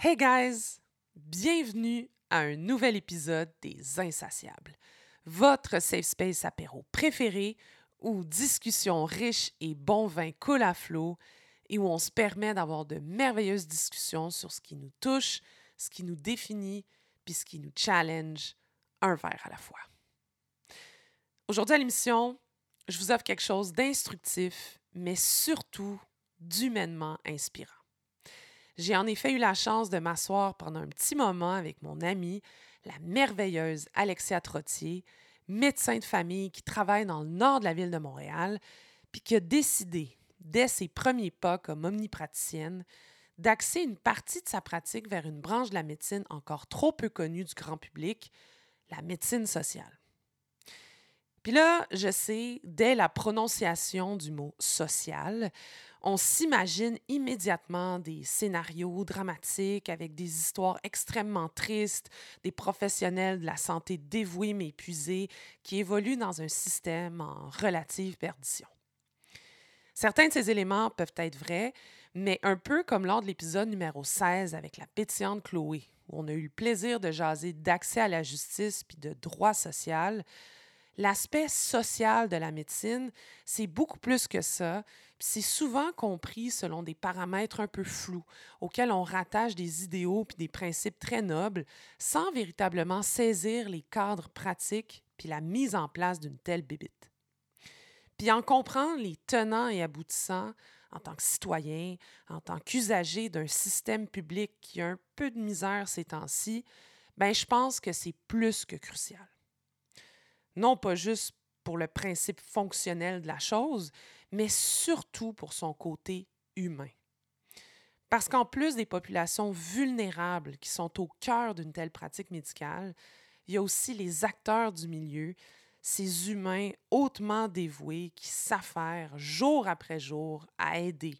Hey guys! Bienvenue à un nouvel épisode des Insatiables, votre safe space apéro préféré où discussions riches et bon vin coulent à flot et où on se permet d'avoir de merveilleuses discussions sur ce qui nous touche, ce qui nous définit, puis ce qui nous challenge, un verre à la fois. Aujourd'hui à l'émission, je vous offre quelque chose d'instructif, mais surtout d'humainement inspirant. J'ai en effet eu la chance de m'asseoir pendant un petit moment avec mon amie, la merveilleuse Alexia Trottier, médecin de famille qui travaille dans le nord de la ville de Montréal, puis qui a décidé, dès ses premiers pas comme omnipraticienne, d'axer une partie de sa pratique vers une branche de la médecine encore trop peu connue du grand public, la médecine sociale. Puis là, je sais, dès la prononciation du mot social, on s'imagine immédiatement des scénarios dramatiques avec des histoires extrêmement tristes, des professionnels de la santé dévoués mais épuisés qui évoluent dans un système en relative perdition. Certains de ces éléments peuvent être vrais, mais un peu comme lors de l'épisode numéro 16 avec la pétillante Chloé, où on a eu le plaisir de jaser d'accès à la justice puis de droit social, L'aspect social de la médecine, c'est beaucoup plus que ça. C'est souvent compris selon des paramètres un peu flous, auxquels on rattache des idéaux puis des principes très nobles, sans véritablement saisir les cadres pratiques puis la mise en place d'une telle bébite. Puis en comprendre les tenants et aboutissants en tant que citoyen, en tant qu'usager d'un système public qui a un peu de misère ces temps-ci, ben je pense que c'est plus que crucial non pas juste pour le principe fonctionnel de la chose, mais surtout pour son côté humain. Parce qu'en plus des populations vulnérables qui sont au cœur d'une telle pratique médicale, il y a aussi les acteurs du milieu, ces humains hautement dévoués qui s'affairent jour après jour à aider,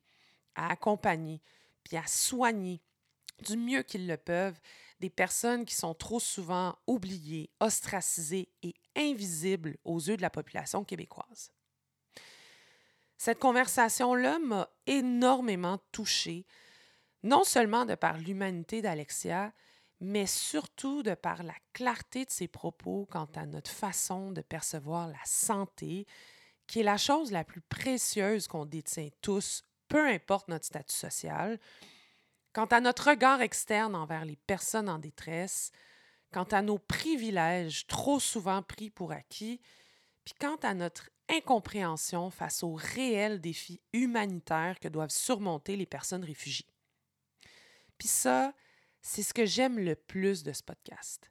à accompagner, puis à soigner du mieux qu'ils le peuvent des personnes qui sont trop souvent oubliées, ostracisées et invisibles aux yeux de la population québécoise. Cette conversation-là m'a énormément touchée, non seulement de par l'humanité d'Alexia, mais surtout de par la clarté de ses propos quant à notre façon de percevoir la santé, qui est la chose la plus précieuse qu'on détient tous, peu importe notre statut social, quant à notre regard externe envers les personnes en détresse, quant à nos privilèges trop souvent pris pour acquis, puis quant à notre incompréhension face aux réels défis humanitaires que doivent surmonter les personnes réfugiées. Puis ça, c'est ce que j'aime le plus de ce podcast.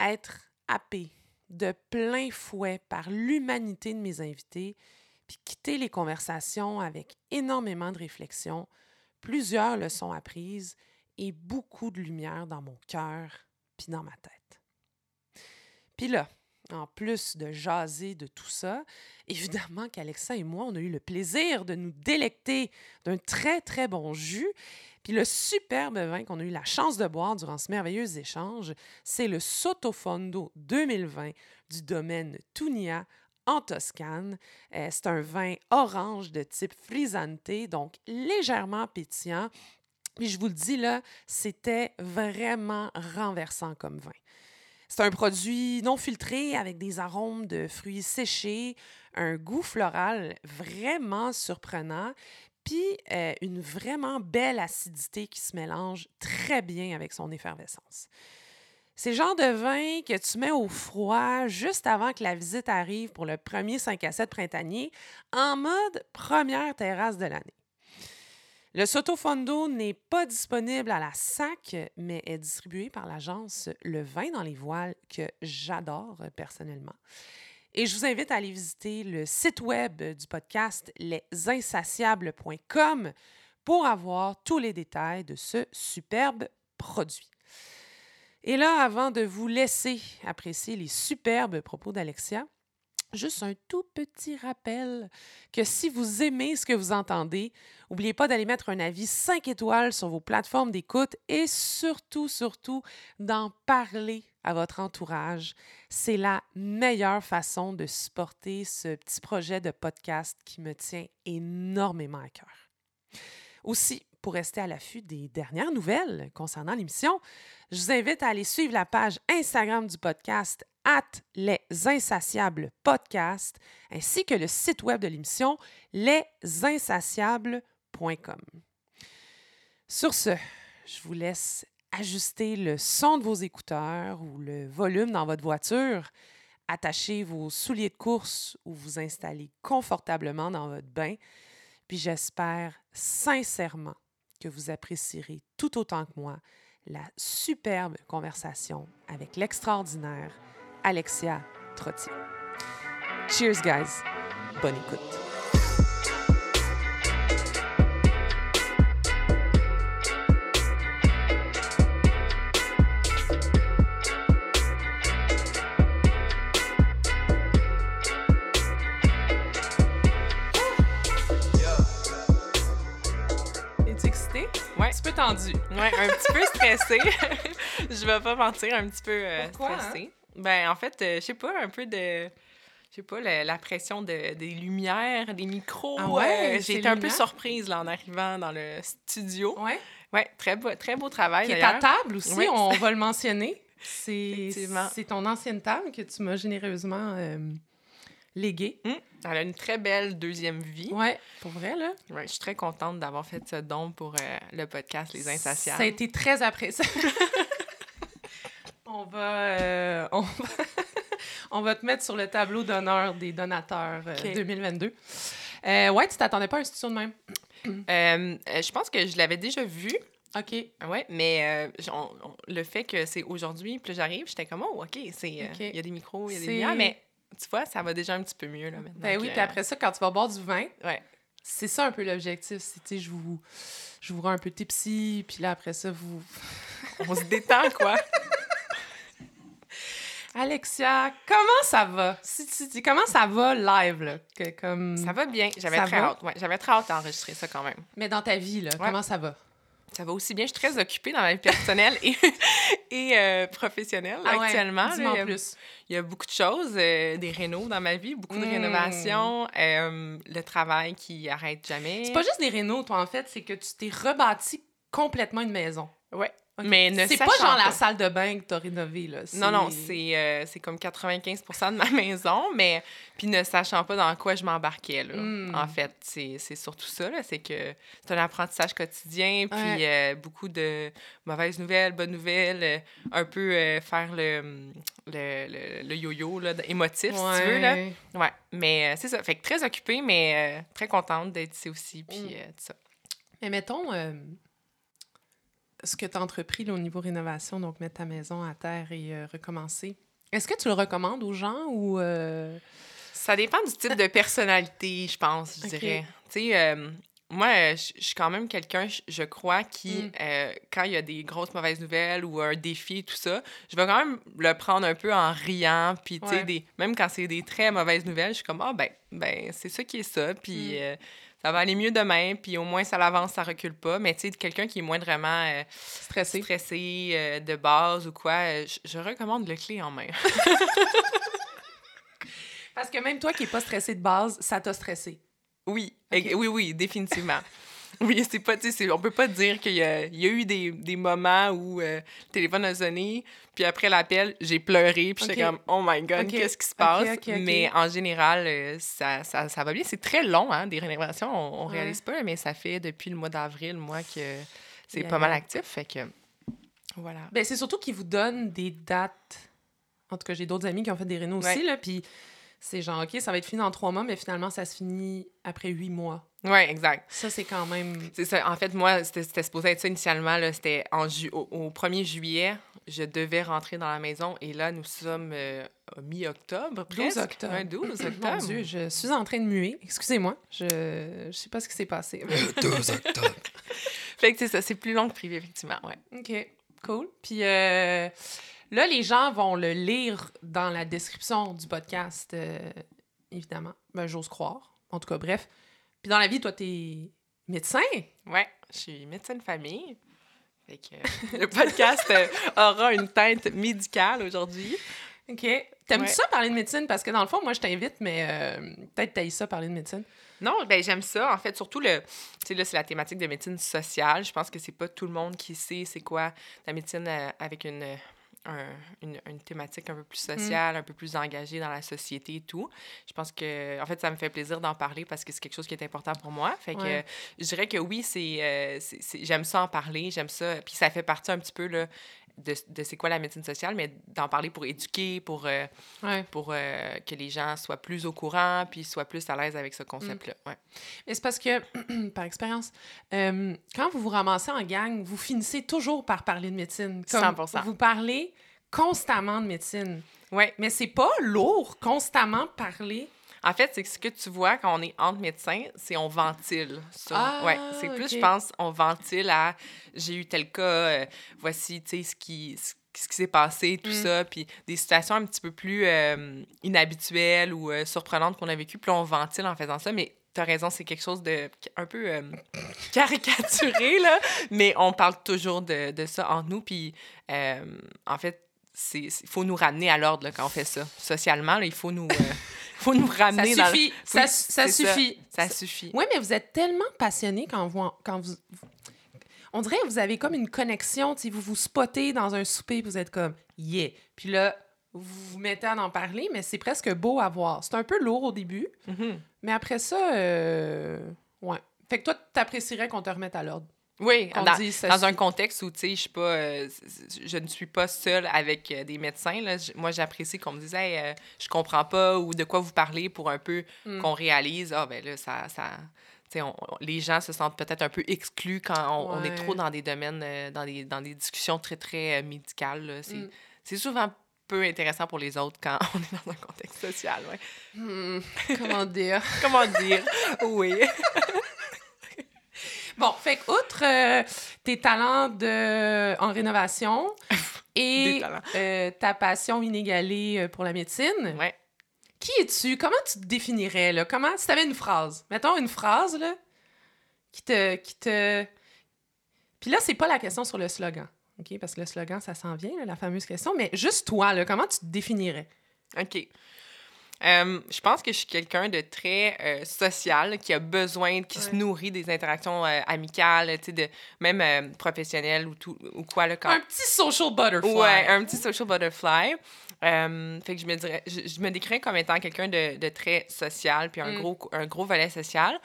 Être happé de plein fouet par l'humanité de mes invités, puis quitter les conversations avec énormément de réflexion, plusieurs leçons apprises et beaucoup de lumière dans mon cœur puis dans ma tête. Puis là, en plus de jaser de tout ça, évidemment qu'Alexa et moi, on a eu le plaisir de nous délecter d'un très, très bon jus. Puis le superbe vin qu'on a eu la chance de boire durant ce merveilleux échange, c'est le Sotofondo 2020 du domaine Tunia en Toscane. Euh, c'est un vin orange de type frisante, donc légèrement pétillant. Puis je vous le dis là, c'était vraiment renversant comme vin. C'est un produit non filtré avec des arômes de fruits séchés, un goût floral vraiment surprenant, puis euh, une vraiment belle acidité qui se mélange très bien avec son effervescence. C'est le genre de vin que tu mets au froid juste avant que la visite arrive pour le premier 5 à 7 printanier en mode première terrasse de l'année. Le Sotofondo n'est pas disponible à la SAC, mais est distribué par l'agence Le Vin dans les voiles que j'adore personnellement. Et je vous invite à aller visiter le site web du podcast lesinsatiables.com pour avoir tous les détails de ce superbe produit. Et là, avant de vous laisser apprécier les superbes propos d'Alexia, juste un tout petit rappel que si vous aimez ce que vous entendez, n'oubliez pas d'aller mettre un avis 5 étoiles sur vos plateformes d'écoute et surtout, surtout, d'en parler à votre entourage. C'est la meilleure façon de supporter ce petit projet de podcast qui me tient énormément à cœur. Aussi, pour rester à l'affût des dernières nouvelles concernant l'émission, je vous invite à aller suivre la page Instagram du podcast at les insatiables podcast ainsi que le site web de l'émission lesinsatiables.com. Sur ce, je vous laisse ajuster le son de vos écouteurs ou le volume dans votre voiture, attacher vos souliers de course ou vous installer confortablement dans votre bain. Puis j'espère sincèrement que vous apprécierez tout autant que moi la superbe conversation avec l'extraordinaire Alexia Trottier. Cheers, guys. Bonne écoute. Excitée? Ouais. Un petit peu tendue. Ouais, un petit peu stressée. je vais pas mentir, un petit peu euh, Pourquoi, hein? Ben, en fait, euh, je sais pas, un peu de. Je sais pas, la, la pression de, des lumières, des micros. Ah ouais, euh, c'est J'ai été un peu surprise là, en arrivant dans le studio. Ouais. Ouais, très beau, très beau travail. Qui est à table aussi, Oui. on va le mentionner. C'est ton ancienne table que tu m'as généreusement euh, léguée. Hum, Elle a une très belle deuxième vie. Ouais, pour vrai, là. Ouais, je suis très contente d'avoir fait ce don pour euh, le podcast Les Insatiables. Ça a été très apprécié. on va... euh, on, va on va te mettre sur le tableau d'honneur des donateurs euh, Ok. 2022. Euh, ouais, tu t'attendais pas à un studio de même? Euh, euh, je pense que je l'avais déjà vu. OK. Ouais, mais euh, on- on- le fait que c'est aujourd'hui, puis j'arrive, j'étais comme, oh, OK, c'est, euh, il OK. y a des micros, il y a des lumières, mais tu vois, ça va déjà un petit peu mieux, là, maintenant. Ben oui, puis après ça, quand tu vas boire du vin, Ouais. c'est ça un peu l'objectif. C'est, je vous, je vous rends un peu tipsy, puis là, après ça, vous... On se détend, quoi. Alexia, comment ça va? Si tu dis comment ça va live, là? Que, comme... ça va bien. J'avais très va? hâte. Ouais, j'avais très hâte d'enregistrer ça quand même. Mais dans ta vie, là, comment ça va? Ça va aussi bien. Je suis très occupée dans ma vie personnelle et, et euh, professionnelle Ah ouais, actuellement. en plus. il y a beaucoup de choses, euh, des rénaux dans ma vie, beaucoup de Mm. rénovations, euh, le travail qui arrête jamais. C'est pas juste des rénaux, toi, en fait, c'est que tu t'es rebâti complètement une maison. Ouais. Mais ne C'est pas genre la salle de bain que t'as rénovée, là. Non, non, c'est euh, c'est comme 95% de ma maison, mais puis ne sachant pas dans quoi je m'embarquais, là. Mm. En fait, c'est c'est surtout ça, là, c'est que c'est un apprentissage quotidien, puis Ouais. euh, beaucoup de mauvaises nouvelles, bonnes nouvelles, euh, un peu euh, faire le, le, le, le yo-yo, là, émotif, si tu veux, là. Ouais, mais c'est ça, fait que très occupée, mais très contente d'être ici aussi, puis Mm. tout ça. Mais mettons, ce que tu as entrepris là, au niveau rénovation, donc mettre ta maison à terre et euh, recommencer, est-ce que tu le recommandes aux gens ou... euh, Ça dépend du type de personnalité, je pense, je dirais. Tu sais, euh, moi, je suis quand même quelqu'un, je- crois, qui, Mm. euh, quand il y a des grosses mauvaises nouvelles ou un défi, tout ça, je vais quand même le prendre un peu en riant. Puis, tu sais, Ouais. même quand c'est des très mauvaises nouvelles, je suis comme, ah, ben, ben c'est ça qui est ça. Puis, Mm. euh, ça va aller mieux demain. Puis, au moins, ça l'avance, ça recule pas. Mais, tu sais, quelqu'un qui est moindrement euh, stressé? stressé euh, de base ou quoi, euh, je, je recommande le clé en main. Parce que même toi qui n'es pas stressé de base, ça t'a stressé. Oui, oui, oui, définitivement. oui, c'est pas, tu sais, c'est- on peut pas dire qu'il y y a eu des, des moments où euh, le téléphone a sonné, puis après l'appel, j'ai pleuré, puis j'étais Ok. comme, oh my god, qu'est-ce qui se passe? Mais en général, euh, ça, ça, ça va bien. C'est très long, hein, des rénovations, on, on Ouais. réalise pas, mais ça fait depuis le mois d'avril, moi, que c'est Yeah, pas mal actif, fait que voilà. Ben, c'est surtout qu'ils vous donnent des dates. En tout cas, j'ai d'autres amis qui ont fait des rénaux aussi, Ouais. là, puis c'est genre, OK, ça va être fini dans trois mois, mais finalement, ça se finit après huit mois. Ouais, exact. Ça, c'est quand même... C'est ça. En fait, moi, c'était c'était supposé être ça initialement. là, C'était en ju- au, au 1er juillet, je devais rentrer dans la maison. Et là, nous sommes euh, à mi-octobre, 12 presque. octobre. Ouais, 12 Mon octobre. Dieu, je suis en train de muer. Excusez-moi, je je sais pas ce qui s'est passé. Le 2 octobre. Fait que c'est ça, c'est plus long que prévu, effectivement. Ouais. OK, cool. Puis euh, là, les gens vont le lire dans la description du podcast, euh, évidemment. Ben, j'ose croire. En tout cas, bref. Puis dans la vie, toi, t'es médecin? Ouais, je suis médecin de famille. Fait que euh, le podcast euh, aura une tête médicale aujourd'hui. OK. T'aimes-tu ça parler de médecine? Parce que dans le fond, moi, je t'invite, mais euh, peut-être t'ailles ça parler de médecine. Non, ben j'aime ça. En fait, surtout, le, tu sais, là, c'est la thématique de médecine sociale. Je pense que c'est pas tout le monde qui sait c'est quoi la médecine euh, avec une, une, une, thématique un peu plus mm. sociale, un peu plus engagée dans la société et tout. Je pense que, en fait, ça me fait plaisir d'en parler parce que c'est quelque chose qui est important pour moi. Fait que je dirais que oui, c'est, c'est, j'aime ça en parler, j'aime ça. Puis ça fait partie un petit peu, là, de, de c'est quoi la médecine sociale, mais d'en parler pour éduquer, pour, euh, pour euh, que les gens soient plus au courant, puis soient plus à l'aise avec ce concept-là. Mm. Ouais. Mais c'est parce que, par expérience, euh, quand vous vous ramassez en gang, vous finissez toujours par parler de médecine. Comme 100%. Vous parlez constamment de médecine. Ouais. Mais c'est pas lourd, constamment parler en fait, c'est que ce que tu vois quand on est entre médecins, c'est on ventile. Ah, ouais, c'est plus, je pense, on ventile à j'ai eu tel cas, euh, voici, tu sais, ce qui, ce qui s'est passé, tout mm. ça, puis des situations un petit peu plus euh, inhabituelles ou euh, surprenantes qu'on a vécues, puis on ventile en faisant ça, mais tu as raison, c'est quelque chose de un peu caricaturé, là, mais on parle toujours de, de ça entre nous, puis en fait, il faut nous ramener à l'ordre quand on fait ça. Socialement, là, il faut nous faut nous ramener ça suffit. Ça, ça suffit. Ça, suffit. Oui, mais vous êtes tellement passionné quand vous, quand vous... On dirait que vous avez comme une connexion, si vous vous spottez dans un souper, vous êtes comme « yeah ». Puis là, vous vous mettez à en parler, mais c'est presque beau à voir. C'est un peu lourd au début, mm-hmm. mais après ça, euh... ouais. Fait que toi, t'apprécierais qu'on te remette à l'ordre. Oui, dans, un contexte où, tu sais, je pas, euh, je ne suis pas seule avec euh, des médecins. Là. Moi, j'apprécie qu'on me dise, hey, euh, je comprends pas ou de quoi vous parlez pour un peu mm. qu'on réalise, ah, ben là, ça. ça on, les gens se sentent peut-être un peu exclus quand on, est trop dans des domaines, dans, des, dans des discussions très, très médicales. Mm. C'est souvent peu intéressant pour les autres quand on est dans un contexte social. Ouais. Hmm, comment dire? comment dire? Oui. Bon, fait outre euh, tes talents de, en rénovation et euh, ta passion inégalée euh, pour la médecine, ouais. qui es-tu? Comment tu te définirais? Là? Comment, si tu avais une phrase, mettons une phrase là, qui te. Qui te... Puis là, c'est pas la question sur le slogan, OK? Parce que le slogan, ça s'en vient, la fameuse question, mais juste toi, là, comment tu te définirais? OK. Euh, je pense que je suis quelqu'un de très euh, social, qui a besoin, qui se nourrit des interactions euh, amicales, tu sais, de, même professionnelles ou, tout, ou quoi. Là, quand... Un petit social butterfly. Ouais, un petit social butterfly. fait que je me, dirais, je, me décris comme étant quelqu'un de, de, très social, puis un, mm. gros, un gros volet social.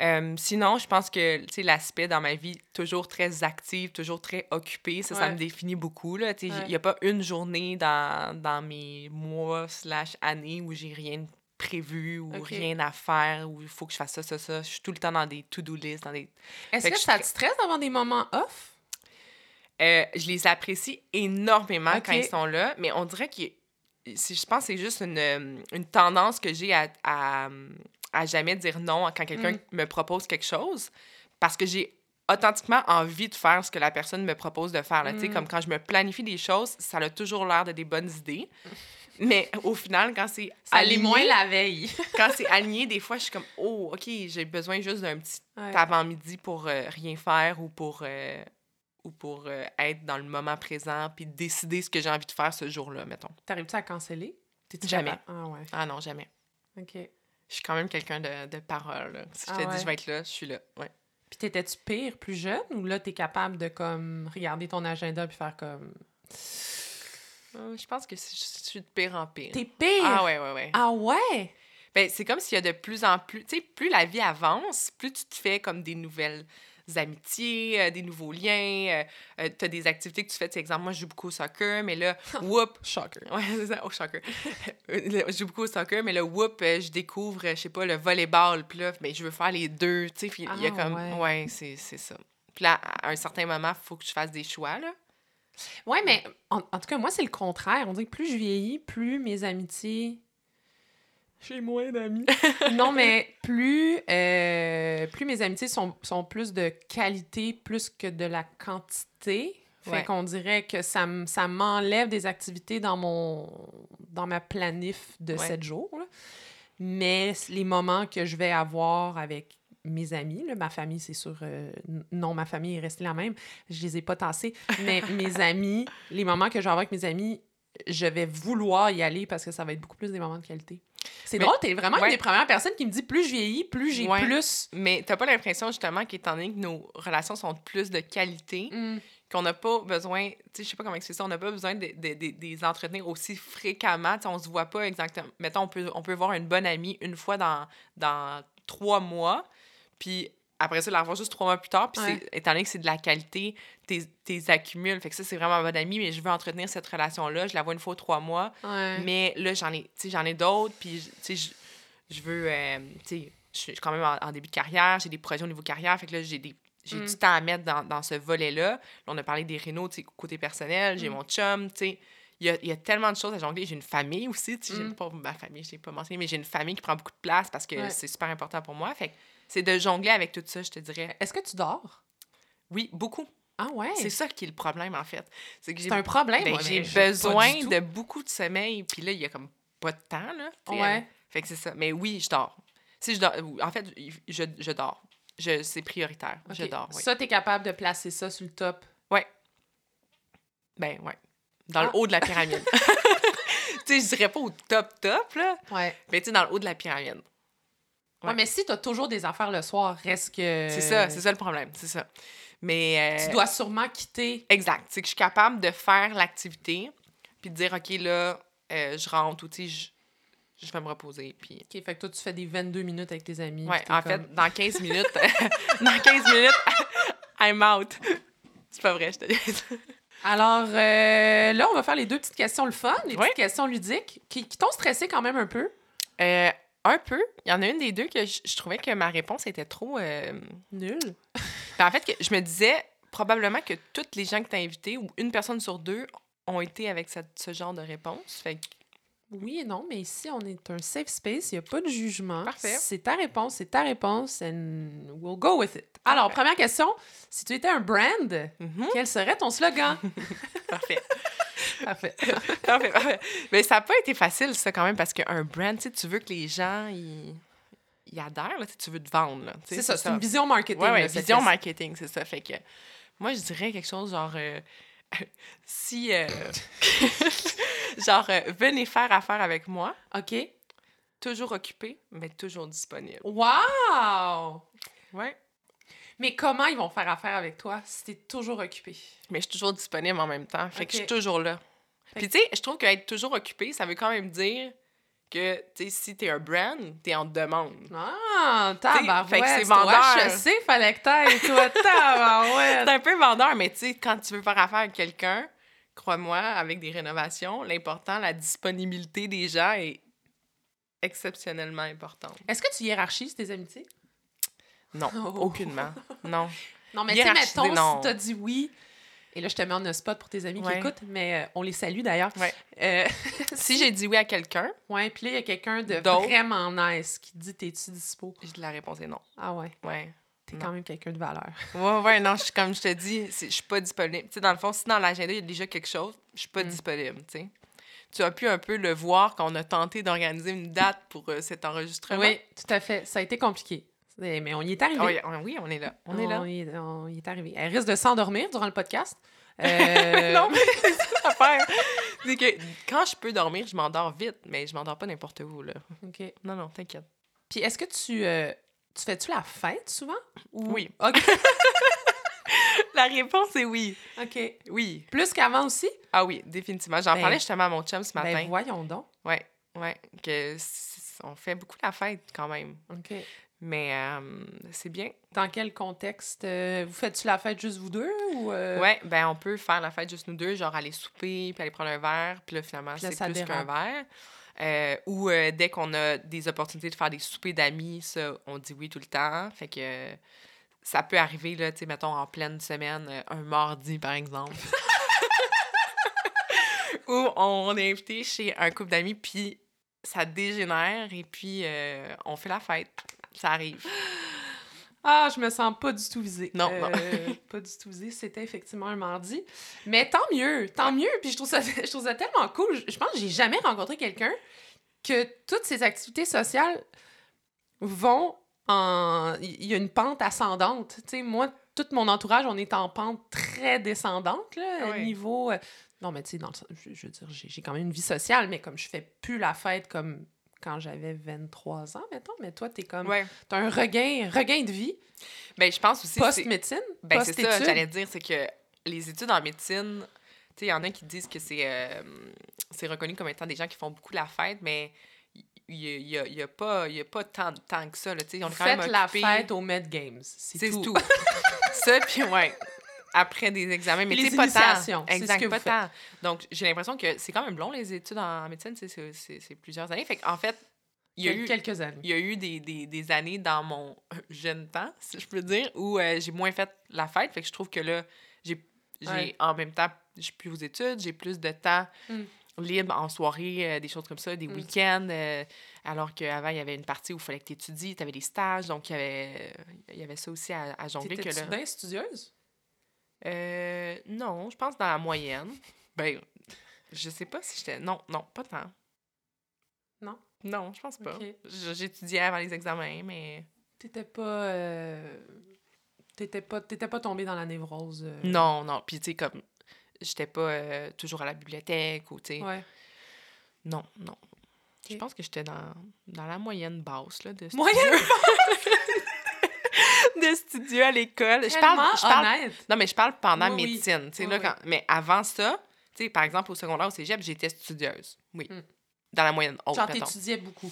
Euh, sinon, je pense que l'aspect dans ma vie, toujours très active, toujours très occupée, ça, ça me définit beaucoup. Il n'y a pas une journée dans, dans mes mois slash années où j'ai rien prévu ou rien à faire ou il faut que je fasse ça, ça, ça. Je suis tout le temps dans des to-do list. Dans des... Est-ce que, ça te stresse d'avoir des moments off? Euh, je les apprécie énormément quand ils sont là, mais on dirait que je pense que c'est juste une, une, tendance que j'ai à, à, à jamais dire non quand quelqu'un mm. me propose quelque chose parce que j'ai authentiquement envie de faire ce que la personne me propose de faire. Mm. Comme quand je me planifie des choses, ça a toujours l'air de des bonnes idées. Mais au final, quand c'est aligné... moins la veille. quand c'est aligné, des fois, je suis comme « Oh, OK, j'ai besoin juste d'un petit avant-midi pour euh, rien faire ou pour, euh, ou pour euh, être dans le moment présent puis décider ce que j'ai envie de faire ce jour-là, mettons. » T'arrives-tu à canceller? Jamais. Ah ouais. Ah non, jamais. OK je suis quand même quelqu'un de, de, parole. Si je te ah dis je vais être là, je suis là. Ouais. Puis t'étais-tu pire plus jeune ou là t'es capable de comme regarder ton agenda puis faire comme. Euh, je pense que je suis de pire en pire. T'es pire? Ah ouais, ouais, ouais. Ah ouais? Ben, c'est comme s'il y a de plus en plus. Tu sais, plus la vie avance, plus tu te fais comme des nouvelles amitiés, euh, des nouveaux liens. Euh, euh, tu as des activités que tu fais. Exemple, moi, je joue beaucoup au soccer, mais là, whoop. shocker. Ouais, c'est ça, au soccer. je joue beaucoup au soccer, mais là, whoop, je découvre, je sais pas, le volleyball. Puis là, mais je veux faire les deux. Tu sais, il y a ah, comme. Ouais, c'est ça. Puis là, à un certain moment, il faut que je fasse des choix, là. Ouais, mais en, en tout cas, moi, c'est le contraire. On dit que plus je vieillis, plus mes amitiés j'ai moins d'amis. non, mais plus, euh, plus mes amitiés sont, sont, plus de qualité plus que de la quantité. Fait qu'on dirait que ça, ça m'enlève des activités dans mon dans ma planif de sept jours. Mais les moments que je vais avoir avec mes amis, là, ma famille, c'est sûr, euh, non, ma famille est restée la même, je les ai pas tassés, mais mes amis, les moments que je vais avoir avec mes amis, je vais vouloir y aller parce que ça va être beaucoup plus des moments de qualité. C'est drôle, t'es vraiment une des premières personnes qui me dit plus je vieillis, plus j'ai plus. Mais t'as pas l'impression justement qu'étant donné que nos relations sont plus de qualité, mm. qu'on n'a pas besoin, tu sais, je sais pas comment expliquer ça, on n'a pas besoin de, de, de, entretenir aussi fréquemment. T'sais, on se voit pas exactement. Mettons, on peut, on peut voir une bonne amie une fois dans, dans trois mois, puis après ça, la revoir juste trois mois plus tard. Puis étant donné que c'est de la qualité, t'es accumules. Fait que ça, c'est vraiment bonne amie, mais je veux entretenir cette relation-là. Je la vois une fois trois mois. Mais là, j'en ai, j'en ai d'autres. Puis, tu sais, je, veux, euh, tu sais, je suis quand même en, début de carrière. J'ai des projets au niveau carrière. Fait que là, j'ai des j'ai du mm. temps à mettre dans, dans ce volet-là. On a parlé des rénaux, tu sais, côté personnel. J'ai mm. mon chum, tu sais. Il y a, y a, tellement de choses à jongler. J'ai une famille aussi. Tu sais, mm. pas ma famille, je l'ai pas mentionné, mais j'ai une famille qui prend beaucoup de place parce que c'est super important pour moi. Fait que c'est de jongler avec tout ça, je te dirais. Est-ce que tu dors? Oui, beaucoup. Ah ouais? C'est ça qui est le problème, en fait. C'est un problème, ben, J'ai besoin de beaucoup de sommeil, puis là, il y a comme pas de temps, là. Ouais. fait que c'est ça. Mais oui, je dors. Si je dors... En fait, je, je dors. Je, c'est prioritaire. Je dors, oui. Ça, t'es capable de placer ça sur le top? Ouais. Ben, ouais. Dans le ah. haut de la pyramide. tu sais, je dirais pas au top, top, là. Ouais. Mais tu sais, dans le haut de la pyramide. Ouais. mais si tu as toujours des affaires le soir, reste que. C'est ça, c'est ça le problème, c'est ça. Mais. Euh, tu dois sûrement quitter. Exact. C'est que je suis capable de faire l'activité, puis de dire, OK, là, euh, je rentre ou, tu sais, je, vais me reposer. Puis... OK, fait que toi, tu fais des 22 minutes avec tes amis. Ouais, en fait, dans 15 minutes, dans 15 minutes, I'm out. C'est pas vrai, je te dis. Alors, euh, là, on va faire les deux petites questions le fun, les petites questions ludiques, qui, qui t'ont stressé quand même un peu? Euh, un peu. Il y en a une des deux que je, trouvais que ma réponse était trop euh, nulle. Ben, en fait, que je me disais probablement que toutes les gens que tu as invités, ou une personne sur deux, ont été avec ce genre de réponse. Fait Oui et non, mais ici, on est un safe space, il n'y a pas de jugement. Parfait. C'est ta réponse, c'est ta réponse, and we'll go with it. Alors, première question, si tu étais un brand, mm-hmm. quel serait ton slogan? Parfait. Parfait. parfait, parfait. Mais ça n'a pas été facile, ça, quand même, parce qu'un brand, tu veux que les gens, ils, ils adhèrent, là, tu veux te vendre. C'est ça, c'est une vision marketing. Oui, ouais, vision marketing, c'est ça. Fait que moi, je dirais quelque chose genre... Euh, si... Euh, genre, euh, venez faire affaire avec moi. OK. Toujours occupé, mais toujours disponible. Wow! Ouais. Mais comment ils vont faire affaire avec toi si t'es toujours occupé? Mais je suis toujours disponible en même temps. Fait que je suis toujours là. Puis tu sais, je trouve qu'être toujours occupé, ça veut quand même dire que tu si t'es un brand, t'es en demande. Ah, tabarouette! Fait que c'est vendeur. je sais, fallait que t'ailles, toi, tabarouette! c'est un peu vendeur, mais tu sais, quand tu veux faire affaire avec quelqu'un, crois-moi, avec des rénovations, l'important, la disponibilité des gens est exceptionnellement importante. Est-ce que tu hiérarchises tes amitiés? Non, oh. aucunement. Non. Non, mais tu sais, mettons, si t'as dit oui, et là, je te mets en spot pour tes amis qui écoutent, mais euh, on les salue d'ailleurs. Euh, si j'ai dit oui à quelqu'un. Ouais, puis là, il y a quelqu'un de vraiment nice qui dit T'es-tu dispo? La réponse est non. Ah ouais. Ouais. T'es quand même quelqu'un de valeur. Ouais, ouais, non, je, comme je te dis, je suis pas disponible. Tu sais, dans le fond, si dans l'agenda, il y a déjà quelque chose, je suis pas mm. disponible, tu sais. Tu as pu un peu le voir quand on a tenté d'organiser une date pour euh, cet enregistrement? Oui, tout à fait. Ça a été compliqué. Mais on y est arrivé. Oh, oui, on est là. On, est là. On y, est arrivé. Elle risque de s'endormir durant le podcast. Euh... non, mais c'est ça l'affaire. C'est que quand je peux dormir, je m'endors vite, mais je m'endors pas n'importe où, là. OK. Non, non, t'inquiète. Puis est-ce que tu, euh, tu fais-tu la fête souvent? Oui. OK. la réponse est oui. OK. Oui. Plus qu'avant aussi? Ah oui, définitivement. J'en ben, parlais justement à mon chum ce ben, matin. Ben voyons donc. Ouais, ouais. Que on fait beaucoup la fête quand même. OK. Mais euh, c'est bien. Dans quel contexte? Euh, vous faites-tu la fête juste vous deux? Ou euh? Ouais, ben on peut faire la fête juste nous deux, genre aller souper, puis aller prendre un verre, puis là, finalement, c'est plus qu'un verre. ou dès qu'on a des opportunités de faire des soupers d'amis, ça, on dit oui tout le temps. Fait que ça peut arriver, là, tu sais, mettons, en pleine semaine, un mardi, par exemple. Où on est invité chez un couple d'amis, puis ça dégénère, et puis on fait la fête ça arrive. Ah, je me sens pas du tout visée. Non, non. Euh, pas du tout visée. C'était effectivement un mardi. Mais tant mieux, tant mieux. Puis je trouve ça, je trouve ça tellement cool. Je, pense que j'ai jamais rencontré quelqu'un que toutes ces activités sociales vont en. Il y a une pente ascendante. Tu sais, moi, tout mon entourage, on est en pente très descendante, là, Ouais. niveau... euh, Non, mais tu sais, dans le sens- je, je veux dire, j'ai j'ai quand même une vie sociale, mais comme je fais plus la fête comme quand j'avais 23 ans, mettons, mais toi, t'es comme... Ouais. T'as un regain, regain de vie, Ben, je pense aussi. c'est- post-médecine, Ben, c'est ça, j'allais dire, c'est que les études en médecine, tu sais, il y en a qui disent que c'est euh, c'est reconnu comme étant des gens qui font beaucoup la fête, mais il n'y a, y a- y a pas, y a pas tant, tant que ça, là, tu sais, on est quand même Faites la fête au Met Games, c'est C'est tout. tout. ça, puis ouais, après des examens, mais tu sais, pas ce Exact, que pas tant. Donc, j'ai l'impression que c'est quand même long, les études en médecine, c'est- plusieurs années. Fait qu'en fait, il y a eu quelques années. il y a eu des, des, des années dans mon jeune temps, si je peux dire, où euh, j'ai moins fait la fête. Fait que je trouve que là, j'ai Ouais. en même temps, je suis plus aux études, j'ai plus de temps Mm. libre en soirée, euh, des choses comme ça, des Mm. week-ends. euh, alors qu'avant, il y avait une partie où il fallait que tu étudies, tu avais des stages, donc il y avait, il y avait ça aussi à, à jongler. T'étais-tu bien studieuse? Euh, non, je pense dans la moyenne. Ben, je sais pas si j'étais. Non, non, pas tant. Non? Non, je pense pas. J'étudiais avant les examens, mais. T'étais pas... euh, T'étais pas, t'étais pas tombée dans la névrose? euh, Non, non. Puis, tu sais, comme, j'étais pas toujours à la bibliothèque ou, tu sais. Ouais. Non, non. Je pense que j'étais dans, dans la moyenne basse, là, de Moyenne de studio à l'école. Je parle, je parle, honnête. non, mais je parle pendant Oui, médecine, Oui, là, quand, mais avant ça, par exemple, au secondaire, au cégep, j'étais studieuse, oui. Hmm. Dans la moyenne haute, Genre, t'étudiais beaucoup.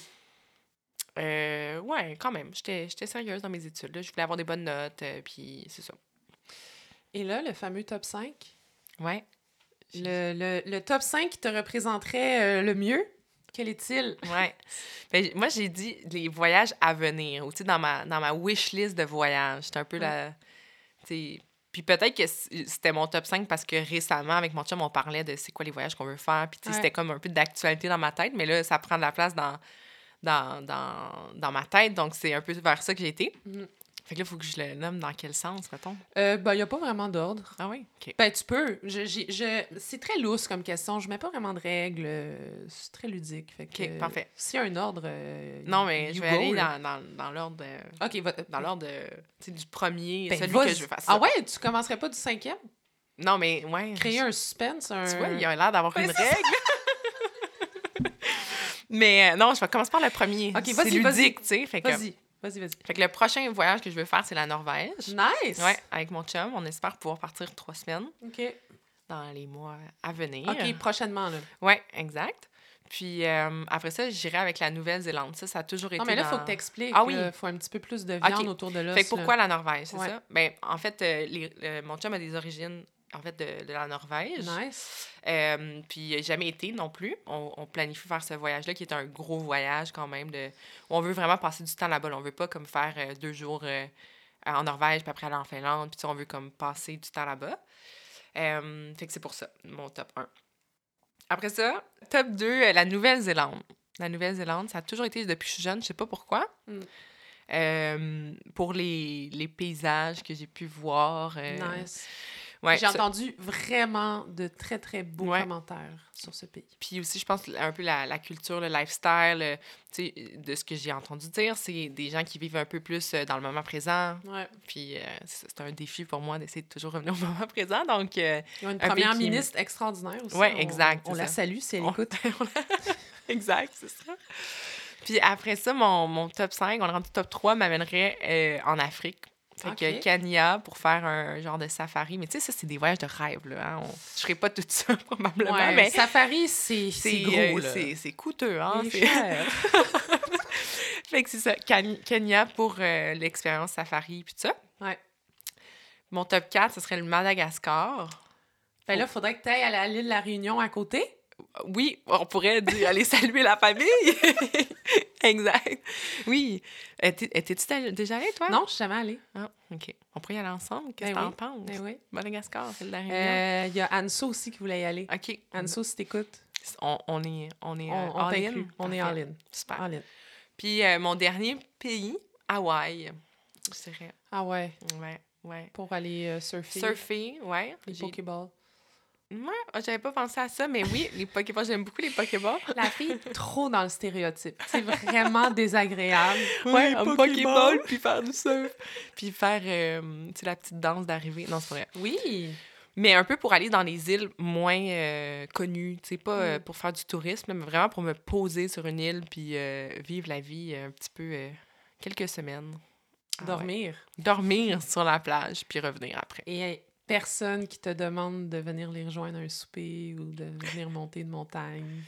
Euh, ouais, quand même. J'étais j'étais sérieuse dans mes études, là. Je voulais avoir des bonnes notes, euh, puis c'est ça. Et là, le fameux top 5, Ouais. le, le, le top 5 qui te représenterait euh, le mieux, quel est-il? Ouais. Ben, moi, j'ai dit les voyages à venir, ou tu sais, dans ma, dans ma wish list de voyages. C'était un peu la. Tu sais. Puis peut-être que c'était mon top 5 parce que récemment, avec mon chum, on parlait de c'est quoi les voyages qu'on veut faire. Puis Ouais. c'était comme un peu d'actualité dans ma tête, mais là, ça prend de la place dans, dans, dans, dans ma tête. Donc, c'est un peu vers ça que j'ai été. Mhm. Fait que là, il faut que je le nomme dans quel sens, mettons? Euh, ben, il n'y a pas vraiment d'ordre. Ah oui? Ben, tu peux. Je, je, c'est très lousse comme question. Je mets pas vraiment de règles. euh, C'est très ludique. Fait que, Ok, parfait. S'il y a un ordre. euh, Non, mais je vais go, aller là. dans, dans, dans l'ordre de- Ok, va- dans l'ordre de- du premier, Ben, celui que je veux faire. Ah ouais, tu commencerais pas du cinquième? Non, mais ouais. Créer un suspense, un. Tu vois, il y a l'air d'avoir une c'est règle. mais euh, non, je vais commencer par le premier. Ok, c'est vas-y, vas-y. ludique, tu sais. Fait que, Vas-y, vas-y, vas-y. fait que le prochain voyage que je veux faire, c'est la Norvège. Nice! Ouais, avec mon chum. On espère pouvoir partir trois semaines OK. dans les mois à venir. OK, prochainement, là. Ouais, exact. Puis euh, après ça, j'irai avec la Nouvelle-Zélande. Ça, ça a toujours été Non, mais là, il dans- faut que tu expliques. Ah oui. Il faut un petit peu plus de viande autour de l'os. Fait que pourquoi là. la Norvège, c'est Ouais. ça? Ben, en fait, euh, les- euh, mon chum a des origines en fait, de, de la Norvège. Nice. Euh, puis n'a jamais été non plus. On, on planifie faire ce voyage-là, qui est un gros voyage quand même. De... On veut vraiment passer du temps là-bas. là. On veut pas comme faire euh, deux jours euh, en Norvège, puis après aller en Finlande. Puis on veut comme passer du temps là-bas. Euh, fait que c'est pour ça, mon top 1. Après ça, top 2, euh, la Nouvelle-Zélande. La Nouvelle-Zélande, ça a toujours été depuis que je suis jeune, je sais pas pourquoi. Mm. Euh, pour les, les paysages que j'ai pu voir. euh, Nice. Ouais, J'ai entendu vraiment de très, très beaux Ouais. commentaires sur ce pays. Puis aussi, je pense un peu la, la culture, le lifestyle, euh, tu sais, de ce que j'ai entendu dire, c'est des gens qui vivent un peu plus euh, dans le moment présent. Ouais. Puis euh, c'est un défi pour moi d'essayer de toujours revenir au moment présent. Donc, euh, une Un première qui- ministre extraordinaire aussi. On- exact, On, la salue si elle On- écoute. exact, c'est ça. Puis après ça, mon, mon top 5, on est rendu top 3, m'amènerait euh, en Afrique. Fait que Kenya pour faire un genre de safari. Mais tu sais, ça, c'est des voyages de rêve. Là, hein. On- Je ferai pas tout ça, probablement. Ouais, mais Safari, c'est gros, euh, c'est- coûteux. Hein? C'est- cher. Fait que c'est ça. Ken- Kenya pour euh, l'expérience safari puis tout ça. Ouais. Mon top 4, ce serait le Madagascar. Ben là, il faudrait que tu ailles à l'île de la Réunion à côté. Oui, on pourrait dire aller saluer la famille. exact. Oui. Étais- Étais-tu allé- déjà allé, toi? Non, je suis jamais allée. Ah, OK. On pourrait y aller ensemble. Qu'est-ce que Ben t'en oui. penses? Ben oui. Madagascar, c'est de la Réunion. Euh, Il y a Anso aussi qui voulait y aller. OK. Anso, si t'écoutes, On, on est, on est on, euh, on all in. On est all in. Super. All in. Puis euh, mon dernier pays, Hawaï. Je dirais. Ah ouais, Ouais, ouais. pour aller euh, surfer. Surfer, ouais. Les Pokéballs. Moi, j'avais pas pensé à ça, mais oui, les Pokéballs, j'aime beaucoup les Pokéballs. La fille trop dans le stéréotype. C'est vraiment désagréable. Ouais, un Pokéball, puis faire du surf. Puis faire, euh, tu sais, la petite danse d'arrivée. Non, c'est vrai. Oui. Mais un peu pour aller dans les îles moins euh, connues. Tu sais, pas euh, Mm. pour faire du tourisme, mais vraiment pour me poser sur une île puis euh, vivre la vie un petit peu euh, quelques semaines. Ah ouais. Dormir. Dormir sur la plage puis revenir après. Et personne qui te demande de venir les rejoindre à un souper ou de venir monter une montagne.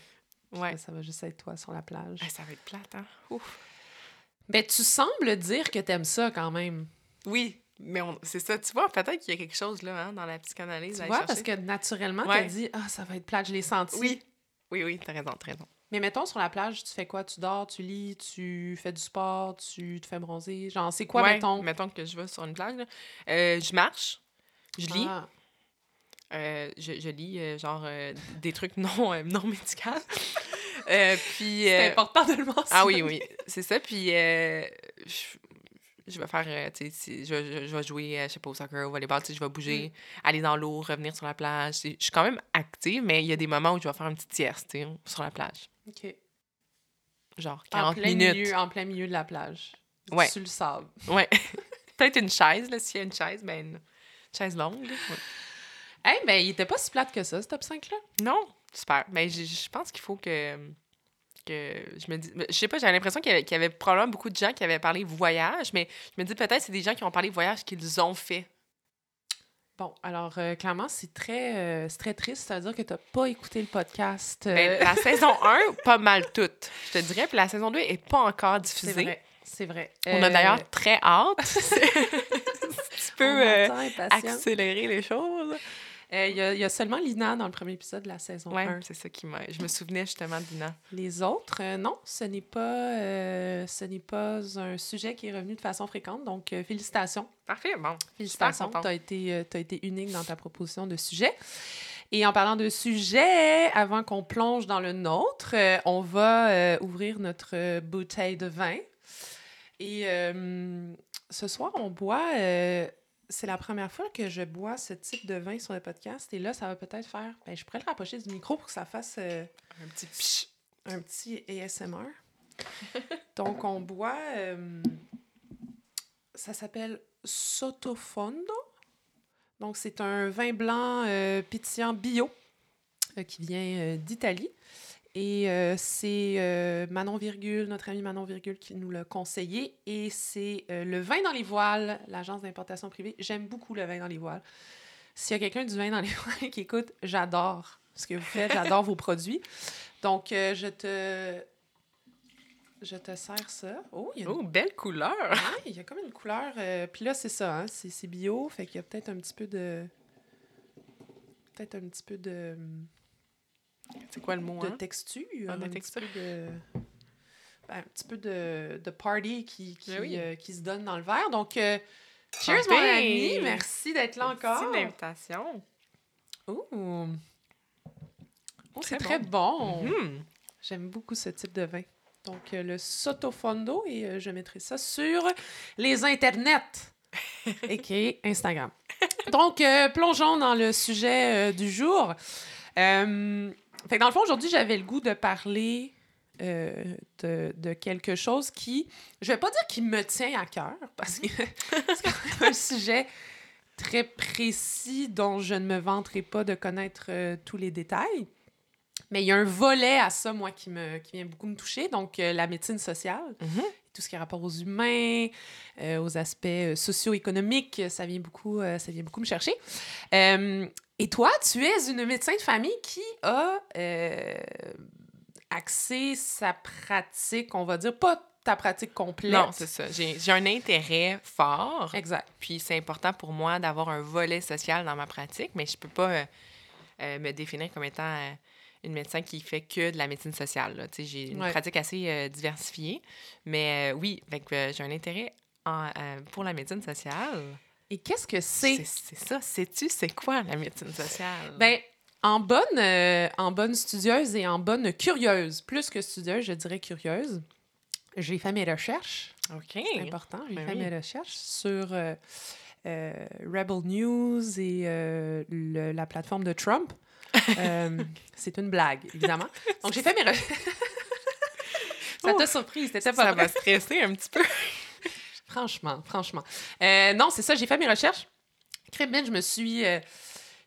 Ouais. Ça va juste être toi sur la plage. Ah, ça va être plate, hein? Ouf. Ben, tu sembles dire que t'aimes ça quand même. Oui, mais on- c'est ça. Tu vois, peut-être qu'il y a quelque chose là, hein, dans la psychanalyse. Tu à vois, parce que naturellement, t'as Ouais. dit « Ah, ça va être plate, je l'ai senti. Oui. Oui, oui, t'as raison, t'as raison. Mais mettons, sur la plage, tu fais quoi? Tu dors, tu lis, tu fais du sport, tu te fais bronzer? Genre, c'est quoi, Ouais, mettons? Mettons que je vais sur une plage. là. Euh, je marche, je lis, Ah, euh, je, je lis euh, genre euh, des trucs non, non médicaux. Puis. c'est important de le mentionner. ah oui, oui, c'est ça. Puis. je, je vais faire, tu sais, je, je, vais jouer, je sais pas, au soccer, au volleyball, tu sais, je vais bouger, aller dans l'eau, revenir sur la plage. Je suis quand même active, mais il y a des moments où je vais faire une petite sieste, tu sais, sur la plage. OK. Genre En 40 plein, minutes. milieu, en plein milieu de la plage. Ouais. Sur le sable. Ouais. Peut-être une chaise, là, s'il y a une chaise, ben chaise longue, là. Ouais. Hey, ben, il était pas si plate que ça, ce top 5-là. Non, super. Mais je, je pense qu'il faut que, que je me dis. Je sais pas, j'ai l'impression qu'il y, avait, qu'il y avait probablement beaucoup de gens qui avaient parlé voyage, mais je me dis peut-être c'est des gens qui ont parlé voyage qu'ils ont fait. Bon, alors, euh, clairement, c'est très, euh, c'est très triste. C'est-à-dire que t'as pas écouté le podcast. euh, Ben, la saison 1, pas mal toute, je te dirais. Puis la saison 2 est pas encore c'est diffusée. vrai. C'est vrai. On a Euh, d'ailleurs très hâte. tu on peux euh, accélérer les choses. Euh, Il y, a- il y a seulement Lina dans le premier épisode de la saison Ouais, 1. c'est ça qui m'a. Je me souvenais justement d'Ina. Les autres, euh, non, ce n'est pas, euh, ce n'est pas un sujet qui est revenu de façon fréquente. Donc, félicitations. Parfait, bon. Félicitations. Tu as été, t'as été unique dans ta proposition de sujet. Et en parlant de sujet, avant qu'on plonge dans le nôtre, on va ouvrir notre bouteille de vin. Et euh, ce soir, on boit. euh, c'est la première fois que je bois ce type de vin sur le podcast. Et là, ça va peut-être faire. Ben, je pourrais le rapprocher du micro pour que ça fasse euh, Un petit pich. un petit ASMR. Donc, on boit. euh, ça s'appelle Sotofondo. Donc, c'est un vin blanc pétillant bio qui vient d'Italie. Et euh, c'est euh, Manon Virgule, notre ami Manon Virgule, qui nous l'a conseillé. Et c'est euh, le vin dans les voiles, l'agence d'importation privée. J'aime beaucoup le vin dans les voiles. S'il y a quelqu'un du vin dans les voiles qui écoute, j'adore ce que vous faites, j'adore vos produits. Donc, je te. Je te sers ça. Oh, il y a, une- Oh, belle couleur. Ouais, il y a comme une couleur. Puis là, c'est ça, hein, c'est c'est bio, fait qu'il y a peut-être un petit peu de. Peut-être un petit peu de, C'est quoi le mot, de hein? texture. Ah, un petit peu de. ben, un petit peu de, de party qui, qui, Ben oui. euh, qui se donne dans le verre. Donc, euh, cheers, mon ami. Merci d'être là encore. Merci de l'invitation. Ouh. Oh, c'est Très bon. Mhm. J'aime beaucoup ce type de vin. Donc, euh, le Sotofondo, et je mettrai ça sur les internets, et Instagram. Donc, plongeons dans le sujet du jour. Euh, fait que dans le fond, aujourd'hui, j'avais le goût de parler euh, de, de quelque chose qui, je vais pas dire qui me tient à cœur, parce que c'est quand même un sujet très précis dont je ne me vanterai pas de connaître euh, tous les détails. Mais il y a un volet à ça, moi, qui, me, qui vient beaucoup me toucher. Donc, euh, la médecine sociale, Mhm. tout ce qui a rapport aux humains, aux aspects socio-économiques, ça vient beaucoup, ça vient beaucoup me chercher. Et toi, tu es une médecin de famille qui a euh, axé sa pratique, on va dire, pas ta pratique complète. Non, c'est ça. J'ai un intérêt fort. Exact. Puis c'est important pour moi d'avoir un volet social dans ma pratique, mais je peux pas euh, euh, me définir comme étant euh, une médecin qui fait que de la médecine sociale. J'ai une Ouais. pratique assez diversifiée, mais oui, j'ai un intérêt en, pour la médecine sociale. Et qu'est-ce que c'est? C'est ça. Sais-tu c'est quoi la médecine sociale? Ben, en bonne, euh, en bonne studieuse et en bonne curieuse, plus que studieuse, je dirais curieuse, j'ai fait mes recherches. OK. C'est important. J'ai Ben fait oui. mes recherches sur euh, euh, Rebel News et le- la plateforme de Trump. C'est une blague, évidemment. Donc, j'ai fait mes recherches. Ça t'a surprise, c'était pas Ça m'a stressé un petit peu. franchement, franchement. Euh, non, c'est ça, j'ai fait mes recherches. Très bien, je me suis... Euh,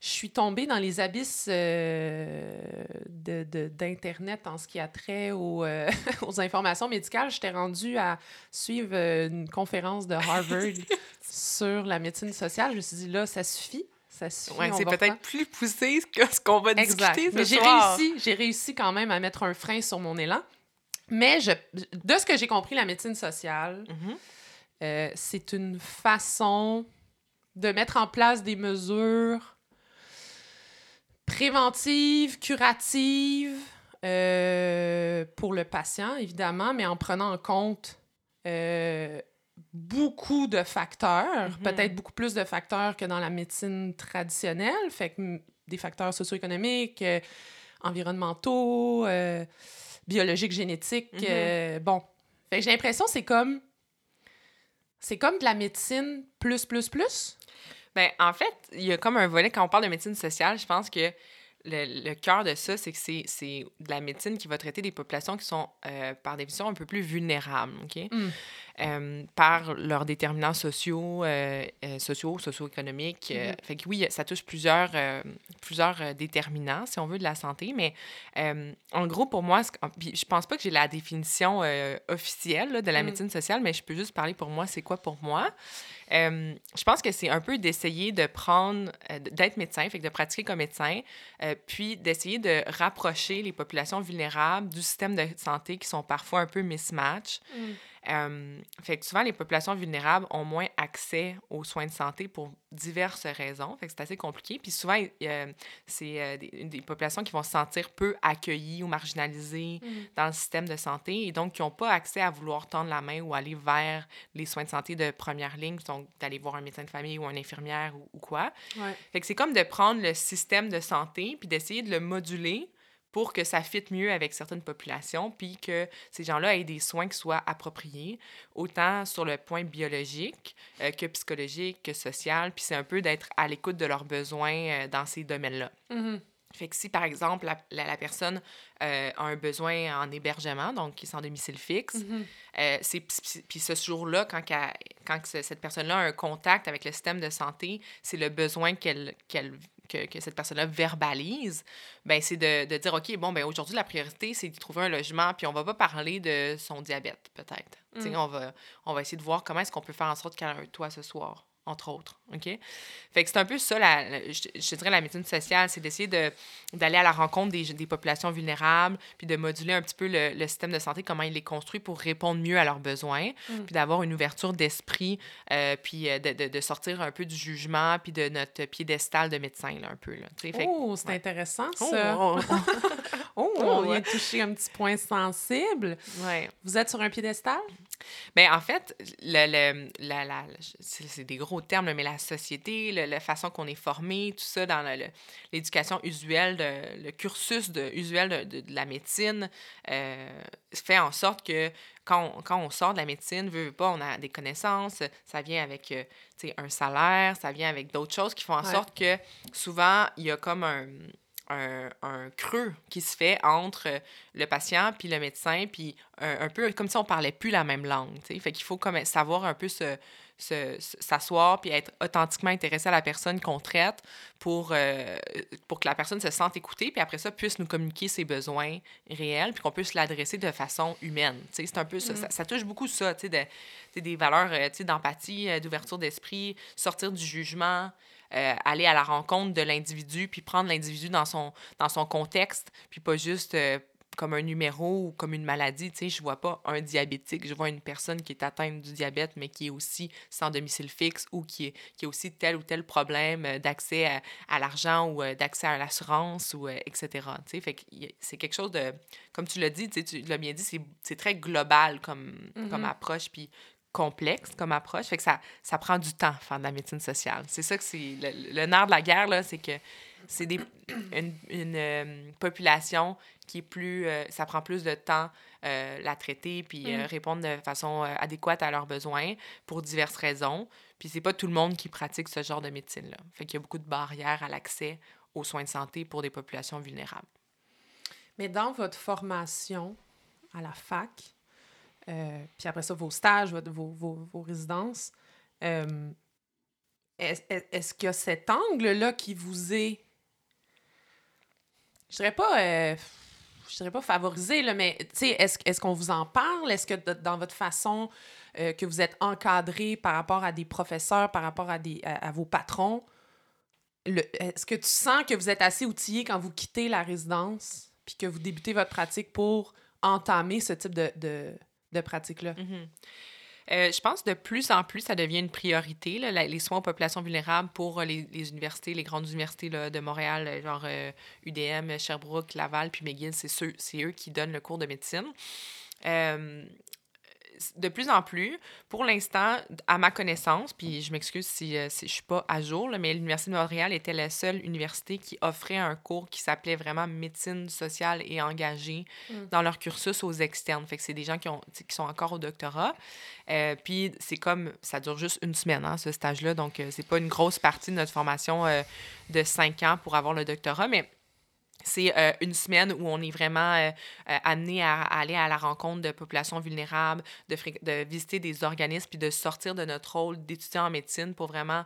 je suis tombée dans les abysses euh, d'Internet en ce qui a trait aux, euh, aux informations médicales. J'étais rendue à suivre une conférence de Harvard sur la médecine sociale. Je me suis dit, là, ça suffit. Ça suffit. Ouais, c'est peut-être plus poussé que ce qu'on va exact. discuter ce Mais j'ai réussi, j'ai réussi quand même à mettre un frein sur mon élan. Mais je, de ce que j'ai compris, la médecine sociale, Mhm. Euh, c'est une façon de mettre en place des mesures préventives, curatives euh, pour le patient, évidemment, mais en prenant en compte euh, beaucoup de facteurs, Mhm. peut-être beaucoup plus de facteurs que dans la médecine traditionnelle, fait que des facteurs socio-économiques, euh, environnementaux, biologiques, génétiques, Mhm. euh, bon. Fait que j'ai l'impression que c'est comme c'est comme de la médecine plus plus plus? Ben, en fait, il y a comme un volet, quand on parle de médecine sociale, je pense que le, le cœur de ça, c'est que c'est c'est de la médecine qui va traiter des populations qui sont, euh, par définition, un peu plus vulnérables, OK? Mm. Euh, par leurs déterminants sociaux, euh, euh, sociaux, socio-économiques. Mhm. fait que oui, ça touche plusieurs, plusieurs déterminants, si on veut, de la santé, mais en gros, pour moi, je pense pas que j'ai la définition officielle là, de la Mm. médecine sociale, mais je peux juste parler pour moi, c'est quoi pour moi? Je pense que c'est un peu d'essayer de prendre, d'être médecin, fait que de pratiquer comme médecin, puis d'essayer de rapprocher les populations vulnérables du système de santé qui sont parfois un peu mismatch. Euh, fait que souvent, les populations vulnérables ont moins accès aux soins de santé pour diverses raisons. Fait que c'est assez compliqué. Puis souvent, a- c'est euh, des, des populations qui vont se sentir peu accueillies ou marginalisées dans le système de santé et donc qui n'ont pas accès à vouloir tendre la main ou aller vers les soins de santé de première ligne, donc d'aller voir un médecin de famille ou une infirmière ou, ou quoi. Ouais. Fait que c'est comme de prendre le système de santé puis d'essayer de le moduler pour que ça fitte mieux avec certaines populations, puis que ces gens-là aient des soins qui soient appropriés, autant sur le point biologique euh, que psychologique, que social, puis c'est un peu d'être à l'écoute de leurs besoins euh, dans ces domaines-là. Mhm. Fait que si, par exemple, la, la- la personne euh, a un besoin en hébergement, donc qui est sans domicile fixe, euh, c'est puis- ce jour-là, quand, quand cette personne-là a un contact avec le système de santé, c'est le besoin qu'elle, qu'elle- que, que cette personne-là verbalise, ben c'est de, de dire, OK, bon, ben aujourd'hui, la priorité, c'est de trouver un logement, puis on va pas parler de son diabète, peut-être. Mm. On, va, on va essayer de voir comment est-ce qu'on peut faire en sorte qu'elle ait un toit ce soir, entre autres, OK? Fait que c'est un peu ça, la, la- je, je dirais, la médecine sociale, c'est d'essayer de, d'aller à la rencontre des, des populations vulnérables, puis de moduler un petit peu le, le système de santé, comment il est construit pour répondre mieux à leurs besoins, Mm. puis d'avoir une ouverture d'esprit, euh, puis euh, de, de, de sortir un peu du jugement, puis de notre piédestal de médecin, là, un peu. Là. Fait que- Oh, c'est ouais. intéressant Oh, ça. oh, oh. Oh, Oh, on vient toucher un petit point sensible. ouais. Vous êtes sur un piédestal? Ben, en fait, le, le- la, la- c'est des gros termes, mais la société, le- la façon qu'on est formé, tout ça dans l'éducation usuelle, de, le cursus de, usuel de, la médecine, euh, fait en sorte que quand on, quand on sort de la médecine, veut, veut pas, on a des connaissances, ça vient avec euh, un salaire, ça vient avec d'autres choses qui font en Ouais. sorte que souvent, il y a comme un, un, un creux qui se fait entre euh, le patient puis le médecin, puis un, un peu comme si on parlait plus la même langue. tu sais. Fait qu'il faut comme savoir un peu se, se- s'asseoir puis être authentiquement intéressé à la personne qu'on traite pour, euh, pour que la personne se sente écoutée, puis après ça, puisse nous communiquer ses besoins réels, puis qu'on puisse l'adresser de façon humaine. C'est un peu ça. Mm. ça. ça touche beaucoup ça, de- des valeurs euh, d'empathie, euh, d'ouverture d'esprit, sortir du jugement, euh, aller à la rencontre de l'individu, puis prendre l'individu dans son, dans son contexte, puis pas juste euh, comme un numéro ou comme une maladie. Tu sais, je vois pas un diabétique, je vois une personne qui est atteinte du diabète, mais qui est aussi sans domicile fixe ou qui, est, qui a aussi tel ou tel problème euh, d'accès à, à l'argent ou euh, d'accès à l'assurance, ou euh, etc. Tu sais, fait que c'est quelque chose de, comme tu l'as dit, tu sais, tu l'as bien dit, c'est, c'est très global comme, comme Mhm. approche, puis complexe comme approche. Fait que ça, ça prend du temps, faire de la médecine sociale. C'est ça que c'est... Le, le nerf de la guerre, là, c'est que c'est des, une, une, euh, population qui est plus... euh, ça prend plus de temps euh, la traiter puis euh, Mm. répondre de façon adéquate à leurs besoins pour diverses raisons. Puis c'est pas tout le monde qui pratique ce genre de médecine-là. Fait qu'il y a beaucoup de barrières à l'accès aux soins de santé pour des populations vulnérables. Mais dans votre formation à la fac, puis après ça, vos stages, vos, vos, vos résidences, est-ce qu'il y a cet angle-là qui vous est. Je dirais pas. Euh, je dirais pas favorisé, là, mais est-ce est qu'on vous en parle? Est-ce que dans votre façon que vous êtes encadré par rapport à des professeurs, par rapport à, des, à, vos patrons, est-ce que tu sens que vous êtes assez outillé quand vous quittez la résidence puis que vous débutez votre pratique pour entamer ce type de, de pratique-là? Mm-hmm. Euh, je pense de plus en plus, ça devient une priorité, là, les soins aux populations vulnérables pour les, les universités, les grandes universités de Montréal, euh, genre UDM, euh, Sherbrooke, Laval, puis McGill, c'est eux qui donnent le cours de médecine. Euh, de plus en plus, pour l'instant, à ma connaissance, puis je m'excuse si, euh, si je suis pas à jour, mais l'Université de Montréal était la seule université qui offrait un cours qui s'appelait vraiment médecine sociale et engagée mm. dans leur cursus aux externes. Fait que c'est des gens qui, ont, qui sont encore au doctorat. Euh, puis c'est comme, ça dure juste une semaine, hein, ce stage-là, donc euh, c'est pas une grosse partie de notre formation de cinq ans pour avoir le doctorat, mais c'est euh, une semaine où on est vraiment euh, euh, amené à, aller à la rencontre de populations vulnérables, de, visiter des organismes, puis de sortir de notre rôle d'étudiant en médecine pour vraiment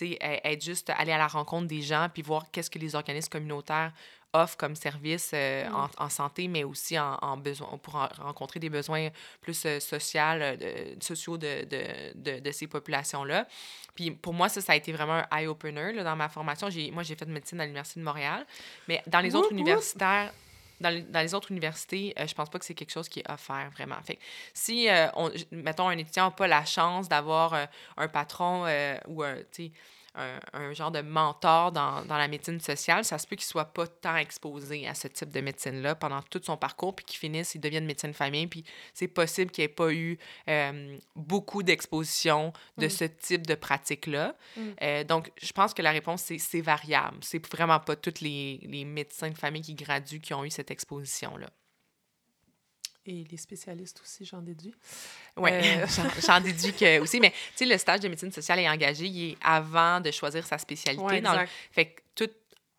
être juste aller à la rencontre des gens, puis voir qu'est-ce que les organismes communautaires offre comme service euh, mm. en, en, santé, mais aussi en, en besoin, pour rencontrer des besoins plus euh, euh, de, sociaux de, de, de, de ces populations-là. Puis pour moi, ça, ça a été vraiment un eye-opener dans ma formation. Moi, j'ai fait de médecine à l'Université de Montréal, mais dans les autres universitaires, dans les, dans les, autres universités, je pense pas que c'est quelque chose qui est offert vraiment. Fait si, on, mettons, un étudiant n'a pas la chance d'avoir un patron ou un, un, genre de mentor dans, dans, la médecine sociale, ça se peut qu'il soit pas tant exposé à ce type de médecine-là pendant tout son parcours, puis qu'il finisse, il devienne médecin de famille, puis c'est possible qu'il ait pas eu euh, beaucoup d'exposition de mm. ce type de pratique-là. Mm. Euh, donc, je pense que la réponse, c'est variable. C'est vraiment pas tous les, les médecins de famille qui graduent qui ont eu cette exposition-là et les spécialistes aussi, j'en déduis. Oui, euh, j'en déduis que aussi. Mais tu sais, le stage de médecine sociale et engagée, il est avant de choisir sa spécialité. dans Fait que tous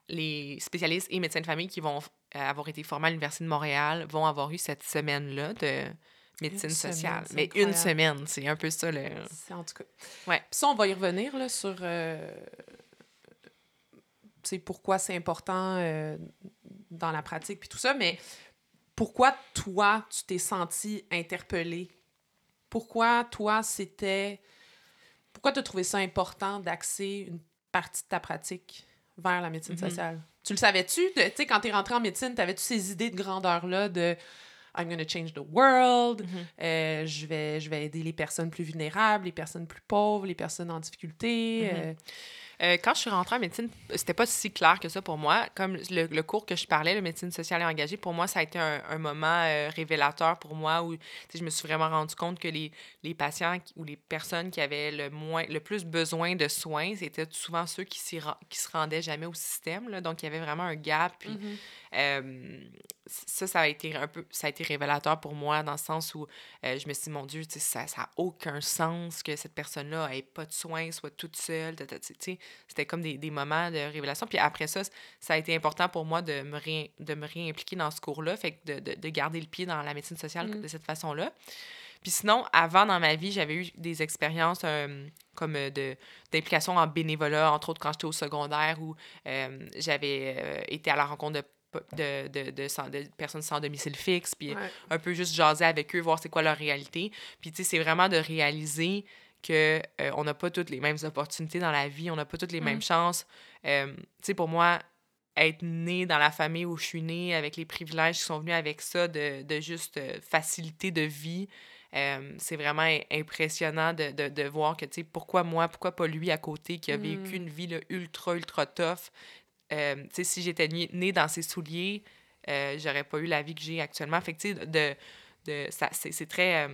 les spécialistes et médecins de famille qui vont euh, avoir été formés à l'Université de Montréal vont avoir eu cette semaine-là de médecine sociale. Mais une semaine, c'est un peu ça. Le... En tout cas. Ouais. Puis ça, on va y revenir là, sur euh, pourquoi c'est important euh, dans la pratique puis tout ça. Mais pourquoi toi, tu t'es senti interpellé? Pourquoi toi, c'était. Pourquoi tu as trouvé ça important d'axer une partie de ta pratique vers la médecine mm-hmm. sociale? Tu le savais-tu? Tu sais, quand tu es rentré en médecine, t'avais-tu ces idées de grandeur-là de I'm going to change the world, mm-hmm. euh, je, vais, je vais aider les personnes plus vulnérables, les personnes plus pauvres, les personnes en difficulté? Mm-hmm. Euh, euh, quand je suis rentrée en médecine, c'était pas si clair que ça pour moi. Comme le, cours que je parlais, la médecine sociale et engagée, pour moi, ça a été un, moment euh, révélateur pour moi où je me suis vraiment rendu compte que les, les patients ou les personnes qui avaient le, moins, le plus besoin de soins, c'était souvent ceux qui, qui se rendaient jamais au système. Là. Donc, il y avait vraiment un gap. Puis, mm-hmm. euh, ça, ça a été un peu, ça a été révélateur pour moi dans le sens où je me suis dit, mon Dieu, ça n'a aucun sens que cette personne-là n'ait pas de soins, soit toute seule. c'était comme des, des, moments de révélation. Puis après ça, ça a été important pour moi de me, de me réimpliquer dans ce cours-là, fait que de, de, garder le pied dans la médecine sociale mm. de cette façon-là. Puis sinon, avant dans ma vie, j'avais eu des expériences euh, comme euh, de d'implication en bénévolat, entre autres quand j'étais au secondaire, où euh, j'avais été à la rencontre de de, de, de, personnes sans domicile fixe, puis un peu juste jaser avec eux, voir c'est quoi leur réalité. Puis, tu sais, c'est vraiment de réaliser qu'on euh, n'a pas toutes les mêmes opportunités dans la vie, on n'a pas toutes les mêmes mm. chances. Euh, tu sais, pour moi, être né dans la famille où je suis née, avec les privilèges qui sont venus avec ça, de, de juste euh, facilité de vie, c'est vraiment impressionnant de, de, de voir que, tu sais, pourquoi moi, pourquoi pas lui à côté qui a vécu mm. une vie ultra, ultra tough. Sais, si j'étais née né dans ses souliers, j'aurais pas eu la vie que j'ai actuellement. Fait de, de, c'est très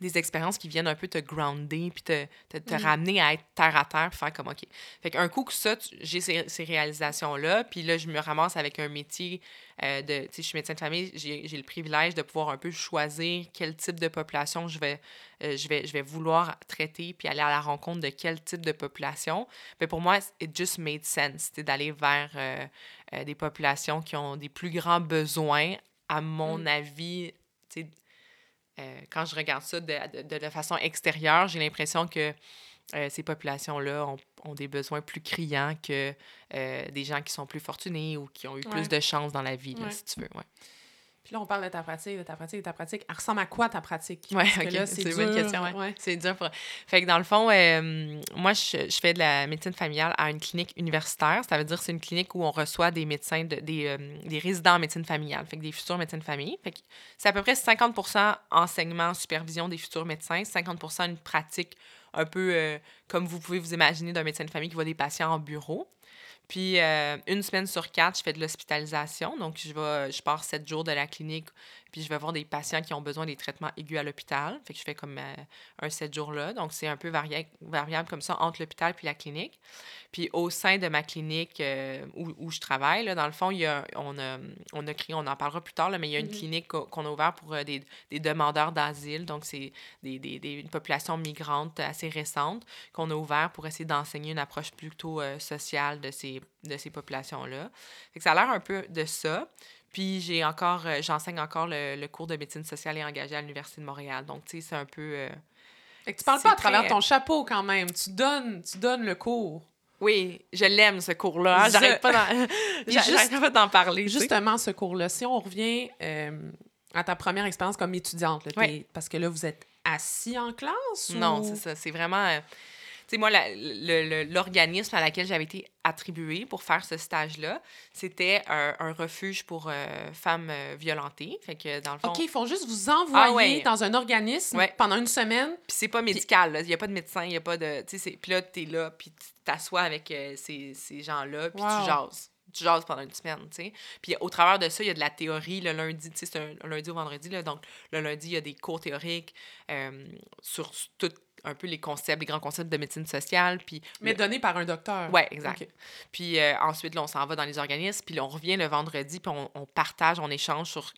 des expériences qui viennent un peu te grounder, puis te, te, te ramener à être terre à terre, puis faire comme OK. Fait qu'un coup que ça, j'ai ces, ces réalisations-là, puis là, je me ramasse avec un métier euh, de. Tu sais, je suis médecin de famille, j'ai le privilège de pouvoir un peu choisir quel type de population je vais, euh, je vais, je vais vouloir traiter, puis aller à la rencontre de quel type de population. Mais pour moi, it just made sense, d'aller vers euh, des populations qui ont des plus grands besoins, à mon mm. avis, tu sais euh, quand je regarde ça de, de, de façon extérieure, j'ai l'impression que euh, ces populations-là ont, ont, des besoins plus criants que euh, des gens qui sont plus fortunés ou qui ont eu plus de chance dans la vie, si tu veux. Ouais. Puis là, on parle de ta pratique, de ta pratique, de ta pratique. Elle ressemble à quoi ta pratique? Oui, c'est une bonne question. Ouais. C'est dur. Pour... Fait que dans le fond, euh, moi, je, je, fais de la médecine familiale à une clinique universitaire. Ça veut dire que c'est une clinique où on reçoit des médecins, de, des, euh, des, résidents en médecine familiale, fait que des futurs médecins de famille. Fait que c'est à peu près 50% enseignement, supervision des futurs médecins, 50% une pratique un peu euh, comme vous pouvez vous imaginer d'un médecin de famille qui voit des patients en bureau. Puis euh, une semaine sur quatre, je fais de l'hospitalisation. Donc, je, vais, je pars sept jours de la clinique puis je vais voir des patients qui ont besoin des traitements aigus à l'hôpital. Fait que je fais comme euh, un sept jours là. Donc, c'est un peu variable, variable comme ça entre l'hôpital puis la clinique. Puis au sein de ma clinique euh, où, où, je travaille, là, dans le fond, il y a, on, a, on a créé, on en parlera plus tard, là, mais il y a une mm-hmm. clinique qu'on a ouverte pour euh, des, des, demandeurs d'asile. Donc, c'est des, des, des, une population migrante assez récente qu'on a ouvert pour essayer d'enseigner une approche plutôt sociale de ces, de ces populations-là. Ça a l'air un peu de ça. Puis j'ai encore, euh, j'enseigne encore le, cours de médecine sociale et engagée à l'Université de Montréal. Donc, tu sais, c'est un peu. Euh, fait que tu parles pas à travers ton chapeau quand même. Tu donnes, tu donnes le cours. Oui, je l'aime, ce cours-là. J'arrête pas d'en parler. Justement, ce cours-là. Si on revient euh, à ta première expérience comme étudiante, parce que là, vous êtes assis en classe? Non, c'est ça. C'est vraiment sais, moi, l'organisme à laquelle j'avais été attribuée pour faire ce stage-là, c'était un, refuge pour euh, femmes euh, violentées. Fait que, dans le fond... OK, ils font juste vous envoyer ah dans un organisme pendant une semaine. Puis c'est pas médical, Il n'y a pas de médecin, il n'y a pas de... Puis là, es là, puis tu t'assois avec euh, ces, ces gens-là, puis tu jases tu jases pendant une semaine, tu sais. Puis au travers de ça, il y a de la théorie le lundi, tu sais, c'est un, lundi au vendredi, là, donc le lundi, il y a des cours théoriques sur tout un peu les concepts, les grands concepts de médecine sociale. Puis Mais donnés par un docteur. Oui, exact. Puis euh, ensuite, là, on s'en va dans les organismes, puis là, on revient le vendredi, puis on, partage, on échange sur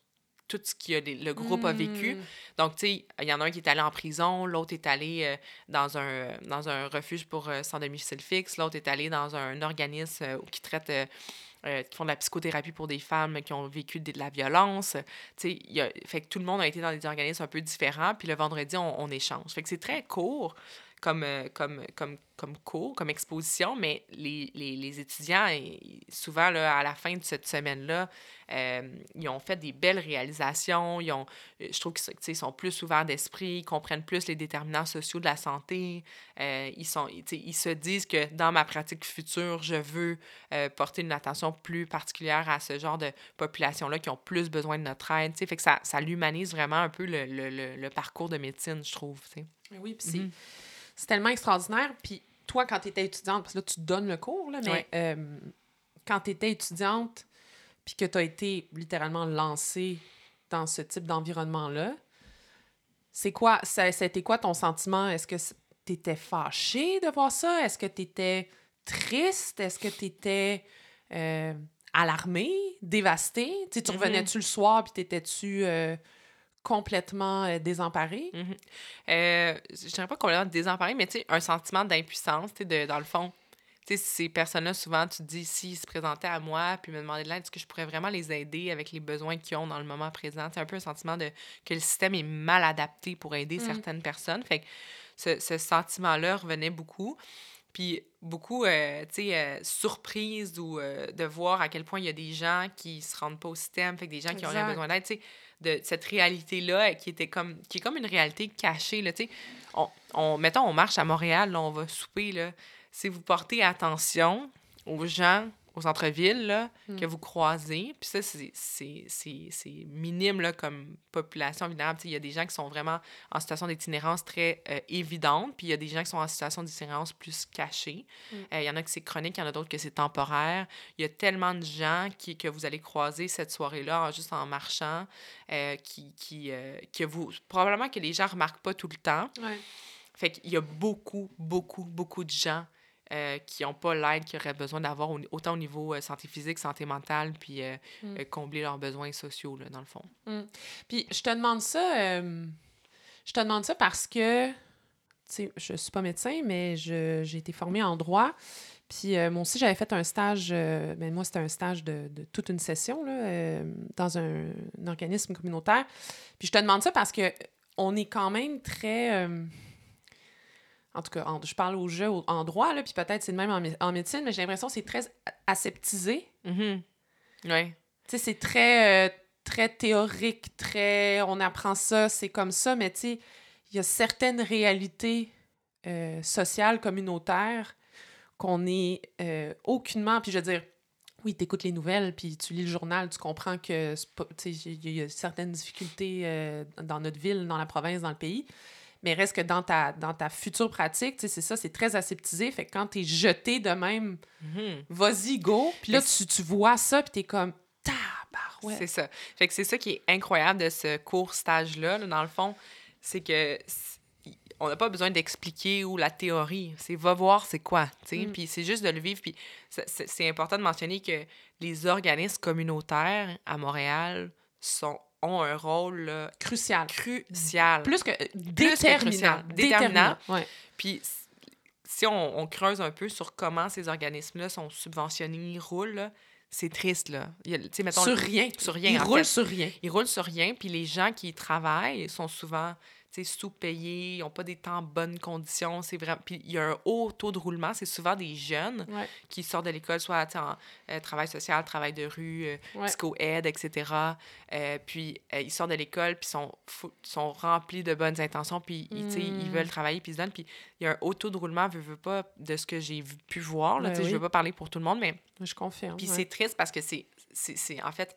tout ce que le groupe a vécu. Hmm. Donc, tu sais, il y en a un qui est allé en prison, l'autre est allé euh, dans, un, dans un refuge pour euh, sans domicile fixe, l'autre est allé dans un organisme qui traite euh, qui font de la psychothérapie pour des femmes qui ont vécu de, la violence. Y a, fait que tout le monde a été dans des organismes un peu différents, puis le vendredi, on, on échange. Fait que c'est très court comme, euh, comme, comme, comme cours, comme exposition, mais les, les, les étudiants, souvent, là, à la fin de cette semaine-là, euh, ils ont fait des belles réalisations. Ils ont, euh, je trouve qu'ils sont plus ouverts d'esprit, ils comprennent plus les déterminants sociaux de la santé. ils, sont, ils se disent que dans ma pratique future, je veux porter une attention plus particulière à ce genre de population-là qui ont plus besoin de notre aide. Fait que ça, ça l'humanise vraiment un peu le, le, le, parcours de médecine, je trouve. Oui, puis mm-hmm. C'est tellement extraordinaire. Puis toi, quand tu étais étudiante, parce que là, tu donnes le cours, là, mais euh, quand tu étais étudiante, puis que tu as été littéralement lancée dans ce type d'environnement-là, c'est quoi, c'était quoi ton sentiment? Est-ce que tu étais fâchée de voir ça? Est-ce que tu étais triste? Est-ce que tu étais euh, alarmée, dévastée? tu mm-hmm. revenais-tu le soir, puis t'étais-tu... Euh, complètement euh, désemparé? Mm je dirais pas complètement désemparé, mais tu sais, un sentiment d'impuissance, tu sais, dans le fond. Tu sais, ces personnes-là, souvent, tu te dis, s'ils se présentaient à moi, puis me demandaient de l'aide, est-ce que je pourrais vraiment les aider avec les besoins qu'ils ont dans le moment présent? C'est un peu un sentiment de que le système est mal adapté pour aider mm. certaines personnes. Fait que ce, ce sentiment-là revenait beaucoup. Puis beaucoup, euh, tu sais, surprise ou de voir à quel point il y a des gens qui se rendent pas au système, fait que des gens qui auraient besoin d'aide, tu sais de cette réalité-là qui était comme qui est comme une réalité cachée. Là, on, on, mettons, on marche à Montréal, là, on va souper. Là. Si vous portez attention aux gens au centre-ville, là, Mm. que vous croisez. Puis ça, c'est- minime là, comme population, sais, Il y a des gens qui sont vraiment en situation d'itinérance très euh, évidente, puis il y a des gens qui sont en situation d'itinérance plus cachée. Mm. Euh, Il y en a que c'est chronique, il y en a d'autres que c'est temporaire. Il y a tellement de gens qui, que vous allez croiser cette soirée-là, juste en marchant, euh, qui, qui, que vous... Probablement que les gens remarquent pas tout le temps. Ouais. Fait qu'il y a beaucoup, beaucoup, beaucoup de gens euh, qui n'ont pas l'aide qu'ils auraient besoin d'avoir, au- autant au niveau euh, santé physique, santé mentale, puis euh, Mm. combler leurs besoins sociaux, là, dans le fond. Puis je te demande ça, je te demande ça parce que, tu sais, je suis pas médecin, mais j'ai été formée en droit. Puis moi aussi, j'avais fait un stage, euh, ben moi, c'était un stage de, de toute une session là, dans un, un organisme communautaire. Puis je te demande ça parce que on est quand même très... en tout cas, en- je parle au jeu en droit, là, puis peut-être c'est le même en, mé- en médecine, mais j'ai l'impression que c'est très aseptisé. Mhm. Ouais. Tu sais, c'est très, euh, très théorique, très... On apprend ça, c'est comme ça, mais tu sais, il y a certaines réalités euh, sociales, communautaires, qu'on est euh, aucunement... Puis je veux dire, oui, tu écoutes les nouvelles, puis tu lis le journal, tu comprends que il y, a- il y a certaines difficultés dans notre ville, dans la province, dans le pays. Mais reste que dans ta, dans ta future pratique, c'est ça, c'est très aseptisé. Fait que quand tu es jeté de même, Mhm. vas-y, go. Puis là, tu, tu vois ça, puis tu es comme, tabarouette. C'est ça. Fait que c'est ça qui est incroyable de ce court stage-là, là, dans le fond, c'est que on n'a pas besoin d'expliquer ou la théorie. C'est va voir c'est quoi, tu sais. Mm. Puis c'est juste de le vivre. Puis c'est important de mentionner que les organismes communautaires à Montréal sont, ont un rôle là, Crucial. crucial. Plus que que déterminant. Déterminant. Déterminant. Ouais. Puis si on, on creuse un peu sur comment ces organismes-là sont subventionnés, roulent, c'est triste, là. Il mettons, Sur rien. sur rien, Il en roule fait. sur rien. ils roulent sur rien, puis les gens qui y travaillent sont souvent sous-payés, ils n'ont pas des temps en bonnes conditions. C'est vraiment... Puis il y a un haut taux de roulement. C'est souvent des jeunes Ouais. qui sortent de l'école, soit en euh, travail social, travail de rue, euh, Ouais. psycho-aide, etc. Euh, puis euh, ils sortent de l'école, puis sont, fou- sont remplis de bonnes intentions, puis ils, tu sais, ils Mm. veulent travailler, puis ils se donnent. Puis il y a un haut taux de roulement, veux, veux pas, de ce que j'ai pu voir. Là, Ben Je oui. veux pas parler pour tout le monde, mais Je confirme. puis ouais. c'est triste parce que c'est, c'est, en fait,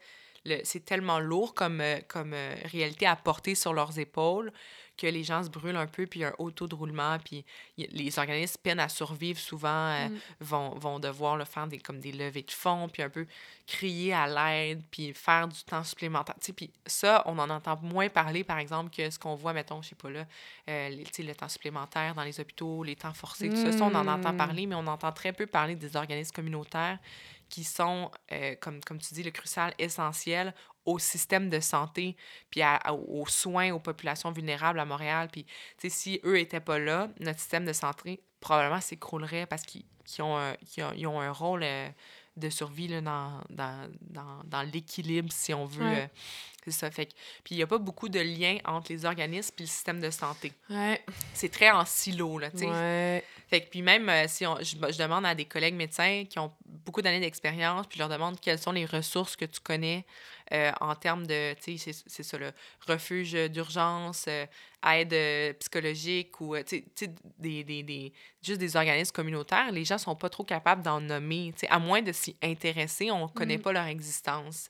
c'est tellement lourd comme, comme euh, réalité à porter sur leurs épaules que les gens se brûlent un peu, puis il y a un haut taux de roulement, puis y- les organismes peinent à survivre souvent, euh, Mm. vont, vont devoir le faire des, comme des levées de fonds, puis un peu crier à l'aide, puis faire du temps supplémentaire. Tu sais, Puis ça, on en entend moins parler, par exemple, que ce qu'on voit, mettons, je sais pas là, euh, les- le temps supplémentaire dans les hôpitaux, les temps forcés, tout ça. Ça, on en entend Mm. parler, mais on entend très peu parler des organismes communautaires qui sont, euh, comme, comme tu dis, le crucial essentiel au système de santé, puis à- à- aux soins aux populations vulnérables à Montréal. Puis, tu sais, si eux étaient pas là, notre système de santé probablement s'écroulerait parce qu'ils ont, un- qu'ils ont, ils ont un rôle euh, de survie là, dans, dans, dans, dans l'équilibre, si on veut. Ouais. euh, c'est ça. Fait que- puis, il n'y a pas beaucoup de liens entre les organismes et le système de santé. Ouais. C'est très en silo, là, tu sais. Ouais. Fait que puis même euh, si on, je, je demande à des collègues médecins qui ont beaucoup d'années d'expérience, puis je leur demande quelles sont les ressources que tu connais euh, en termes de, tu sais, c'est- ça, le refuge d'urgence, euh, aide psychologique ou, tu sais- tu sais, des, des, des, juste des organismes communautaires, les gens sont pas trop capables d'en nommer, tu sais, à moins de s'y intéresser, on connaît Mm. pas leur existence.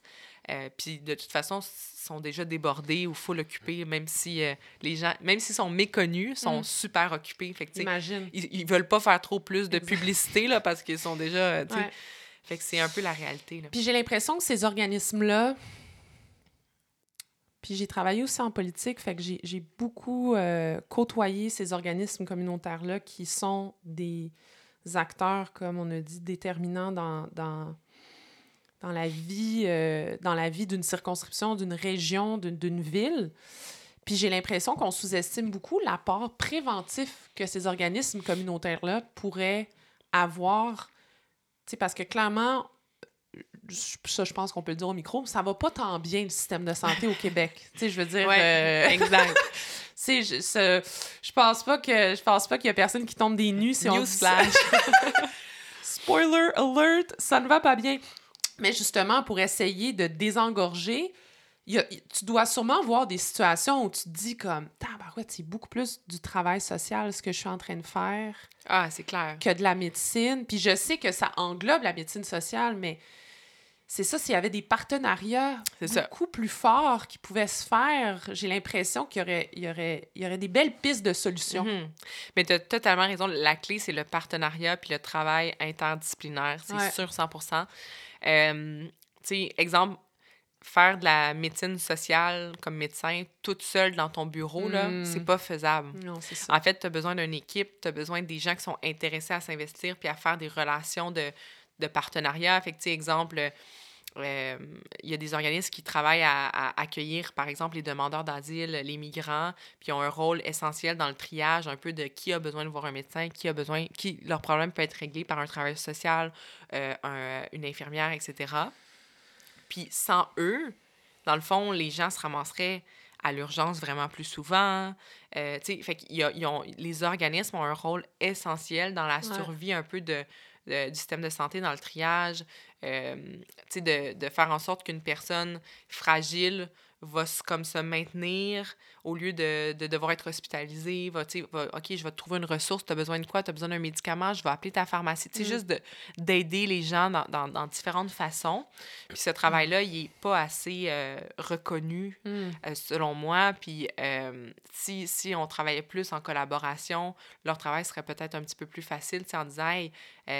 Euh, puis de toute façon, sont déjà débordés ou full occupés, même si euh, les gens, même s'ils sont méconnus, sont Mm. super occupés. Fait que, Imagine. ils, ils veulent pas faire trop plus de publicité là, parce qu'ils sont déjà. euh. Ouais. Fait que c'est un peu la réalité. Là. Puis j'ai l'impression que ces organismes-là. Puis j'ai travaillé aussi en politique, fait que j'ai j'ai beaucoup euh, côtoyé ces organismes communautaires-là qui sont des acteurs, comme on a dit, déterminants dans, dans, dans la vie, euh, dans la vie d'une circonscription, d'une région, d'une ville. Puis j'ai l'impression qu'on sous-estime beaucoup l'apport préventif que ces organismes communautaires-là pourraient avoir. Tu sais, parce que clairement, je- ça, je pense qu'on peut le dire au micro, ça va pas tant bien le système de santé au Québec. Tu sais, je veux dire. Ouais, euh, exact. tu sais, je, ce- je pense pas que je pense pas qu'il y a personne qui tombe des nues si on dit ça. Newsflash. Spoiler alert, ça ne va pas bien. Mais justement, pour essayer de désengorger, tu dois sûrement voir des situations où tu te dis comme, c'est beaucoup plus du travail social ce que je suis en train de faire. Ah, c'est clair. Que de la médecine. Puis je sais que ça englobe la médecine sociale, mais c'est ça, s'il y avait des partenariats beaucoup plus forts qui pouvaient se faire, j'ai l'impression qu'il y aurait, il y, aurait, il y aurait des belles pistes de solutions. Mhm. Mais tu as totalement raison. La clé, c'est le partenariat puis le travail interdisciplinaire. C'est sûr, 100 euh, Tu sais, exemple, faire de la médecine sociale comme médecin toute seule dans ton bureau, là, hmm. c'est pas faisable. Non, c'est ça. En fait, tu as besoin d'une équipe, tu as besoin des gens qui sont intéressés à s'investir puis à faire des relations de, de partenariat. Fait que, exemple, euh, il y a des organismes qui travaillent à, accueillir, par exemple, les demandeurs d'asile, les migrants, puis ont un rôle essentiel dans le triage un peu de qui a besoin de voir un médecin, qui a besoin, qui leur problème peut être réglé par un travailleur social, euh, une infirmière, etc. Puis sans eux, dans le fond, les gens se ramasseraient à l'urgence vraiment plus souvent. Euh, fait y a, ont, les organismes ont un rôle essentiel dans la survie un peu de, du système de santé, dans le triage, euh, de, de faire en sorte qu'une personne fragile va comme se maintenir au lieu de, de devoir être hospitalisé. Va, va, OK, je vais te trouver une ressource. Tu as besoin de quoi? Tu as besoin d'un médicament? Je vais appeler ta pharmacie. C'est mm. juste d'aider les gens dans, dans, dans, différentes façons. Puis ce travail-là, il n'est pas assez euh, reconnu, mm. euh, selon moi. Puis euh, si, si on travaillait plus en collaboration, leur travail serait peut-être un petit peu plus facile en disant hey,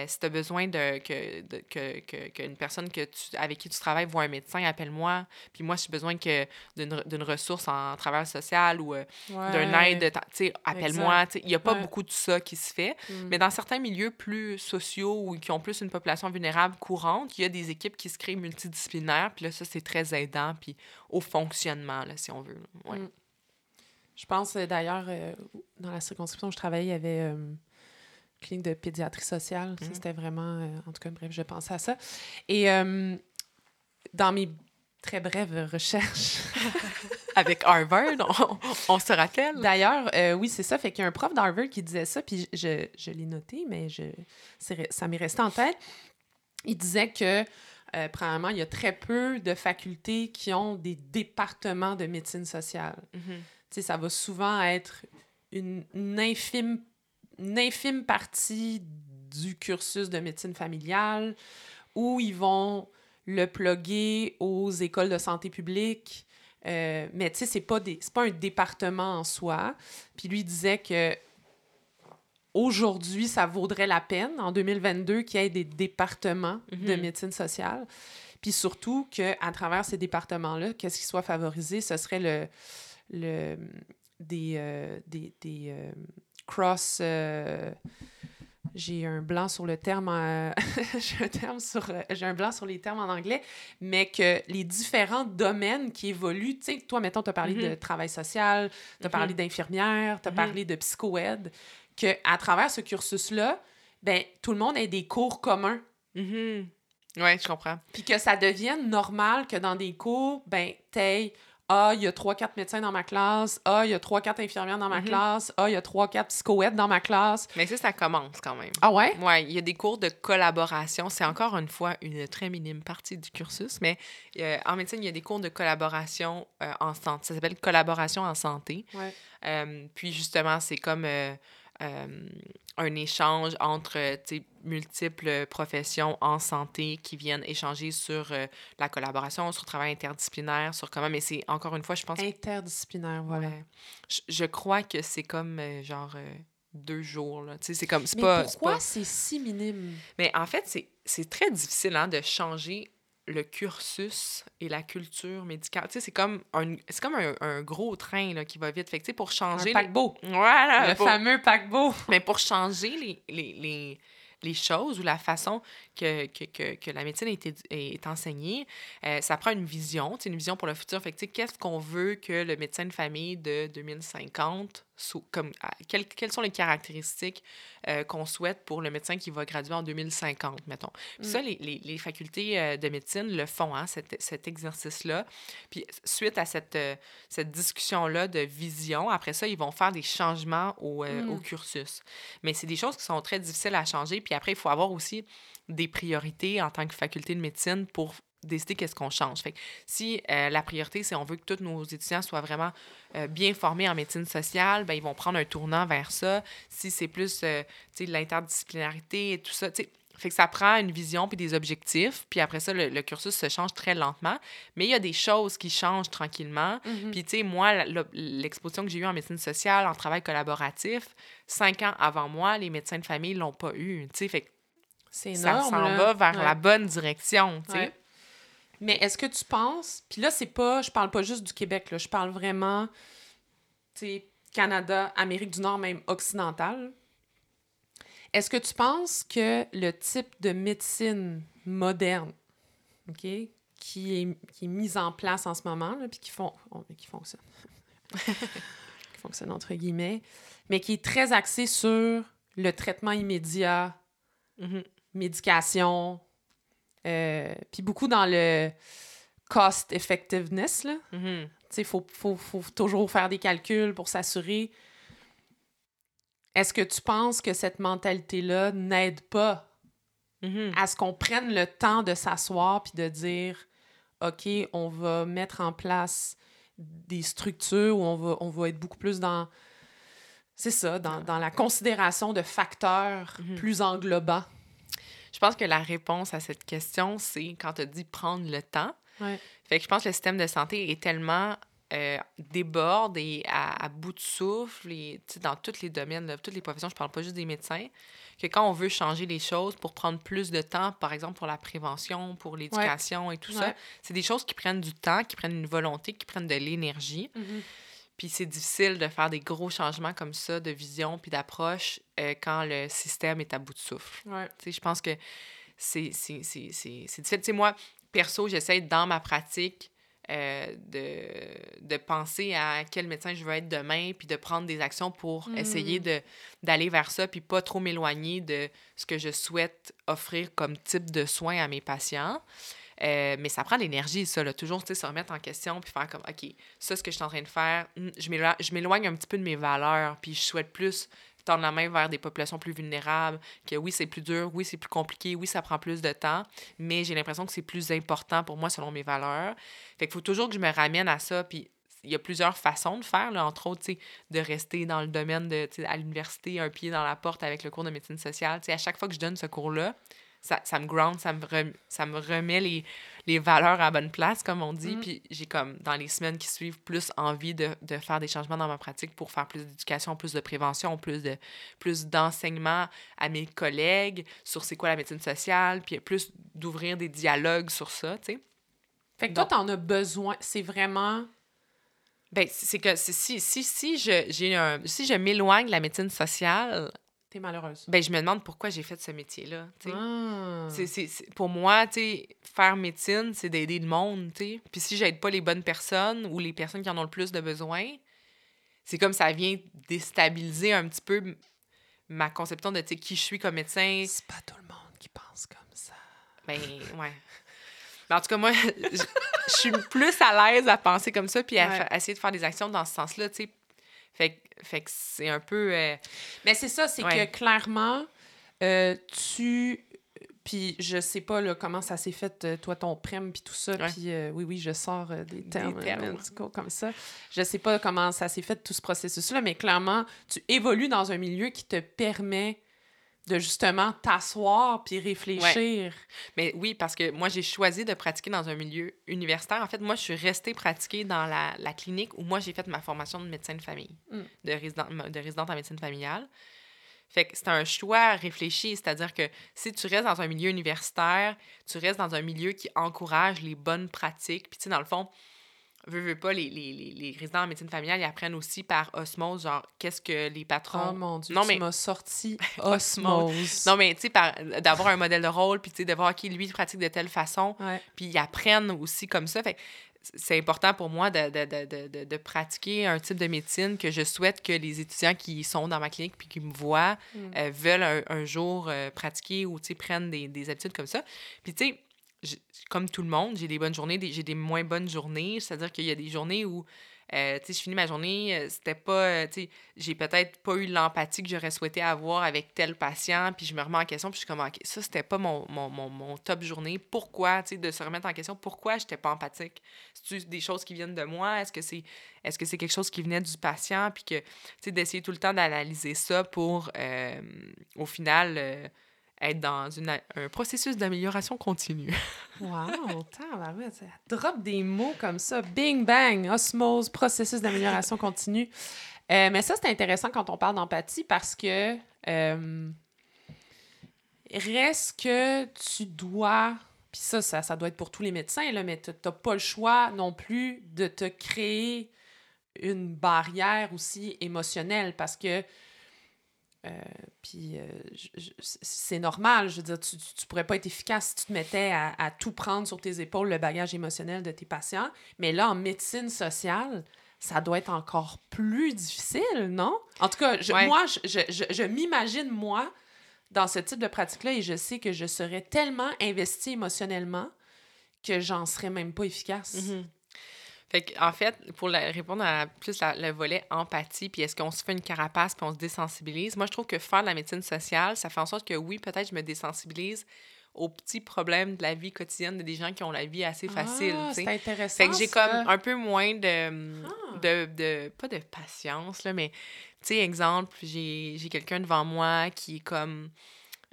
si tu as besoin de, que, de, que, que, qu'une personne que tu, avec qui tu travailles voit un médecin, appelle-moi. Puis moi, j'ai besoin que d'une ressource en travail social ou euh, d'un aide, tu appelle-moi. Il n'y a pas beaucoup de ça qui se fait. Mm. Mais dans certains milieux plus sociaux ou qui ont plus une population vulnérable courante, il y a des équipes qui se créent multidisciplinaires. Puis là, ça, c'est très aidant puis au fonctionnement, là, si on veut. Ouais. Mm. Je pense euh, d'ailleurs, euh, dans la circonscription où je travaillais, il y avait une clinique de pédiatrie sociale. Mm. C'était vraiment, en tout cas, bref, je pensais à ça. Et dans mes très brève recherche. Avec Harvard, on, se rappelle. D'ailleurs, euh, oui, c'est ça. Fait qu'il y a un prof d'Harvard qui disait ça, puis je, je l'ai noté, mais je, ça m'est resté en tête. Il disait que, euh, premièrement, il y a très peu de facultés qui ont des départements de médecine sociale. Mm-hmm. Tu sais, ça va souvent être une, infime, une infime partie du cursus de médecine familiale où ils vont le plugger aux écoles de santé publique. Euh, mais tu sais, c'est pas, des, pas un département en soi. Puis lui disait que aujourd'hui, ça vaudrait la peine, en 2022, qu'il y ait des départements de mhm. médecine sociale. Puis surtout qu'à travers ces départements-là, qu'est-ce qui soit favorisé, ce serait le, le, des, euh, des, des euh, cross j'ai un blanc sur le terme j'ai un terme sur euh, j'ai un blanc sur les termes en anglais mais que les différents domaines qui évoluent tu sais toi mettons tu as parlé de mm-hmm. travail social tu as parlé mm-hmm. d'infirmière tu as mm-hmm. parlé de psychoède que à travers ce cursus là ben tout le monde ait des cours communs Oui, je comprends. Puis que ça devienne normal que dans des cours, ben, t'aies ah, il y a trois, quatre médecins dans ma classe. Ah, il y a trois, quatre infirmières dans ma mhm. classe. Ah, il y a trois, quatre psychoètes dans ma classe. Mais ça, ça commence quand même. Ah ouais? Ouais, il y a des cours de collaboration. C'est encore une fois une très minime partie du cursus, mais euh, en médecine, il y a des cours de collaboration euh, en santé. Ça s'appelle collaboration en santé. Ouais. Euh, puis justement, c'est comme un échange entre multiples professions en santé qui viennent échanger sur euh, la collaboration, sur le travail interdisciplinaire, sur comment. Mais c'est encore une fois, je pense. Interdisciplinaire, voilà. Je, crois que c'est comme euh, genre euh, deux jours. Là. C'est comme. Mais pas, pourquoi c'est si minime? Mais en fait, c'est très difficile hein, de changer le cursus et la culture médicale. Tu sais, c'est comme un, c'est comme un, gros train là, qui va vite. Fait que, pour changer... Un paquebot. Voilà. Le fameux paquebot. Mais pour changer les, les, les, les choses ou la façon que, que, que, que la médecine est, est enseignée, euh, ça prend une vision, une vision pour le futur. Fait que, qu'est-ce qu'on veut que le médecin de famille de 2050 comme, quelles, quelles, sont les caractéristiques euh, qu'on souhaite pour le médecin qui va graduer en 2050, mettons. Puis ça, mm. les, les, les, facultés euh, de médecine le font, hein, cet, cet exercice-là. Puis suite à cette, cette discussion-là de vision, après ça, ils vont faire des changements au, au mm. cursus. Mais c'est des choses qui sont très difficiles à changer. Puis après, il faut avoir aussi des priorités en tant que faculté de médecine pour décider qu'est-ce qu'on change. Fait si euh, la priorité, c'est on veut que tous nos étudiants soient vraiment euh, bien formés en médecine sociale, ben, ils vont prendre un tournant vers ça. Si c'est plus euh, l'interdisciplinarité et tout ça, fait que ça prend une vision puis des objectifs, puis après ça, le, cursus se change très lentement. Mais il y a des choses qui changent tranquillement. Mm-hmm. Puis, tu sais, moi, l'exposition que j'ai eue en médecine sociale, en travail collaboratif, cinq ans avant moi, les médecins de famille l'ont pas eu. Tu sais, fait que ça s'en va vers la bonne direction, tu sais. Mais est-ce que tu penses, puis là, c'est pas, je parle pas juste du Québec, là, je parle vraiment, tu sais, Canada, Amérique du Nord, même occidentale. Est-ce que tu penses que le type de médecine moderne, OK, qui est, qui est mise en place en ce moment, là, puis qui, font, qui fonctionne, qui fonctionne entre guillemets, mais qui est très axée sur le traitement immédiat, mm-hmm. Médication, euh, puis beaucoup dans le cost effectiveness. Là. Mm-hmm. Il faut, faut, faut, toujours faire des calculs pour s'assurer. Est-ce que tu penses que cette mentalité-là n'aide pas mm-hmm. à ce qu'on prenne le temps de s'asseoir puis de dire OK, on va mettre en place des structures où on va, on va être beaucoup plus dans. C'est ça, dans, dans, la considération de facteurs mm-hmm. plus englobants je pense que la réponse à cette question, c'est quand tu dit prendre le temps. Fait que je pense que le système de santé est tellement euh, déborde et à, bout de souffle, et, dans tous les domaines, toutes les professions, je parle pas juste des médecins, que quand on veut changer les choses pour prendre plus de temps, par exemple pour la prévention, pour l'éducation et tout ça, c'est des choses qui prennent du temps, qui prennent une volonté, qui prennent de l'énergie. Mm-hmm. Puis c'est difficile de faire des gros changements comme ça de vision puis d'approche euh, quand le système est à bout de souffle. Ouais. Je pense que c'est difficile. sais, moi, perso, j'essaie dans ma pratique euh, de, de penser à quel médecin je veux être demain, puis de prendre des actions pour mm. essayer d'aller vers ça, puis pas trop m'éloigner de ce que je souhaite offrir comme type de soins à mes patients. Euh, mais ça prend de l'énergie, ça, là. Toujours, se remettre en question, puis faire comme, OK, ça, ce que je suis en train de faire, hmm, je m'éloigne un petit peu de mes valeurs, puis je souhaite plus tendre la main vers des populations plus vulnérables, que oui, c'est plus dur, oui, c'est plus compliqué, oui, ça prend plus de temps, mais j'ai l'impression que c'est plus important pour moi selon mes valeurs. Fait qu'il faut toujours que je me ramène à ça, puis il y a plusieurs façons de faire, là, entre autres, de rester dans le domaine de, à l'université, un pied dans la porte avec le cours de médecine sociale. sais, à chaque fois que je donne ce cours-là, ça, ça, me ground, ça me, ça me remet les, les, valeurs à bonne place, comme on dit. Mm. Puis j'ai comme, dans les semaines qui suivent, plus envie de, de faire des changements dans ma pratique pour faire plus d'éducation, plus de prévention, plus de plus d'enseignement à mes collègues sur c'est quoi la médecine sociale, puis plus d'ouvrir des dialogues sur ça, tu sais. Fait que toi, t'en as besoin. C'est vraiment... Ben, c'est que si, si, si je, un, si je m'éloigne de la médecine sociale, T'es malheureuse. Ben, je me demande pourquoi j'ai fait ce métier-là. Ah. pour moi, faire médecine, c'est d'aider le monde. T'sais. Puis si j'aide pas les bonnes personnes ou les personnes qui en ont le plus de besoin, c'est comme ça vient déstabiliser un petit peu ma conception de qui je suis comme médecin. C'est pas tout le monde qui pense comme ça. Ben, ouais. Mais en tout cas, moi, je suis plus à l'aise à penser comme ça puis à, essayer de faire des actions dans ce sens-là, tu sais, fait, fait que c'est un peu. Euh, Mais c'est ça, c'est que clairement, euh, tu. Puis je sais pas là, comment ça s'est fait, euh, toi, ton prem, puis tout ça. Puis oui, oui, je sors des termes, médicaux comme ça. Je sais pas comment ça s'est fait, tout ce processus-là, mais clairement, tu évolues dans un milieu qui te permet de justement t'asseoir puis réfléchir. Mais oui, parce que moi, j'ai choisi de pratiquer dans un milieu universitaire. En fait, moi, je suis restée pratiquer dans la, la clinique où moi, j'ai fait ma formation de médecin de famille, mm. de, résident, de résidente en médecine familiale. Fait que c'est un choix réfléchi, c'est-à-dire que si tu restes dans un milieu universitaire, tu restes dans un milieu qui encourage les bonnes pratiques. Puis, tu sais, dans le fond, veux, veux pas, les, les, les, résidents en médecine familiale, ils apprennent aussi par osmose, genre, qu'est-ce que les patrons... Oh mon Dieu, non, tu mais... m'as sorti osmose. non, mais, tu sais, d'avoir un modèle de rôle, puis, tu sais, de voir qui, lui, pratique de telle façon, puis ils apprennent aussi comme ça. Fait c'est important pour moi de, de, de, de, pratiquer un type de médecine que je souhaite que les étudiants qui sont dans ma clinique puis qui me voient mm. euh, veulent un, jour euh, pratiquer ou prennent des, des habitudes comme ça. Puis tu sais, comme tout le monde, j'ai des bonnes journées, j'ai des moins bonnes journées. C'est-à-dire qu'il y a des journées où Euh, tu sais, je finis ma journée, euh, c'était pas, euh, tu sais, j'ai peut-être pas eu l'empathie que j'aurais souhaité avoir avec tel patient, puis je me remets en question, puis je suis comme, OK, ça, c'était pas mon, mon, mon, mon, top journée. Pourquoi, tu sais, de se remettre en question, pourquoi j'étais pas empathique? cest des choses qui viennent de moi? Est-ce que c'est est-ce que c'est quelque chose qui venait du patient? Puis que, tu sais, d'essayer tout le temps d'analyser ça pour, au final être dans un processus d'amélioration continue. wow! ça drop des mots comme ça. Bing, bang, osmose, processus d'amélioration continue. Euh, mais ça, c'est intéressant quand on parle d'empathie parce que euh, reste que tu dois, puis ça, ça, ça, doit être pour tous les médecins, là, mais tu n'as pas le choix non plus de te créer une barrière aussi émotionnelle parce que euh, puis euh, c'est normal, je veux dire, tu, tu, pourrais pas être efficace si tu te mettais à, tout prendre sur tes épaules, le bagage émotionnel de tes patients. Mais là, en médecine sociale, ça doit être encore plus difficile, non? En tout cas, moi, je, je m'imagine, moi, dans ce type de pratique-là, et je sais que je serais tellement investie émotionnellement que j'en serais même pas efficace. Mm-hmm. Fait en fait, pour répondre à plus le volet empathie, puis est-ce qu'on se fait une carapace puis on se désensibilise, moi, je trouve que faire de la médecine sociale, ça fait en sorte que oui, peut-être je me désensibilise aux petits problèmes de la vie quotidienne de des gens qui ont la vie assez facile. Ah, c'est intéressant. Fait que j'ai comme un peu moins de, ah. de, de, Pas de patience, là, mais, tu sais, exemple, j'ai quelqu'un devant moi qui est comme.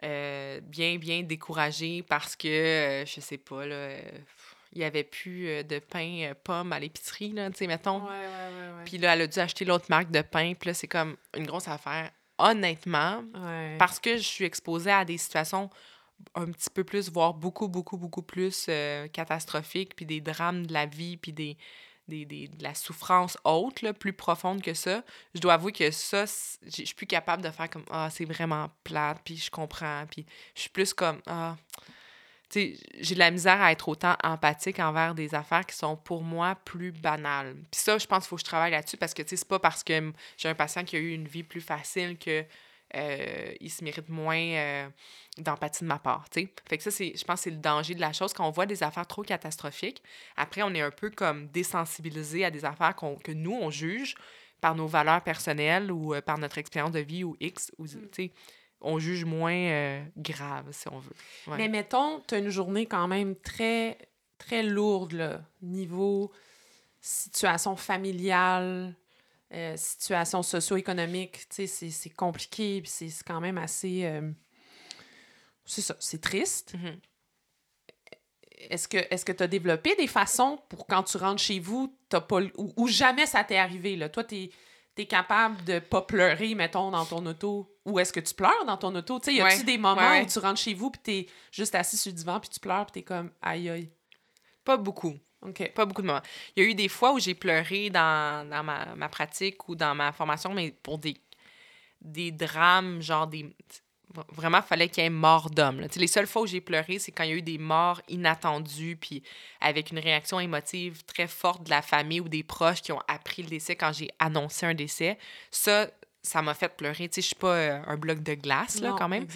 Euh, bien, bien découragé parce que, euh, je sais pas, là, il n'y avait plus euh, de pain euh, pomme à l'épicerie, là, tu sais, mettons. Ouais, ouais, ouais, Puis là, elle a dû acheter l'autre marque de pain. Puis là, c'est comme une grosse affaire. Honnêtement, parce que je suis exposée à des situations un petit peu plus, voire beaucoup, beaucoup, beaucoup plus euh, catastrophiques, puis des drames de la vie, puis des, des, des, de la souffrance haute, là, plus profonde que ça, je dois avouer que ça, je suis plus capable de faire comme Ah, c'est vraiment plate, puis je comprends, puis je suis plus comme Ah, j'ai de la misère à être autant empathique envers des affaires qui sont pour moi plus banales. Puis ça, je pense qu'il faut que je travaille là-dessus parce que c'est pas parce que j'ai un patient qui a eu une vie plus facile que euh, il se mérite moins euh, d'empathie de ma part. Fait que ça, je pense que c'est le danger de la chose. Quand on voit des affaires trop catastrophiques, après, on est un peu comme désensibilisé à des affaires que nous, on juge par nos valeurs personnelles ou euh, par notre expérience de vie ou X. Ou, mm on juge moins euh, grave, si on veut. Mais mettons, tu as une journée quand même très, très lourde, là, niveau situation familiale, euh, situation socio-économique. Tu sais, c'est compliqué, puis c'est quand même assez... Euh, c'est ça, c'est triste. Mm-hmm. Est-ce que tu as développé des façons pour quand tu rentres chez vous, as pas, ou, jamais ça t'est arrivé? Là? Toi, tu es t'es capable de pas pleurer, mettons, dans ton auto, ou est-ce que tu pleures dans ton auto? Tu sais, y a-tu des moments où tu rentres chez vous, puis t'es juste assis sur le divan, puis tu pleures, puis t'es comme aïe aïe? Pas beaucoup. OK. Pas beaucoup de moments. Il y a eu des fois où j'ai pleuré dans, dans ma, ma, pratique ou dans ma formation, mais pour des, des drames, genre des vraiment, il fallait qu'il y ait mort d'homme. Les seules fois où j'ai pleuré, c'est quand il y a eu des morts inattendues, puis avec une réaction émotive très forte de la famille ou des proches qui ont appris le décès quand j'ai annoncé un décès. Ça, ça m'a fait pleurer. Je ne suis pas euh, un bloc de glace, là, quand même.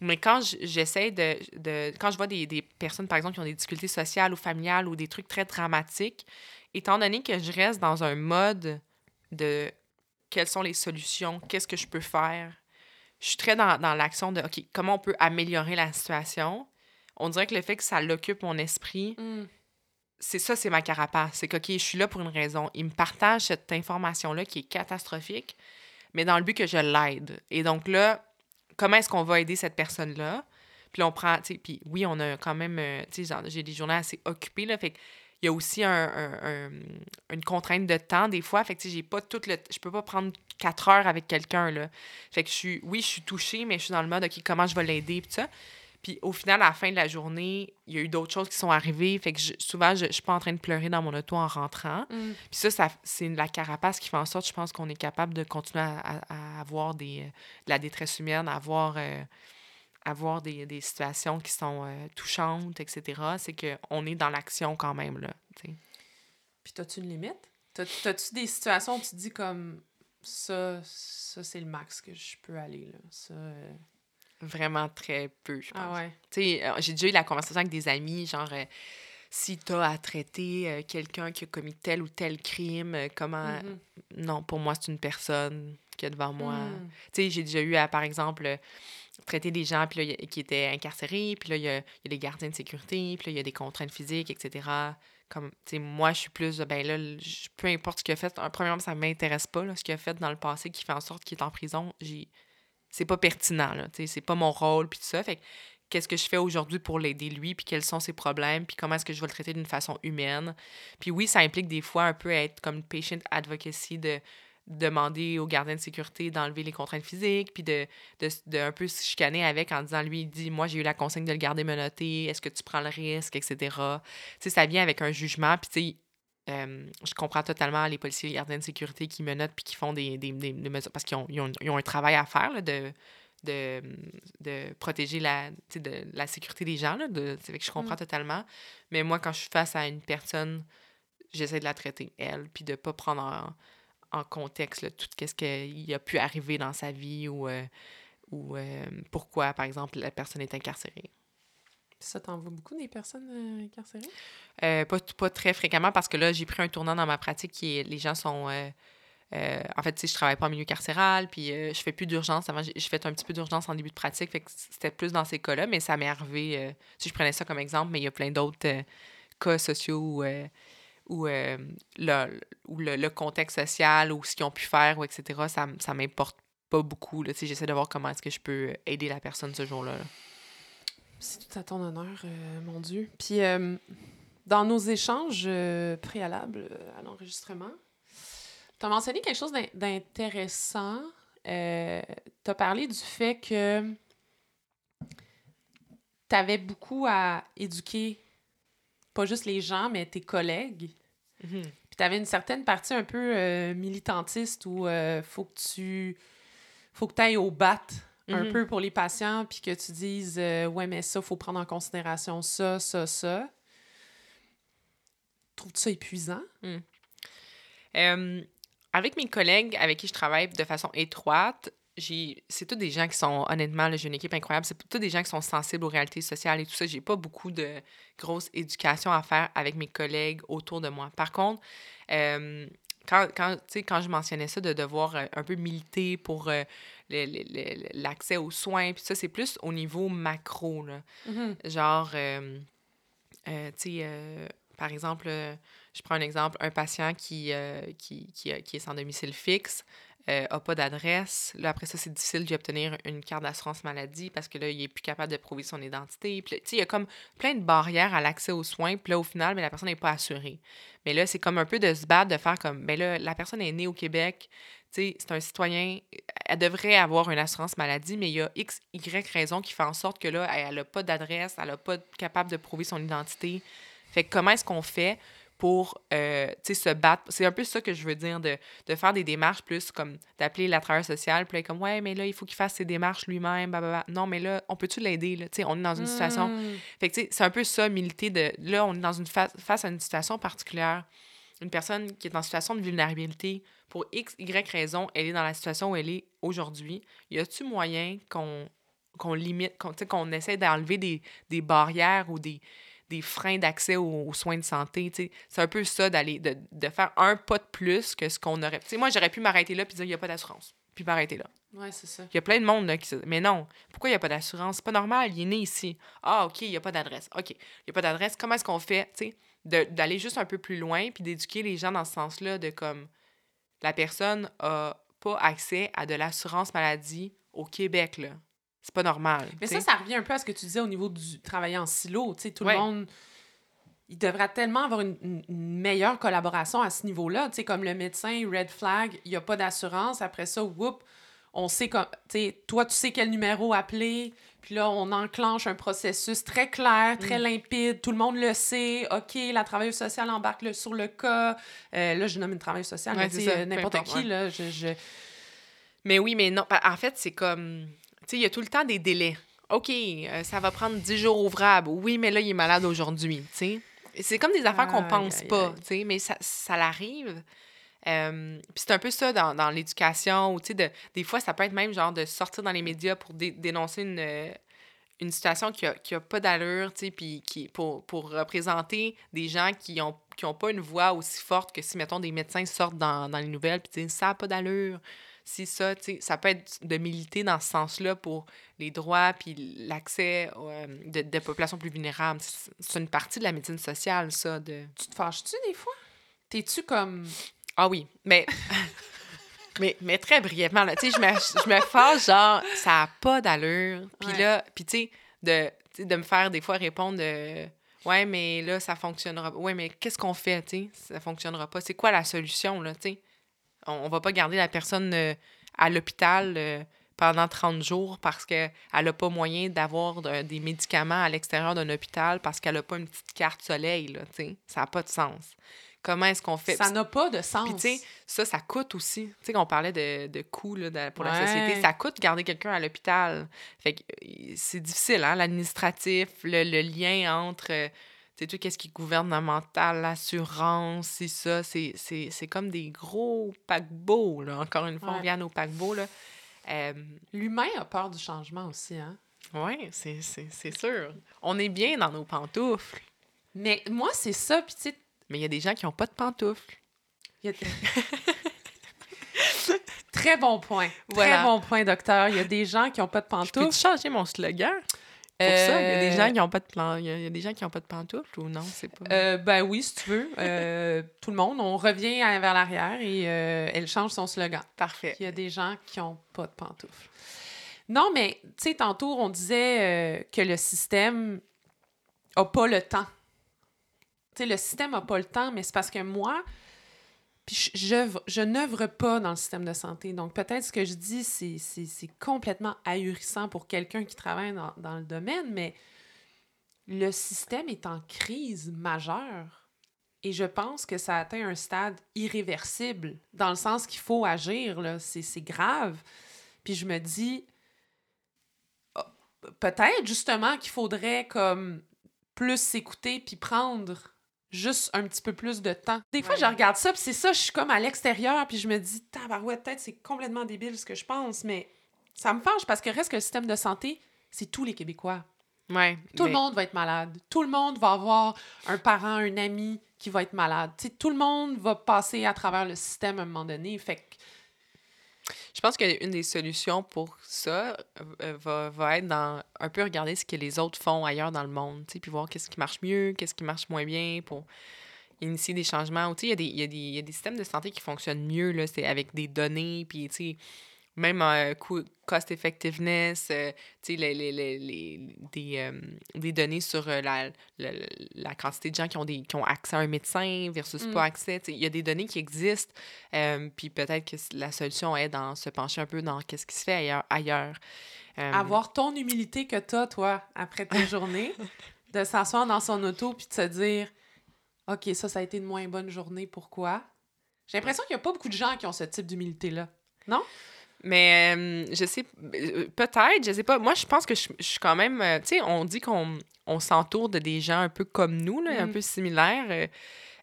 Mais quand j'essaie de, de, Quand je vois des, des, personnes, par exemple, qui ont des difficultés sociales ou familiales ou des trucs très dramatiques, étant donné que je reste dans un mode de quelles sont les solutions, qu'est-ce que je peux faire, je suis très dans, dans l'action de OK, comment on peut améliorer la situation? On dirait que le fait que ça l'occupe mon esprit, mm. c'est ça, c'est ma carapace. C'est que, OK, je suis là pour une raison. Il me partage cette information-là qui est catastrophique, mais dans le but que je l'aide. Et donc là, comment est-ce qu'on va aider cette personne-là? Puis on prend, tu sais, puis oui, on a quand même, euh, tu sais, j'ai des journées assez occupées, là, fait il y a aussi un, une contrainte de temps des fois. Fait que j'ai pas tout le. Je peux pas prendre quatre heures avec quelqu'un. là. Fait que je suis. Oui, je suis touchée, mais je suis dans le mode OK, comment je vais l'aider puis ça. Puis au final, à la fin de la journée, il y a eu d'autres choses qui sont arrivées. Fait que souvent, je, je suis pas en train de pleurer dans mon auto en rentrant. Mm. Puis ça, ça c'est la carapace qui fait en sorte, je pense, qu'on est capable de continuer à, avoir des, de la détresse humaine, à avoir. Euh, avoir des, des situations qui sont euh, touchantes, etc., c'est qu'on est dans l'action quand même, là, t'sais. Puis t'as-tu une limite? T'as-tu des situations où tu te dis comme ça, ça c'est le max que je peux aller, là, ça... Euh? Vraiment très peu, je ah pense. Ah ouais? Tu sais, euh, j'ai déjà eu la conversation avec des amis, genre si tu as à traiter quelqu'un qui a commis tel ou tel crime, comment. Mhm. Non, pour moi, c'est une personne qui est devant moi. Mm. Tu sais, j'ai déjà eu à, par exemple, traiter des gens puis là, qui étaient incarcérés, puis là, il y a, des gardiens de sécurité, puis là, il y a des contraintes physiques, etc. Comme, tu sais, moi, je suis plus, ben là, peu importe ce qu'il a fait, un, premièrement, ça m'intéresse pas, ce qu'il a fait dans le passé qui fait en sorte qu'il est en prison. J'ai... C'est pas pertinent, là, tu sais, c'est pas mon rôle, puis tout ça. Fait que, qu'est-ce que je fais aujourd'hui pour l'aider lui, puis quels sont ses problèmes, puis comment est-ce que je vais le traiter d'une façon humaine? Puis oui, ça implique des fois un peu être comme patient advocacy, de demander aux gardiens de sécurité d'enlever les contraintes physiques, puis de, de, de un peu se chicaner avec en disant, lui, il dit, moi, j'ai eu la consigne de le garder menotté, est-ce que tu prends le risque, etc. Tu sais, ça vient avec un jugement, puis tu sais, euh, je comprends totalement les policiers et gardiens de sécurité qui menottent puis qui font des, des, des- des mesures, parce qu'ils ont, ils ont, ils ont un travail à faire, là, de de, de protéger la, de, la sécurité des gens. Là, de, que je comprends totalement. Mais moi, quand je suis face à une personne, j'essaie de la traiter, elle, puis de pas prendre en, en contexte là, tout ce qu'il a pu arriver dans sa vie ou, euh, ou euh, pourquoi, par exemple, la personne est incarcérée. Ça t'en va beaucoup des personnes euh, incarcérées? Pas, pas très fréquemment parce que là, j'ai pris un tournant dans ma pratique qui est les gens sont. en fait, tu sais, je travaille pas en milieu carcéral, puis je fais plus d'urgence. Avant, j'ai j'ai fait un petit peu d'urgence en début de pratique, fait que c'était plus dans ces cas-là, mais ça m'est arrivé. si je prenais ça comme exemple, mais il y a plein d'autres cas sociaux où, où, euh, le, où le, le contexte social ou ce qu'ils ont pu faire, ou etc., ça, ça m'importe pas beaucoup. J'essaie de voir comment est-ce que je peux aider la personne ce jour-là. là. C'est tout à ton honneur, euh, mon Dieu. Puis, euh, dans nos échanges préalables à l'enregistrement, tu as mentionné quelque chose d'in- d'intéressant. Tu as parlé du fait que tu avais beaucoup à éduquer, pas juste les gens, mais tes collègues. Puis tu avais une certaine partie un peu euh, militantiste où euh, faut que tu faut que ailles au bat un Mhm. peu pour les patients, puis que tu dises euh, Ouais, mais ça, faut prendre en considération ça, ça, ça. Trouves-tu ça épuisant? Euh, avec mes collègues avec qui je travaille de façon étroite, c'est tous des gens qui sont honnêtement j'ai une équipe incroyable, c'est tous des gens qui sont sensibles aux réalités sociales et tout ça, j'ai pas beaucoup de grosse éducation à faire avec mes collègues autour de moi. Par contre, euh, quand, quand, tu sais, quand je mentionnais ça de devoir euh, un peu militer pour euh, l'accès aux soins, puis ça, c'est plus au niveau macro. Là. Genre, euh, euh, tu sais, par exemple, je prends un exemple, un patient qui, qui, qui, qui est sans domicile fixe, n'a pas d'adresse. Là, après ça, c'est difficile d'y obtenir une carte d'assurance maladie parce que là, il n'est plus capable de prouver son identité. Il y a comme plein de barrières à l'accès aux soins. Puis là, au final, ben, la personne n'est pas assurée. Mais là, c'est comme un peu de se battre, de faire comme, ben là, la personne est née au Québec, c'est un citoyen, elle devrait avoir une assurance maladie, mais il y a X, Y raison qui fait en sorte que là, elle n'a pas d'adresse, elle n'a pas capable de prouver son identité. Fait que comment est-ce qu'on fait pour euh, se battre? C'est un peu ça que je veux dire, de, de faire des démarches plus comme d'appeler la travailleuse sociale, puis comme, ouais, mais là, il faut qu'il fasse ses démarches lui-même, blablabla. Non, mais là, on peut-tu l'aider? on est dans une situation. Mm. Fait que, c'est un peu ça, militer de. Là, on est dans une fa- face à une situation particulière. Une personne qui est en situation de vulnérabilité, pour X, Y raison, elle est dans la situation où elle est aujourd'hui. Y a-tu moyen qu'on qu'on limite, qu'on qu'on essaie d'enlever des, des barrières ou des, des freins d'accès aux, aux soins de santé? C'est un peu ça, d'aller de, de faire un pas de plus que ce qu'on aurait. Tu sais, moi, j'aurais pu m'arrêter là puis dire il n'y a pas d'assurance. Puis m'arrêter là. Ouais, c'est ça. Il y a plein de monde là, qui se... Mais non, pourquoi il n'y a pas d'assurance? C'est pas normal, il est né ici. Ah, OK, il n'y a pas d'adresse. OK, il n'y a pas d'adresse. Comment est-ce qu'on fait, tu d'aller juste un peu plus loin puis d'éduquer les gens dans ce sens-là de comme la personne a pas accès à de l'assurance maladie au Québec, là. C'est pas normal. Mais ça, ça revient un peu à ce que tu disais au niveau du travailler en silo. Tu sais, tout Ouais. le monde. Il devrait tellement avoir une, meilleure collaboration à ce niveau-là. Tu sais, comme le médecin, red flag, il n'y a pas d'assurance. Après ça, whoop, on sait comme. Tu sais, toi, tu sais quel numéro appeler. Puis là, on enclenche un processus très clair, très limpide. Tout le monde le sait. OK, la travailleuse sociale embarque le- sur le cas. Euh, là, je nomme une travailleuse sociale, Ouais, mais euh, n'importe importe, qui, ouais. là, je... je- Mais oui, mais non. En fait, c'est comme. Tu sais, il y a tout le temps des délais. OK, euh, ça va prendre 10 jours ouvrables. Oui, mais là, il est malade aujourd'hui. Tu sais. C'est comme des affaires qu'on pense aïe, pas. Tu sais, mais ça, ça l'arrive. Euh, Puis c'est un peu ça dans, dans l'éducation. ou Tu sais, de, des fois, ça peut être même genre de sortir dans les médias pour dé- dénoncer une. euh, une situation qui a, qui a pas d'allure, tu sais, puis qui, pour, pour représenter des gens qui ont, qui ont pas une voix aussi forte que si, mettons, des médecins sortent dans, dans les nouvelles puis disent « ça n'a pas d'allure », si ça, ça peut être de militer dans ce sens-là pour les droits puis l'accès euh, de, de populations plus vulnérables. C'est une partie de la médecine sociale, ça. De... Tu te fâches-tu des fois? T'es-tu comme... Ah oui, mais... mais, mais très brièvement, là, tu sais, je me, je me fâche, genre, ça n'a pas d'allure. Puis là, puis tu sais, de, de me faire des fois répondre de... Ouais, mais là, ça fonctionnera. Ouais, mais qu'est-ce qu'on fait, tu sais? Ça fonctionnera pas? C'est quoi la solution, là, tu sais? On, ne va pas garder la personne euh, à l'hôpital euh, pendant 30 jours parce qu'elle n'a pas moyen d'avoir des médicaments à l'extérieur d'un hôpital parce qu'elle n'a pas une petite carte soleil, là. Ça n'a pas de sens. Comment est-ce qu'on fait? Ça n'a pas de sens. Puis, tu sais, ça, ça coûte aussi. Tu sais, qu'on parlait de, de coûts là, pour la société. Ça coûte garder quelqu'un à l'hôpital. Fait que euh, c'est difficile, hein, l'administratif, le, le, lien entre c'est tout ce qui est gouvernemental, l'assurance, c'est ça. C'est comme des gros paquebots, là. Encore une fois, on vient à nos paquebots, là. Euh, L'humain a peur du changement aussi, hein? Oui, c'est sûr. On est bien dans nos pantoufles. Mais moi, c'est ça, puis tu Mais il y a des gens qui n'ont pas de pantoufles. A... Très bon point. Très bon point, docteur. Il y a des gens qui n'ont pas de pantoufles. Peux-tu changer mon slogan? Pour ça, il y a des gens qui n'ont pas de plan... il y a des gens qui ont pas de pantoufles ou non, c'est pas. Euh, ben oui, si tu veux. Euh, tout le monde, on revient vers l'arrière et euh, elle change son slogan. Parfait. Il y a des gens qui n'ont pas de pantoufles. Non, mais tu sais, tantôt, on disait que le système n'a pas le temps. Tu sais, le système n'a pas le temps, mais c'est parce que moi, puis je, je n'œuvre pas dans le système de santé. Donc, peut-être ce que je dis, c'est complètement ahurissant pour quelqu'un qui travaille dans, dans, le domaine, mais le système est en crise majeure. Et je pense que ça atteint un stade irréversible, dans le sens qu'il faut agir, c'est grave. Puis je me dis, oh, peut-être justement qu'il faudrait comme plus s'écouter puis prendre juste un petit peu plus de temps. Des fois, je regarde ça, puis c'est ça, je suis comme à l'extérieur, puis je me dis, tabarouette, peut-être c'est complètement débile ce que je pense, mais ça me fâche parce que reste que le système de santé, c'est tous les Québécois. Ouais, tout le monde va être malade. Tout le monde va avoir un parent, un ami qui va être malade. tout le monde va passer à travers le système à un moment donné. Fait que je pense qu'une des solutions pour ça euh, va, va, être dans un peu regarder ce que les autres font ailleurs dans le monde, puis voir qu'est-ce qui marche mieux, qu'est-ce qui marche moins bien pour initier des changements. Il y, a des, y, y a des systèmes de santé qui fonctionnent mieux, là, c'est avec des données, puis même euh, cost effectiveness, euh, les, les, les, des, euh, des, données sur euh, la, la, quantité de gens qui ont, des, qui ont accès à un médecin versus pas mm. accès. Il y a des données qui existent, puis peut-être que la solution est dans se pencher un peu dans qu'est-ce qui se fait ailleurs. ailleurs. Avoir ton humilité que tu as, toi, après ta journée, de s'asseoir dans son auto puis de se dire OK, ça, ça a été une moins bonne journée, pourquoi? J'ai l'impression qu'il n'y a pas beaucoup de gens qui ont ce type d'humilité-là. Non? Mais euh, je sais, euh, peut-être, je sais pas. Moi, je pense que je, suis quand même. Euh, tu sais, on dit qu'on on, s'entoure de des gens un peu comme nous, là, un mm. peu similaires.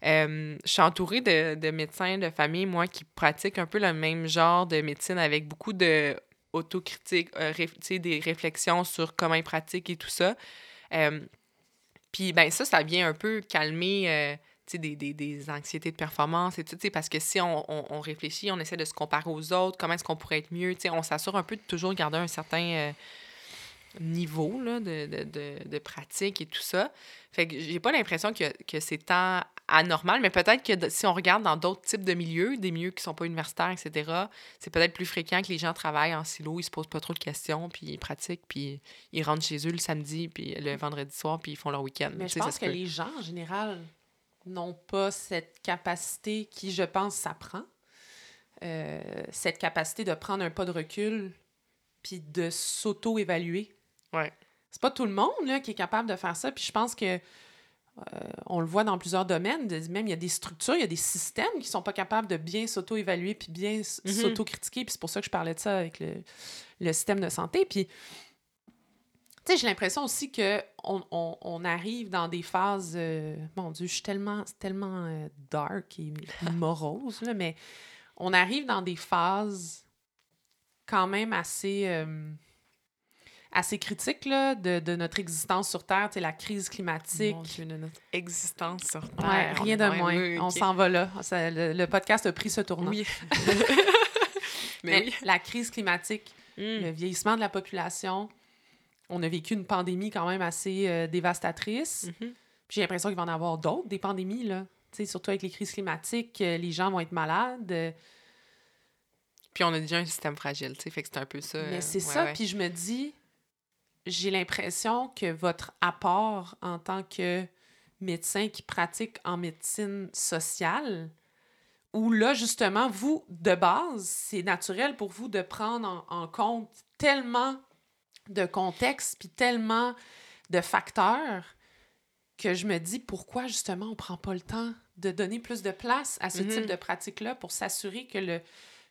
je suis entourée de, de, médecins de famille, moi, qui pratiquent un peu le même genre de médecine avec beaucoup de autocritique, sais, des réflexions sur comment ils pratiquent et tout ça. Puis, ben ça, ça vient un peu calmer des, des, des, anxiétés de performance et tout, parce que si on, on, réfléchit, on essaie de se comparer aux autres, comment est-ce qu'on pourrait être mieux, on s'assure un peu de toujours garder un certain euh, niveau là, de, de, de, de, pratique et tout ça. Fait que j'ai pas l'impression que, que c'est tant anormal, mais peut-être que si on regarde dans d'autres types de milieux, des milieux qui sont pas universitaires, etc., c'est peut-être plus fréquent que les gens travaillent en silo, ils se posent pas trop de questions, puis ils pratiquent, puis ils rentrent chez eux le samedi, puis le vendredi soir, puis ils font leur week-end. Mais je pense que les gens, en général, n'ont pas cette capacité qui, je pense, s'apprend. Euh, cette capacité de prendre un pas de recul puis de s'auto-évaluer. Ouais. C'est pas tout le monde là, qui est capable de faire ça. Puis je pense que euh, on le voit dans plusieurs domaines. Même il y a des structures, il y a des systèmes qui sont pas capables de bien s'auto-évaluer puis bien mm-hmm. s'auto-critiquer. Puis c'est pour ça que je parlais de ça avec le, le système de santé. Puis tu sais, j'ai l'impression aussi qu'on on, on, arrive dans des phases. Euh, mon Dieu, je suis tellement, tellement euh, dark et morose, là, mais on arrive dans des phases quand même assez. Euh, assez critique là, de, de, notre existence sur Terre, la crise climatique. Mon Dieu, de notre existence sur Terre. Ouais, rien de moins. On s'en va là. le, podcast a pris ce tournant. Oui. Mais, la crise climatique, hmm. le vieillissement de la population, on a vécu une pandémie quand même assez euh, dévastatrice. Mm-hmm. J'ai l'impression qu'il va en avoir d'autres, des pandémies, là. surtout avec les crises climatiques, euh, les gens vont être malades. Puis on a déjà un système fragile, tu sais, fait que c'est un peu ça. Mais c'est ça, puis je me dis, j'ai l'impression que votre apport en tant que médecin qui pratique en médecine sociale, où là, justement, vous, de base, c'est naturel pour vous de prendre en, compte tellement de contextes, puis tellement de facteurs, que je me dis pourquoi, justement, on prend pas le temps de donner plus de place à ce type mm-hmm. de pratique-là pour s'assurer que le,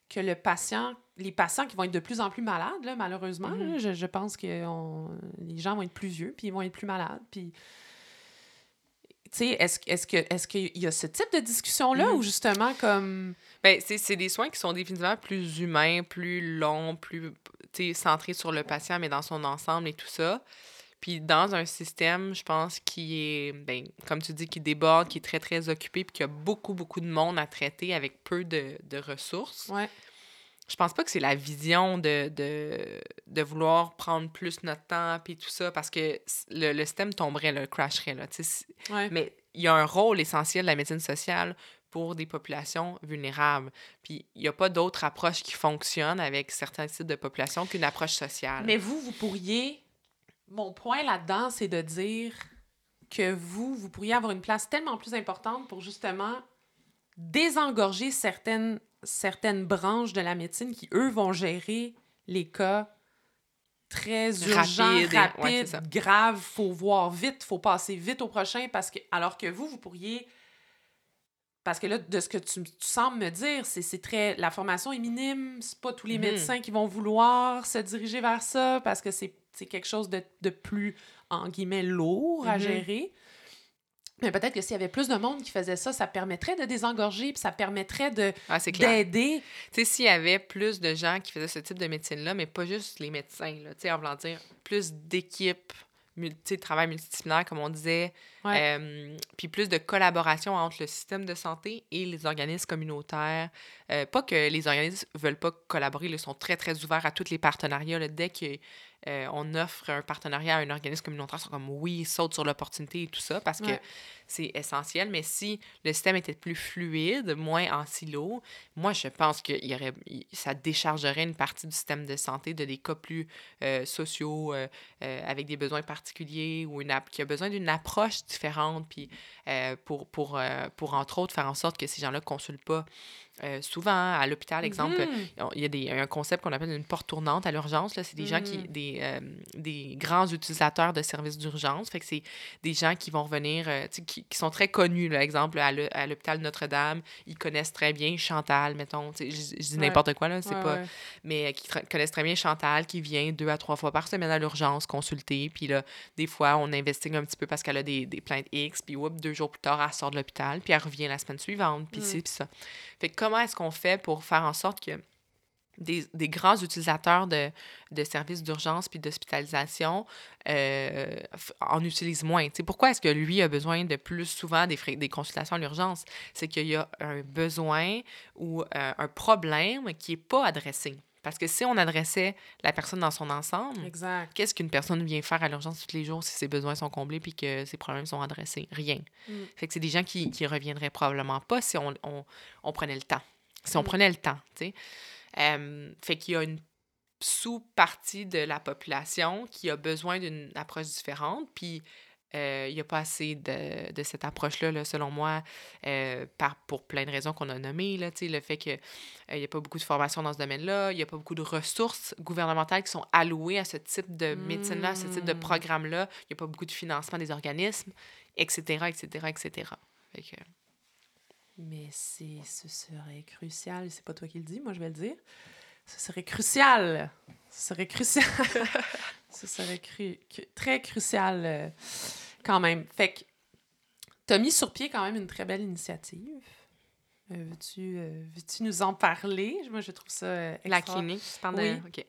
que le patient, les patients qui vont être de plus en plus malades, là, malheureusement, mm-hmm. je, je, pense que les gens vont être plus vieux, puis ils vont être plus malades, puis... Est-ce est qu'il y a ce type de discussion-là mm-hmm. ou justement comme. Ben, c'est des soins qui sont définitivement plus humains, plus longs, plus centrés sur le patient, mais dans son ensemble et tout ça. Puis dans un système, je pense, qui est, ben, comme tu dis, qui déborde, qui est très, très occupé, puis qui a beaucoup, beaucoup de monde à traiter avec peu de, de ressources. Ouais je pense pas que c'est la vision de, de, vouloir prendre plus notre temps puis tout ça parce que le, le système tomberait, le crasherait. Là, Mais il y a un rôle essentiel de la médecine sociale pour des populations vulnérables. Puis il n'y a pas d'autre approche qui fonctionne avec certains types de populations qu'une approche sociale. Mais vous, vous pourriez... Mon point là-dedans, c'est de dire que vous, vous pourriez avoir une place tellement plus importante pour justement désengorger certaines certaines branches de la médecine qui, eux, vont gérer les cas très urgents, rapides, graves, faut voir vite, faut passer vite au prochain, parce que, alors que vous, vous pourriez... Parce que là, de ce que tu, sembles me dire, c'est très... La formation est minime, c'est pas tous les mhm. médecins qui vont vouloir se diriger vers ça, parce que c'est quelque chose de, de, plus, en guillemets, lourd à mhm. gérer. Mais peut-être que s'il y avait plus de monde qui faisait ça, ça permettrait de désengorger, puis ça permettrait de ah, d'aider. Tu sais, s'il y avait plus de gens qui faisaient ce type de médecine-là, mais pas juste les médecins, tu sais, en voulant dire plus d'équipes, de travail multidisciplinaire, comme on disait, euh, puis plus de collaboration entre le système de santé et les organismes communautaires. Euh, pas que les organismes veulent pas collaborer, ils sont très, très ouverts à tous les partenariats. Là, dès que euh, on offre un partenariat à un organisme communautaire, ils sont comme oui, ils sautent sur l'opportunité et tout ça parce que c'est essentiel. Mais si le système était plus fluide, moins en silo, moi, je pense que y aurait, ça déchargerait une partie du système de santé de des cas plus euh, sociaux, euh, avec des besoins particuliers ou une qui a besoin d'une approche différente, puis pour, pour, pour, entre autres, faire en sorte que ces gens-là ne consultent pas euh, souvent, à l'hôpital, exemple, mm-hmm. il y a des, un concept qu'on appelle une porte tournante à l'urgence. C'est des gens qui, mm-hmm. des, euh, des grands utilisateurs de services d'urgence. Fait que c'est des gens qui vont revenir, euh, qui, qui, sont très connus, là, exemple, à l'hôpital Notre-Dame. Ils connaissent très bien Chantal, mettons. Je, je dis n'importe quoi, là, c'est pas. Mais qui connaissent très bien Chantal, qui vient deux à trois fois par semaine à l'urgence consulter. Puis là, des fois, on investigue un petit peu parce qu'elle a des, des plaintes X. Puis, deux jours plus tard, elle sort de l'hôpital. Puis, elle revient la semaine suivante. Puis, mm. c'est puis ça. Fait que comment est-ce qu'on fait pour faire en sorte que des, grands utilisateurs de, services d'urgence puis d'hospitalisation euh, en utilisent moins? pourquoi est-ce que lui a besoin de plus souvent des, des consultations à l'urgence? C'est qu'il y a un besoin ou euh, un problème qui n'est pas adressé. Parce que si on adressait la personne dans son ensemble, qu'est-ce qu'une personne vient faire à l'urgence tous les jours si ses besoins sont comblés puis que ses problèmes sont adressés? Rien. Mm. Fait que c'est des gens qui, qui reviendraient probablement pas si on, on, on prenait le temps. Si on mm. prenait le temps, tu sais. Euh, fait qu'il y a une sous-partie de la population qui a besoin d'une approche différente. Puis il n'y a pas assez de, de cette approche-là, selon moi, euh, par, pour plein de raisons qu'on a nommées. Là, le fait qu'il n'y euh, a pas beaucoup de formation dans ce domaine-là, il n'y a pas beaucoup de ressources gouvernementales qui sont allouées à ce type de médecine-là, à ce type de mmh. programme-là. Il n'y a pas beaucoup de financement des organismes, etc., etc., etc. Mais c'est, ce serait crucial, c'est pas toi qui le dis, moi je vais le dire. Ce serait crucial. Ce serait crucial. ce serait très crucial quand même. Fait que t'as mis sur pied quand même une très belle initiative. Euh, veux-tu, euh, veux-tu nous en parler? Moi, je trouve ça euh, La clinique, oui. OK.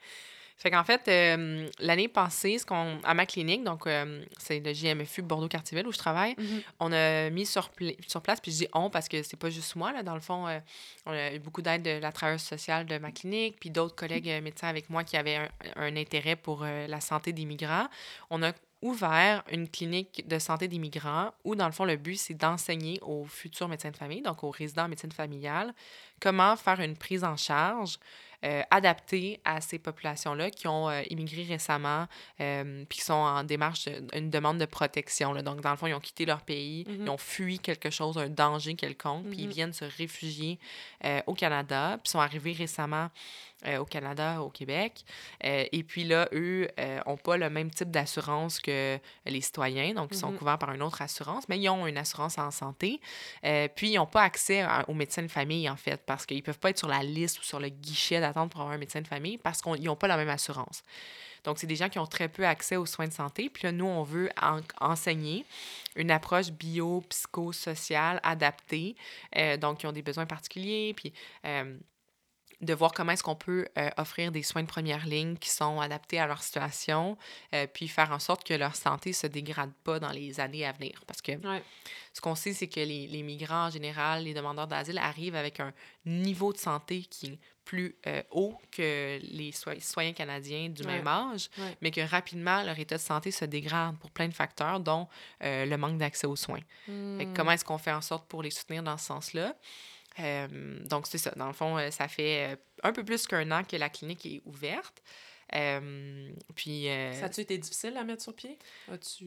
Fait qu'en fait, euh, l'année passée, ce qu'on, à ma clinique, donc euh, c'est le JMFU Bordeaux-Cartierville où je travaille, Mhm. on a mis sur, pla- sur place, puis je dis on parce que c'est pas juste moi, là, dans le fond, euh, on a eu beaucoup d'aide de la travailleuse sociale de ma clinique, puis d'autres collègues médecins avec moi qui avaient un, un intérêt pour la santé des migrants. On a ouvert une clinique de santé des migrants où, dans le fond, le but, c'est d'enseigner aux futurs médecins de famille, donc aux résidents en médecine familiale, comment faire une prise en charge euh, adaptée à ces populations-là qui ont euh, immigré récemment euh, puis qui sont en démarche, de- une demande de protection. là. Donc, dans le fond, ils ont quitté leur pays, Mhm. ils ont fui quelque chose, un danger quelconque, puis ils Mhm. viennent se réfugier euh, au Canada, puis sont arrivés récemment au Canada, au Québec. Et puis là, eux n'ont pas le même type d'assurance que les citoyens, donc ils sont Mhm. couverts par une autre assurance, mais ils ont une assurance en santé. Puis ils n'ont pas accès à- aux médecins de famille, en fait, parce qu'ils ne peuvent pas être sur la liste ou sur le guichet pour avoir un médecin de famille parce qu'ils n'ont pas la même assurance. Donc, c'est des gens qui ont très peu accès aux soins de santé. Puis là, nous, on veut en- enseigner une approche bio-psychosociale adaptée. Euh, donc, qui ont des besoins particuliers. Puis, euh, de voir comment est-ce qu'on peut euh, offrir des soins de première ligne qui sont adaptés à leur situation, euh, puis faire en sorte que leur santé se dégrade pas dans les années à venir. Parce que Ouais. ce qu'on sait, c'est que les, les migrants en général, les demandeurs d'asile arrivent avec un niveau de santé qui est plus euh, haut que les citoyens canadiens du Ouais. même âge, Ouais. mais que rapidement, leur état de santé se dégrade pour plein de facteurs, dont le manque d'accès aux soins. Hmm. comment est-ce qu'on fait en sorte pour les soutenir dans ce sens-là? Euh, donc, c'est ça. Dans le fond, euh, ça fait euh, un peu plus qu'un an que la clinique est ouverte. Euh, puis. euh, Ça a-tu été difficile à mettre sur pied?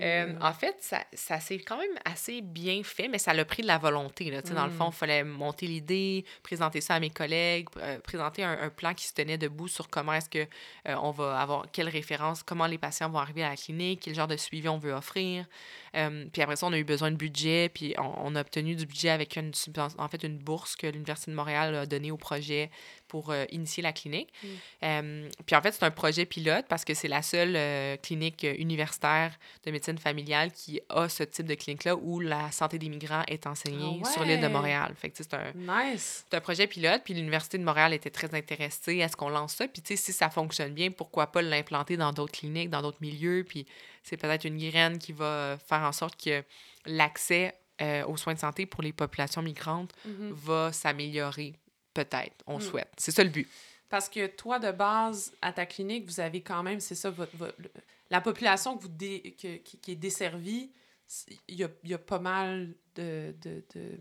Euh, en fait, ça, ça s'est quand même assez bien fait, mais ça l'a pris de la volonté. Là. Dans le fond, il fallait monter l'idée, présenter ça à mes collègues, présenter un, un plan qui se tenait debout sur comment est-ce que on va avoir, quelles références, comment les patients vont arriver à la clinique, quel genre de suivi on veut offrir. Puis après ça, on a eu besoin de budget, puis on, on a obtenu du budget avec une, en fait, une bourse que l'Université de Montréal a donnée au projet pour euh, initier la clinique. Mm. Euh, puis en fait, c'est un projet pilote parce que c'est la seule euh, clinique universitaire de médecine familiale qui a ce type de clinique-là où la santé des migrants est enseignée Ah sur l'île de! Montréal. Fait que c'est un, Nice! un projet pilote, puis l'Université de Montréal était très intéressée à ce qu'on lance ça. Puis, tu sais, si ça fonctionne bien, pourquoi pas l'implanter dans d'autres cliniques, dans d'autres milieux? Puis, c'est peut-être une graine qui va faire en sorte que l'accès euh, aux soins de santé pour les populations migrantes Mhm. va s'améliorer. Peut-être, on Mm. souhaite. C'est ça le but. Parce que toi, de base, à ta clinique, vous avez quand même, c'est ça, votre, votre- le- la population que vous dé- que- qui, qui est desservie, il y a, il y a pas mal de... de, de-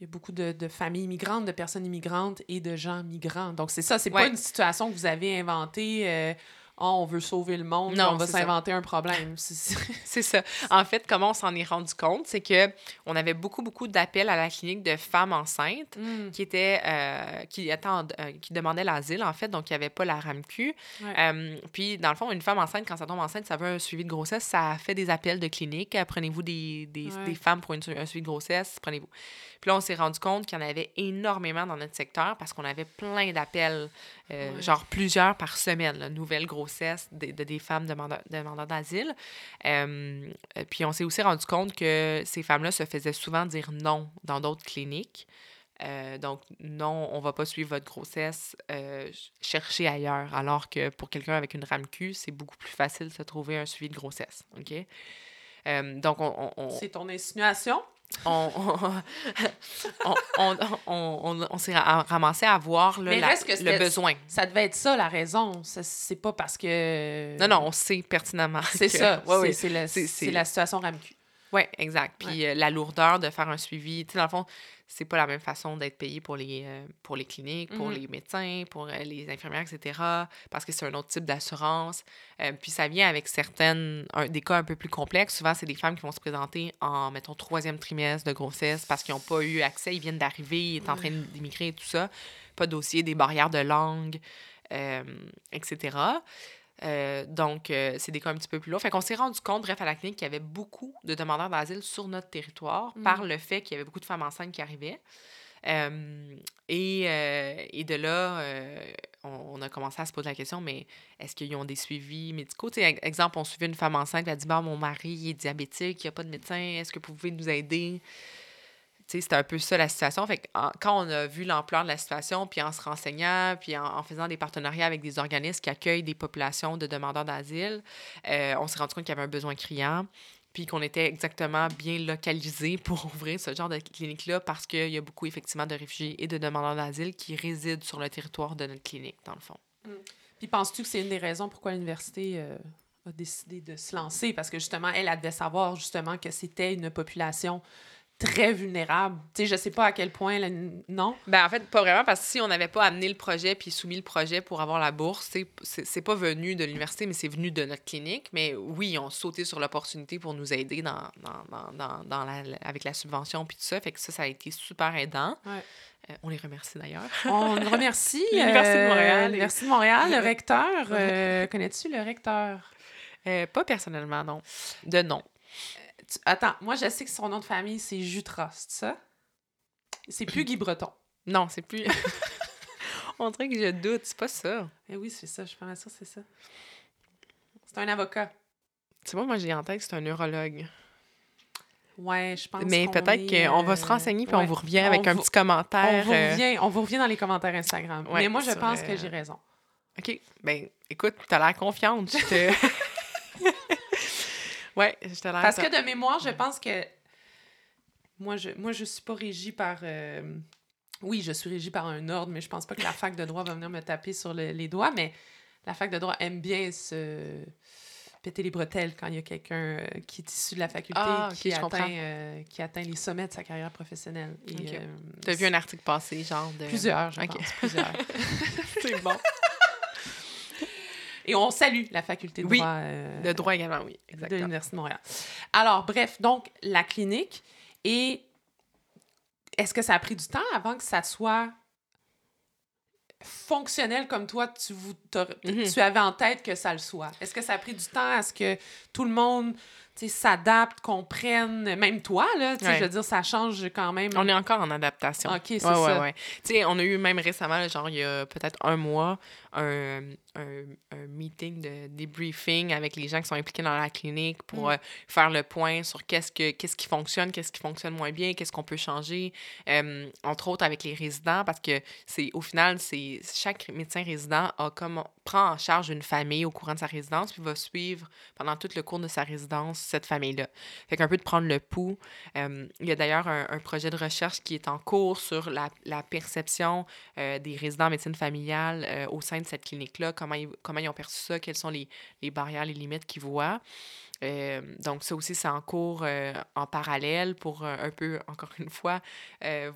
il y a beaucoup de, de familles immigrantes, de personnes immigrantes et de gens migrants. Donc, c'est ça, c'est pas une situation que vous avez inventée. euh, Oh, on veut sauver le monde, Non, on va s'inventer un problème. C'est- ça. En fait, comment on s'en est rendu compte, c'est que on avait beaucoup, beaucoup d'appels à la clinique de femmes enceintes Mm. qui étaient euh, qui, attend- euh, qui demandaient l'asile en fait donc il n'y avait pas la RAMQ Ouais. Euh, puis dans le fond une femme enceinte quand ça tombe enceinte ça veut un suivi de grossesse ça fait des appels de clinique prenez-vous des, des, Ouais. des femmes pour une- un suivi de grossesse prenez-vous puis là on s'est rendu compte qu'il y en avait énormément dans notre secteur parce qu'on avait plein d'appels Ouais. genre plusieurs par semaine là, nouvelles grossesses de, de des femmes demandeurs d'asile euh, puis on s'est aussi rendu compte que ces femmes-là se faisaient souvent dire non dans d'autres cliniques. Euh, donc, non, on va pas suivre votre grossesse, euh, ch- cherchez ailleurs. Alors que pour quelqu'un avec une RAMQ, c'est beaucoup plus facile de trouver un suivi de grossesse. OK? Euh, donc, on, on, on, C'est ton insinuation? on, on, on, on- s'est ra- ramassé à voir là, la- que le besoin. Ça devait être ça, la raison. C'est pas parce que... Non, non, on sait pertinemment. C'est ça. Ouais, c'est la, la situation RAMQ. Oui, exact. Puis euh, la lourdeur de faire un suivi, tu sais, dans le fond, c'est pas la même façon d'être payé pour les, euh, pour les cliniques, pour Mhm. les médecins, pour euh, les infirmières, etc., parce que c'est un autre type d'assurance. Puis ça vient avec certaines, un- des cas un peu plus complexes. Souvent, c'est des femmes qui vont se présenter en, mettons, troisième trimestre de grossesse parce qu'ils n'ont pas eu accès, ils viennent d'arriver, ils sont en train d'immigrer et tout ça. Pas de dossier, des barrières de langue, etc. Euh, donc, euh, c'est des cas un petit peu plus lourds. Fait qu'on s'est rendu compte, bref, à la clinique, qu'il y avait beaucoup de demandeurs d'asile sur notre territoire Mm. par le fait qu'il y avait beaucoup de femmes enceintes qui arrivaient. Euh, et, et de là, on, on a commencé à se poser la question, mais est-ce qu'ils ont des suivis médicaux? Tu sais, ex- exemple, on suivait une femme enceinte, elle a dit, bon, mon mari il est diabétique, il n'y a pas de médecin, est-ce que vous pouvez nous aider? C'était un peu ça la situation. Fait quand on a vu l'ampleur de la situation, puis en se renseignant, puis en, faisant des partenariats avec des organismes qui accueillent des populations de demandeurs d'asile, euh, on s'est rendu compte qu'il y avait un besoin criant puis qu'on était exactement bien localisé pour ouvrir ce genre de clinique-là parce qu'il y a beaucoup effectivement de réfugiés et de demandeurs d'asile qui résident sur le territoire de notre clinique, dans le fond. Mm. Puis penses-tu que c'est une des raisons pourquoi l'université euh, a décidé de se lancer? Parce que justement, elle, elle devait savoir justement que c'était une population très vulnérable. Tu sais, je sais pas à quel point, non? Ben, en fait, pas vraiment, parce que si on n'avait pas amené le projet puis soumis le projet pour avoir la bourse, c'est pas venu de l'université, mais c'est venu de notre clinique. Mais oui, ils ont sauté sur l'opportunité pour nous aider dans, dans, dans, dans la, avec la subvention puis tout ça. Fait que ça, ça a été super aidant. Euh, on les remercie d'ailleurs. On remercie l'Université de Montréal. L'Université de Montréal, le recteur. Euh, connais-tu le recteur? Euh, pas personnellement, non. De nom. Attends, moi, je sais que son nom de famille, c'est Jutras, c'est ça? C'est plus Guy Breton. Non, c'est plus. On dirait que je doute, c'est pas ça. Eh oui, c'est ça, je pense que c'est ça. C'est un avocat. Tu vois, moi, j'ai en tête que c'est un neurologue. Ouais, je pense. Mais peut-être qu'on va se euh, renseigner puis on vous revient avec un petit commentaire. On vous, euh, revient, on vous revient dans les commentaires Instagram. Mais moi, je pense que j'ai raison. OK. Ben, écoute, t'as l'air confiante. Je te... Te Parce que de mémoire, je pense que moi, je moi, je suis pas régie par. Euh, oui, je suis régie par un ordre, mais je pense pas que la fac de droit va venir me taper sur les doigts, mais la fac de droit aime bien se péter les bretelles quand il y a quelqu'un euh, qui est issu de la faculté ah, qui, atteint, euh, qui atteint les sommets de sa carrière professionnelle. tu as vu un article passé, genre de... Plusieurs, je pense, plusieurs. C'est bon. Et on salue la faculté de droit. Euh, de droit également, oui. Exactement. De l'Université de Montréal. Alors, bref, donc, la clinique. Et est-ce que ça a pris du temps avant que ça soit fonctionnel comme toi, tu, mm-hmm. tu avais en tête que ça le soit? Est-ce que ça a pris du temps à ce que tout le monde s'adapte, comprenne, même toi, là, je veux dire, ça change quand même. On est encore en adaptation. OK, c'est ça. Ouais, on a eu même récemment, genre, il y a peut-être un mois, un, un, un, meeting de debriefing avec les gens qui sont impliqués dans la clinique pour mm. euh, faire le point sur qu'est-ce, que, qu'est-ce qui fonctionne, qu'est-ce qui fonctionne moins bien, qu'est-ce qu'on peut changer, euh, entre autres avec les résidents, parce que c'est au final, c'est chaque médecin résident a comme, prend en charge une famille au courant de sa résidence, puis va suivre pendant tout le cours de sa résidence cette famille-là. Fait qu'un peu de prendre le pouls. Euh, il y a d'ailleurs un, projet de recherche qui est en cours sur la, perception des résidents en médecine familiale au sein de cette clinique-là, comment ils, comment ils ont perçu ça, quelles sont les, les barrières, les limites qu'ils voient? Euh, donc, ça aussi, c'est en cours euh, en parallèle pour euh, un peu, encore une fois,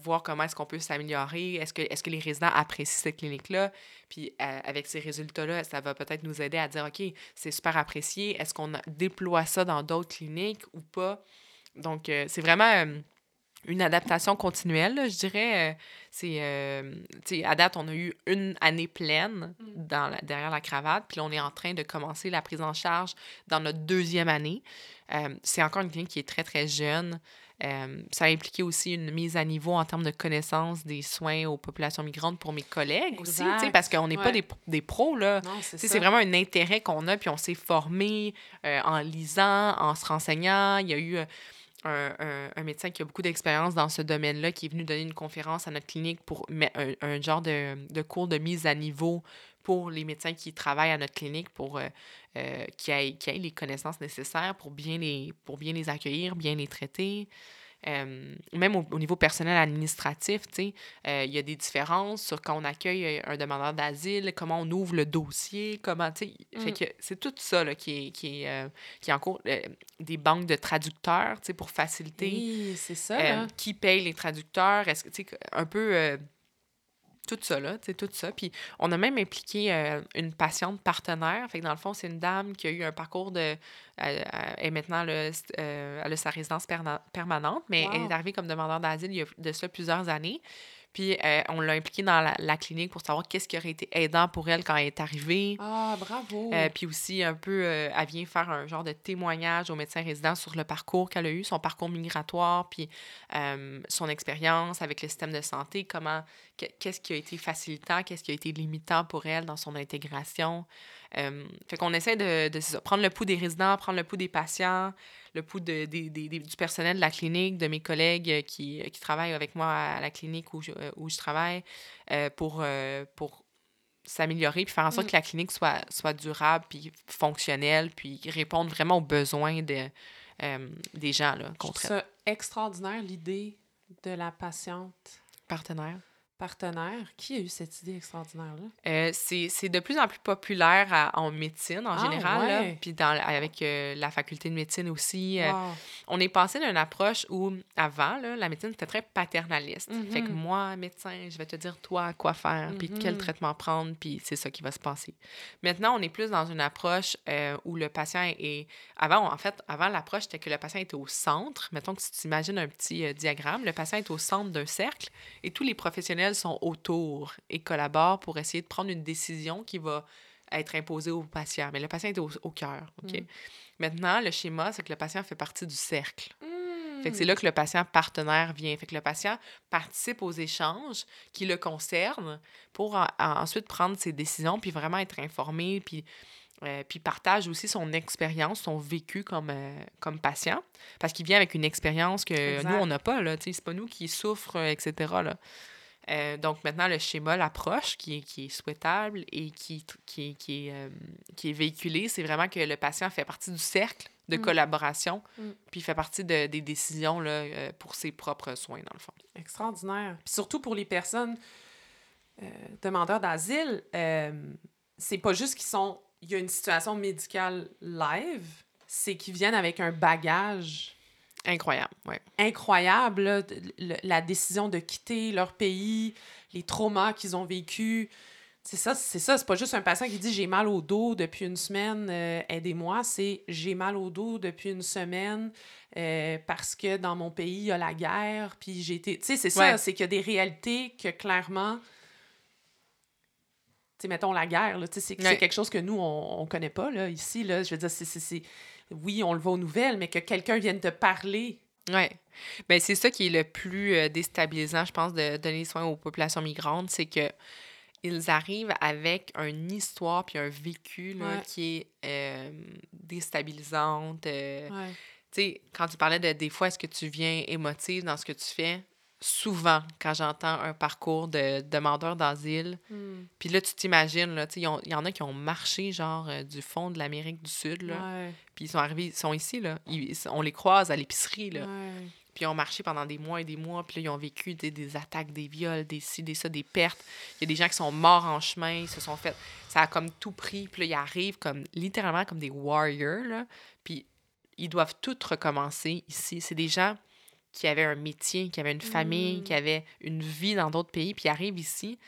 voir comment est-ce qu'on peut s'améliorer. Est-ce que, est que les résidents apprécient cette clinique-là? Puis, avec ces résultats-là, ça va peut-être nous aider à dire, OK, c'est super apprécié. Est-ce qu'on déploie ça dans d'autres cliniques ou pas? Donc, c'est vraiment une adaptation continuelle, je dirais. Euh, c'est, euh, à date, on a eu une année pleine mm. dans la, derrière la cravate, puis là, on est en train de commencer la prise en charge dans notre deuxième année. Euh, c'est encore une clinique qui est très, très jeune. ça a impliqué aussi une mise à niveau en termes de connaissance des soins aux populations migrantes pour mes collègues aussi, parce qu'on n'est pas des, des, pros, là. C'est vraiment un intérêt qu'on a, puis on s'est formé en lisant, en se renseignant. Il y a eu un, un, médecin qui a beaucoup d'expérience dans ce domaine-là, qui est venu donner une conférence à notre clinique pour un, un genre de, cours de mise à niveau pour les médecins qui travaillent à notre clinique, pour euh, euh, qui, aient, qui aient les connaissances nécessaires pour bien les, pour bien les accueillir, bien les traiter. Euh, même au, niveau personnel administratif, euh, il y a des différences sur quand on accueille euh, un demandeur d'asile, comment on ouvre le dossier, comment, tu sais, fait mm. que c'est tout ça là, qui, est, qui, est, qui est en cours. des banques de traducteurs, tu sais, pour faciliter. Oui, c'est ça. qui paye les traducteurs? Est-ce que, tu sais, un peu tout ça, là, tout ça. Puis on a même impliqué euh, une patiente partenaire. Fait que dans le fond, c'est une dame qui a eu un parcours de. Elle, est maintenant, le, euh, elle a sa résidence permanente, mais elle est arrivée comme demandeur d'asile il y a de ça plusieurs années. Puis euh, on l'a impliquée dans la, clinique pour savoir qu'est-ce qui aurait été aidant pour elle quand elle est arrivée. Ah, bravo! puis aussi, un peu, elle vient faire un genre de témoignage aux médecins résidents sur le parcours qu'elle a eu, son parcours migratoire, puis son expérience avec le système de santé, comment qu'est-ce qui a été facilitant, qu'est-ce qui a été limitant pour elle dans son intégration. fait qu'on essaie de, de, prendre le pouls des résidents, prendre le pouls des patients, le pouls de, du personnel de la clinique, de mes collègues qui, qui travaillent avec moi à la clinique où je, où je travaille, pour, pour s'améliorer puis faire en sorte mm. que la clinique soit, soit durable puis fonctionnelle puis réponde vraiment aux besoins de, euh, des gens là, qu'on C'est extraordinaire l'idée de la patiente. Partenaire partenaire. Qui a eu cette idée extraordinaire-là? Euh, c'est de plus en plus populaire en médecine en ah, général, puis avec euh, la faculté de médecine aussi. Euh, on est passé d'une approche où, avant, là, la médecine était très paternaliste. Fait que moi, médecin, je vais te dire toi quoi faire, puis quel mhm. traitement prendre, puis c'est ça qui va se passer. Maintenant, on est plus dans une approche où le patient est... Avant, en fait, avant l'approche, c'était que le patient était au centre. Mettons que si tu imagines un petit diagramme, le patient est au centre d'un cercle et tous les professionnels sont autour et collaborent pour essayer de prendre une décision qui va être imposée au patient. Mais le patient est au, cœur. OK? Mm. Maintenant, le schéma, c'est que le patient fait partie du cercle. Mm. Fait que c'est là que le patient partenaire vient. Fait que le patient participe aux échanges qui le concernent pour ensuite prendre ses décisions, puis vraiment être informé, puis euh, puis partage aussi son expérience, son vécu comme, euh, comme patient, parce qu'il vient avec une expérience que nous, on n'a pas. C'est pas nous qui souffrent, etc. Là. Euh, donc maintenant, le schéma, l'approche qui est, qui est souhaitable et qui, qui, qui est, euh, qui est véhiculée, c'est vraiment que le patient fait partie du cercle de mm. collaboration, mm. puis fait partie de, des décisions là, euh, pour ses propres soins, dans le fond. Extraordinaire. Puis surtout pour les personnes demandeurs d'asile, c'est pas juste qu'ils sont... Il y a une situation médicale live, c'est qu'ils viennent avec un bagage Incroyable, oui. Incroyable, la décision de quitter leur pays, les traumas qu'ils ont vécus. C'est ça, c'est ça. C'est pas juste un patient qui dit j'ai mal au dos depuis une semaine, euh, aidez-moi. C'est j'ai mal au dos depuis une semaine euh, parce que dans mon pays, il y a la guerre. Puis j'ai été. Tu sais, c'est ça. C'est qu'il y a des réalités que clairement. Tu sais, mettons la guerre, c'est quelque chose que nous, on, on connaît pas, là, ici. Là, je veux dire, c'est oui, on le voit aux nouvelles, mais que quelqu'un vienne te parler. Oui. Ben, c'est ça qui est le plus euh, déstabilisant, je pense, de donner soin aux populations migrantes, c'est que ils arrivent avec une histoire puis un vécu là, qui est euh, déstabilisante. Euh, tu sais, quand tu parlais de des fois, est-ce que tu viens émotive dans ce que tu fais? Souvent quand j'entends un parcours de demandeurs d'asile. Hmm. Puis là, tu t'imagines, là, il y, en a qui ont marché, genre, euh, du fond de l'Amérique du Sud, là. Puis ils sont arrivés, ils sont ici, là. on les croise à l'épicerie, là. Puis ils ont marché pendant des mois et des mois, puis là, ils ont vécu des, des attaques, des viols, des ci, des ça, des pertes. Il y a des gens qui sont morts en chemin, ils se sont fait... Ça a comme tout pris, puis là, ils arrivent comme, littéralement, comme des warriors, là. Puis ils doivent tout recommencer ici. C'est des gens qui avaient un métier, qui avaient une famille, qui mmh. avaient une vie dans d'autres pays, puis ils arrivent ici,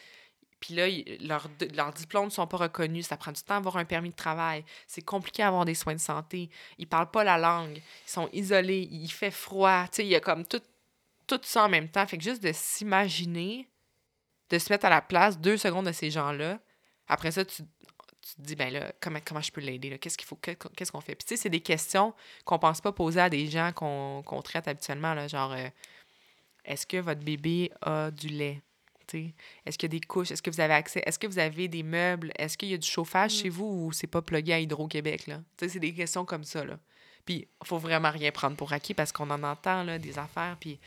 puis là, leurs leur diplômes ne sont pas reconnus, ça prend du temps d'avoir un permis de travail, c'est compliqué d'avoir des soins de santé, ils parlent pas la langue, ils sont isolés, il fait froid, tu sais, il y a comme tout, tout ça en même temps. Fait que juste de s'imaginer, de se mettre à la place deux secondes de ces gens-là, après ça, tu, tu te dis, ben là, comment, comment je peux l'aider? Qu'est-ce qu'il faut? Qu'est-ce qu'on fait? Puis tu sais, c'est des questions qu'on pense pas poser à des gens qu'on traite habituellement, là, genre, euh, est-ce que votre bébé a du lait? Est-ce qu'il y a des couches? Est-ce que vous avez accès? Est-ce que vous avez des meubles? Est-ce qu'il y a du chauffage chez mm. vous ou c'est pas plugué à Hydro-Québec? C'est des questions comme ça. Là. Puis, il faut vraiment rien prendre pour acquis parce qu'on en entend là, des affaires. Puis,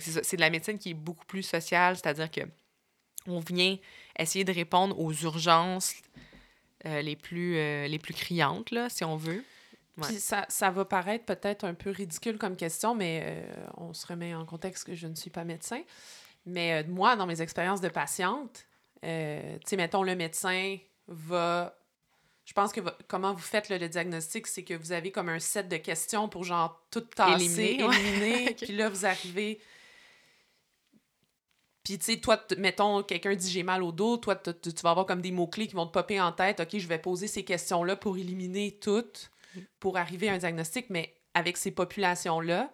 c'est de la médecine qui est beaucoup plus sociale, c'est-à-dire que on vient essayer de répondre aux urgences euh, les, plus, euh, les plus criantes, là, si on veut. Puis ça, ça, va paraître peut-être un peu ridicule comme question, mais euh, on se remet en contexte que je ne suis pas médecin. Mais moi, dans mes expériences de patiente, tu sais, mettons, le médecin va. Je pense que comment vous faites le diagnostic, c'est que vous avez comme un set de questions pour genre tout tasser, éliminer. éliminer Puis là, vous arrivez puis, tu sais, toi, mettons, quelqu'un dit j'ai mal au dos, toi, tu vas avoir comme des mots-clés qui vont te popper en tête. OK, je vais poser ces questions-là pour éliminer toutes, pour arriver à un diagnostic. Mais avec ces populations-là,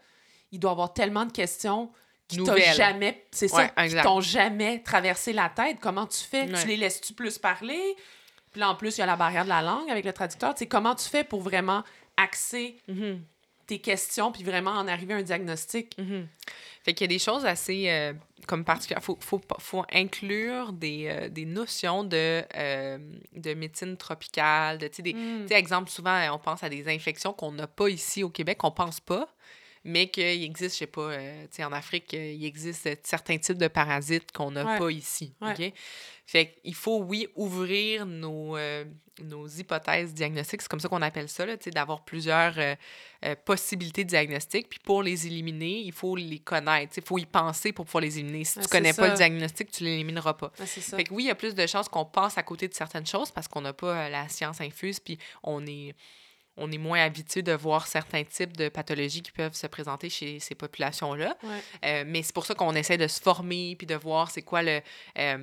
il doit y avoir tellement de questions qui t'ont jamais, c'est ça, qui t'ont jamais traversé la tête. Comment tu fais? Tu les laisses-tu plus parler? Puis là, en plus, il y a la barrière de la langue avec le traducteur. Tu sais, comment tu fais pour vraiment axer mm-hmm. Tes questions, puis vraiment en arriver à un diagnostic. Mhm. Fait qu'il y a des choses assez euh, comme particulières. Il faut, faut, inclure des, euh, des notions de, euh, de médecine tropicale. De, des, mm. exemple, souvent, on pense à des infections qu'on n'a pas ici au Québec, qu'on pense pas mais qu'il existe, je sais pas, euh, en Afrique, il existe certains types de parasites qu'on n'a pas ici. OK? Fait qu'il faut, oui, ouvrir nos, euh, nos hypothèses diagnostiques, c'est comme ça qu'on appelle ça, d'avoir plusieurs euh, possibilités de diagnostic. Puis pour les éliminer, il faut les connaître. Il faut y penser pour pouvoir les éliminer. Si tu connais pas le diagnostic, tu l'élimineras pas. fait que oui, il y a plus de chances qu'on passe à côté de certaines choses parce qu'on n'a pas la science infuse, puis on est on est moins habitué de voir certains types de pathologies qui peuvent se présenter chez ces populations-là. Euh, mais c'est pour ça qu'on essaie de se former puis de voir c'est quoi le. Euh,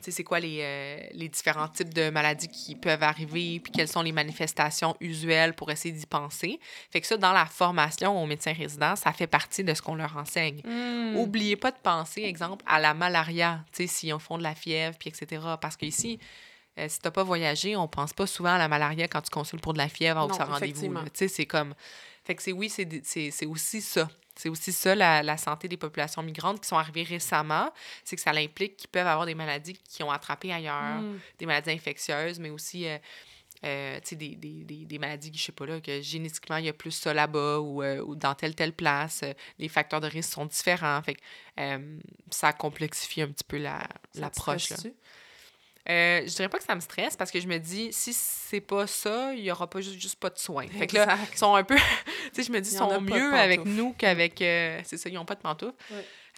c'est quoi les, euh, les, différents types de maladies qui peuvent arriver, puis quelles sont les manifestations usuelles pour essayer d'y penser. Fait que ça, dans la formation aux médecins résidents, ça fait partie de ce qu'on leur enseigne. Hmm. Oubliez pas de penser, exemple, à la malaria, tu sais, si on font de la fièvre, puis etc. Parce qu'ici, euh, si tu n'as pas voyagé, on pense pas souvent à la malaria quand tu consultes pour de la fièvre ou un rendez-vous. Tu sais, c'est comme. Fait que c'est oui, c'est aussi ça. C'est aussi ça, la, santé des populations migrantes qui sont arrivées récemment. C'est que ça implique qu'ils peuvent avoir des maladies qui ont attrapé ailleurs, mm. des maladies infectieuses, mais aussi euh, euh, des, des, des, des, maladies, je sais pas, là, que génétiquement, il y a plus ça là-bas ou, ou, dans telle, telle place. les facteurs de risque sont différents. Fait que, ça complexifie un petit peu l'approche. La, euh, je dirais pas que ça me stresse parce que je me dis, si c'est pas ça, il y aura pas juste, juste pas de soins. Fait que là, ils sont un peu. tu sais, je me dis, ils sont mieux avec nous qu'avec. Euh, c'est ça, ils ont pas de pantoufles.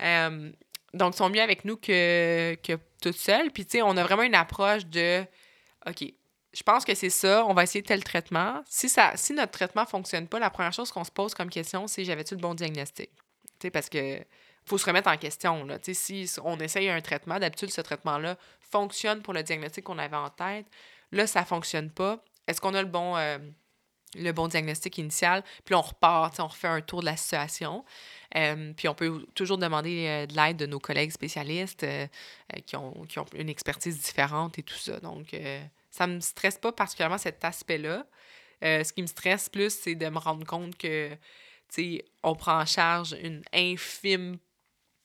Euh, donc, ils sont mieux avec nous que, que toutes seules. Puis, tu sais, on a vraiment une approche de OK, je pense que c'est ça, on va essayer tel traitement. Si, ça, si notre traitement fonctionne pas, la première chose qu'on se pose comme question, c'est j'avais-tu le bon diagnostic? Tu sais, parce que faut se remettre en question. Là. Si on essaye un traitement, d'habitude, ce traitement-là fonctionne pour le diagnostic qu'on avait en tête. Là, ça ne fonctionne pas. Est-ce qu'on a le bon, euh, le bon diagnostic initial? Puis on repart, on refait un tour de la situation. Euh, puis on peut toujours demander euh, de l'aide de nos collègues spécialistes qui, ont, qui, ont, une expertise différente et tout ça. Donc, ça ne me stresse pas particulièrement cet aspect-là. ce qui me stresse plus, c'est de me rendre compte que, on prend en charge une infime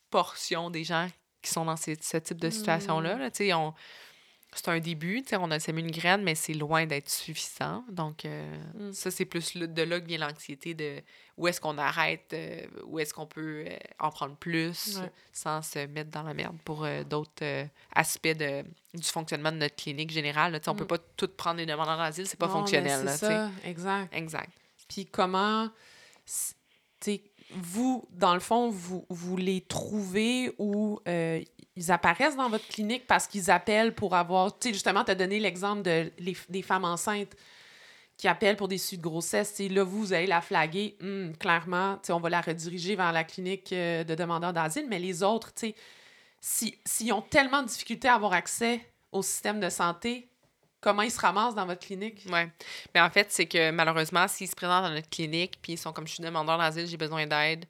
portion des gens qui sont dans ce type de situation-là. Là, on, c'est un début, on a semé une graine, mais c'est loin d'être suffisant. Donc, euh, mm. ça, c'est plus de là que vient l'anxiété de où est-ce qu'on arrête, euh, où est-ce qu'on peut euh, en prendre plus sans se mettre dans la merde pour d'autres aspects de, du fonctionnement de notre clinique générale. Là, On peut mm. pas tout prendre les demandeurs d'asile, c'est pas fonctionnel. C'est ça, exact. Exact. Puis comment, vous, dans le fond, vous, vous les trouvez ou euh, ils apparaissent dans votre clinique parce qu'ils appellent pour avoir. Tu sais, justement, tu as donné l'exemple de, des femmes enceintes qui appellent pour des suites de grossesse. là, vous, vous allez la flaguer. Hum, clairement, on va la rediriger vers la clinique euh, de demandeurs d'asile. Mais les autres, s'ils si, ont tellement de difficultés à avoir accès au système de santé, comment ils se ramassent dans votre clinique? Oui. Mais en fait, c'est que malheureusement, s'ils se présentent dans notre clinique, puis ils sont comme je suis demandeur d'asile, j'ai besoin d'aide,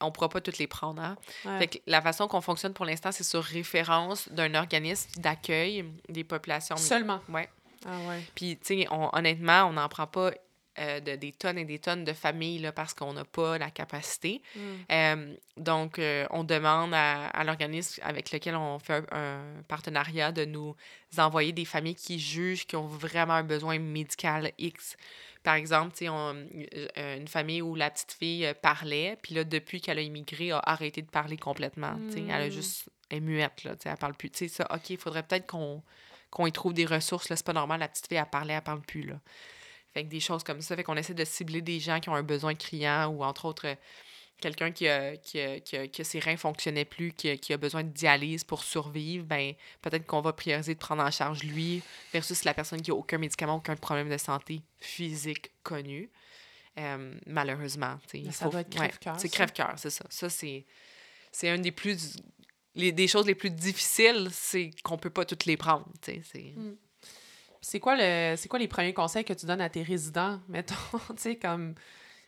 on ne pourra pas toutes les prendre. Hein? Fait que la façon qu'on fonctionne pour l'instant, c'est sur référence d'un organisme d'accueil des populations. Seulement. Oui. Ah ouais. Puis, tu sais, honnêtement, on n'en prend pas euh, de, des tonnes et des tonnes de familles là, parce qu'on n'a pas la capacité. Mm. Euh, donc, euh, on demande à, l'organisme avec lequel on fait un, partenariat de nous envoyer des familles qui jugent qui ont vraiment un besoin médical X. Par exemple, on, une famille où la petite fille parlait, puis là, depuis qu'elle a immigré, a arrêté de parler complètement. Elle a mm. juste est muette, là, elle parle plus. Tu sais, ça, OK, il faudrait peut-être qu'on qu'on y trouve des ressources. Là, c'est pas normal, la petite fille, elle parlait, elle parle plus, là. Fait que des choses comme ça. Fait qu'on essaie de cibler des gens qui ont un besoin criant ou entre autres euh, quelqu'un qui a, qui, a, qui, a, que ses reins fonctionnaient plus, qui a, qui a besoin de dialyse pour survivre, ben peut-être qu'on va prioriser de prendre en charge lui versus la personne qui a aucun médicament, aucun problème de santé physique connu. Euh, malheureusement. ça doit être crève-cœur. c'est crève-cœur, c'est ça. Ça, c'est, c'est une des plus. Les, des choses les plus difficiles, c'est qu'on peut pas toutes les prendre. C'est... Mm. C'est quoi, le, c'est quoi les premiers conseils que tu donnes à tes résidents, mettons, tu sais, comme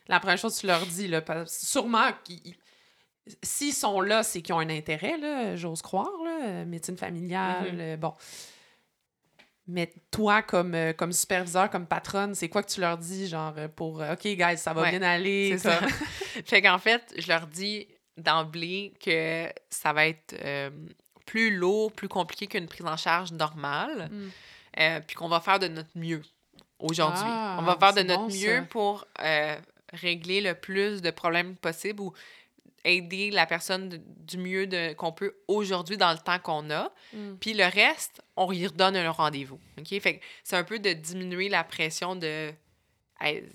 la première chose que tu leur dis, là, sûrement s'ils sont là, c'est qu'ils ont un intérêt, là, j'ose croire, là, médecine familiale, mm-hmm. bon. Mais toi, comme, euh, comme superviseur, comme patronne, c'est quoi que tu leur dis, genre, euh, pour euh, OK, guys, ça va bien aller? C'est ça. fait qu'en fait, je leur dis d'emblée que ça va être plus lourd, plus compliqué qu'une prise en charge normale, mm. Puis qu'on va faire de notre mieux aujourd'hui. Ah, On va faire de notre mieux pour régler le plus de problèmes possible ou aider la personne du mieux qu'on peut aujourd'hui dans le temps qu'on a. Mm. Puis le reste, on y redonne un rendez-vous. OK? Fait c'est un peu de diminuer la pression de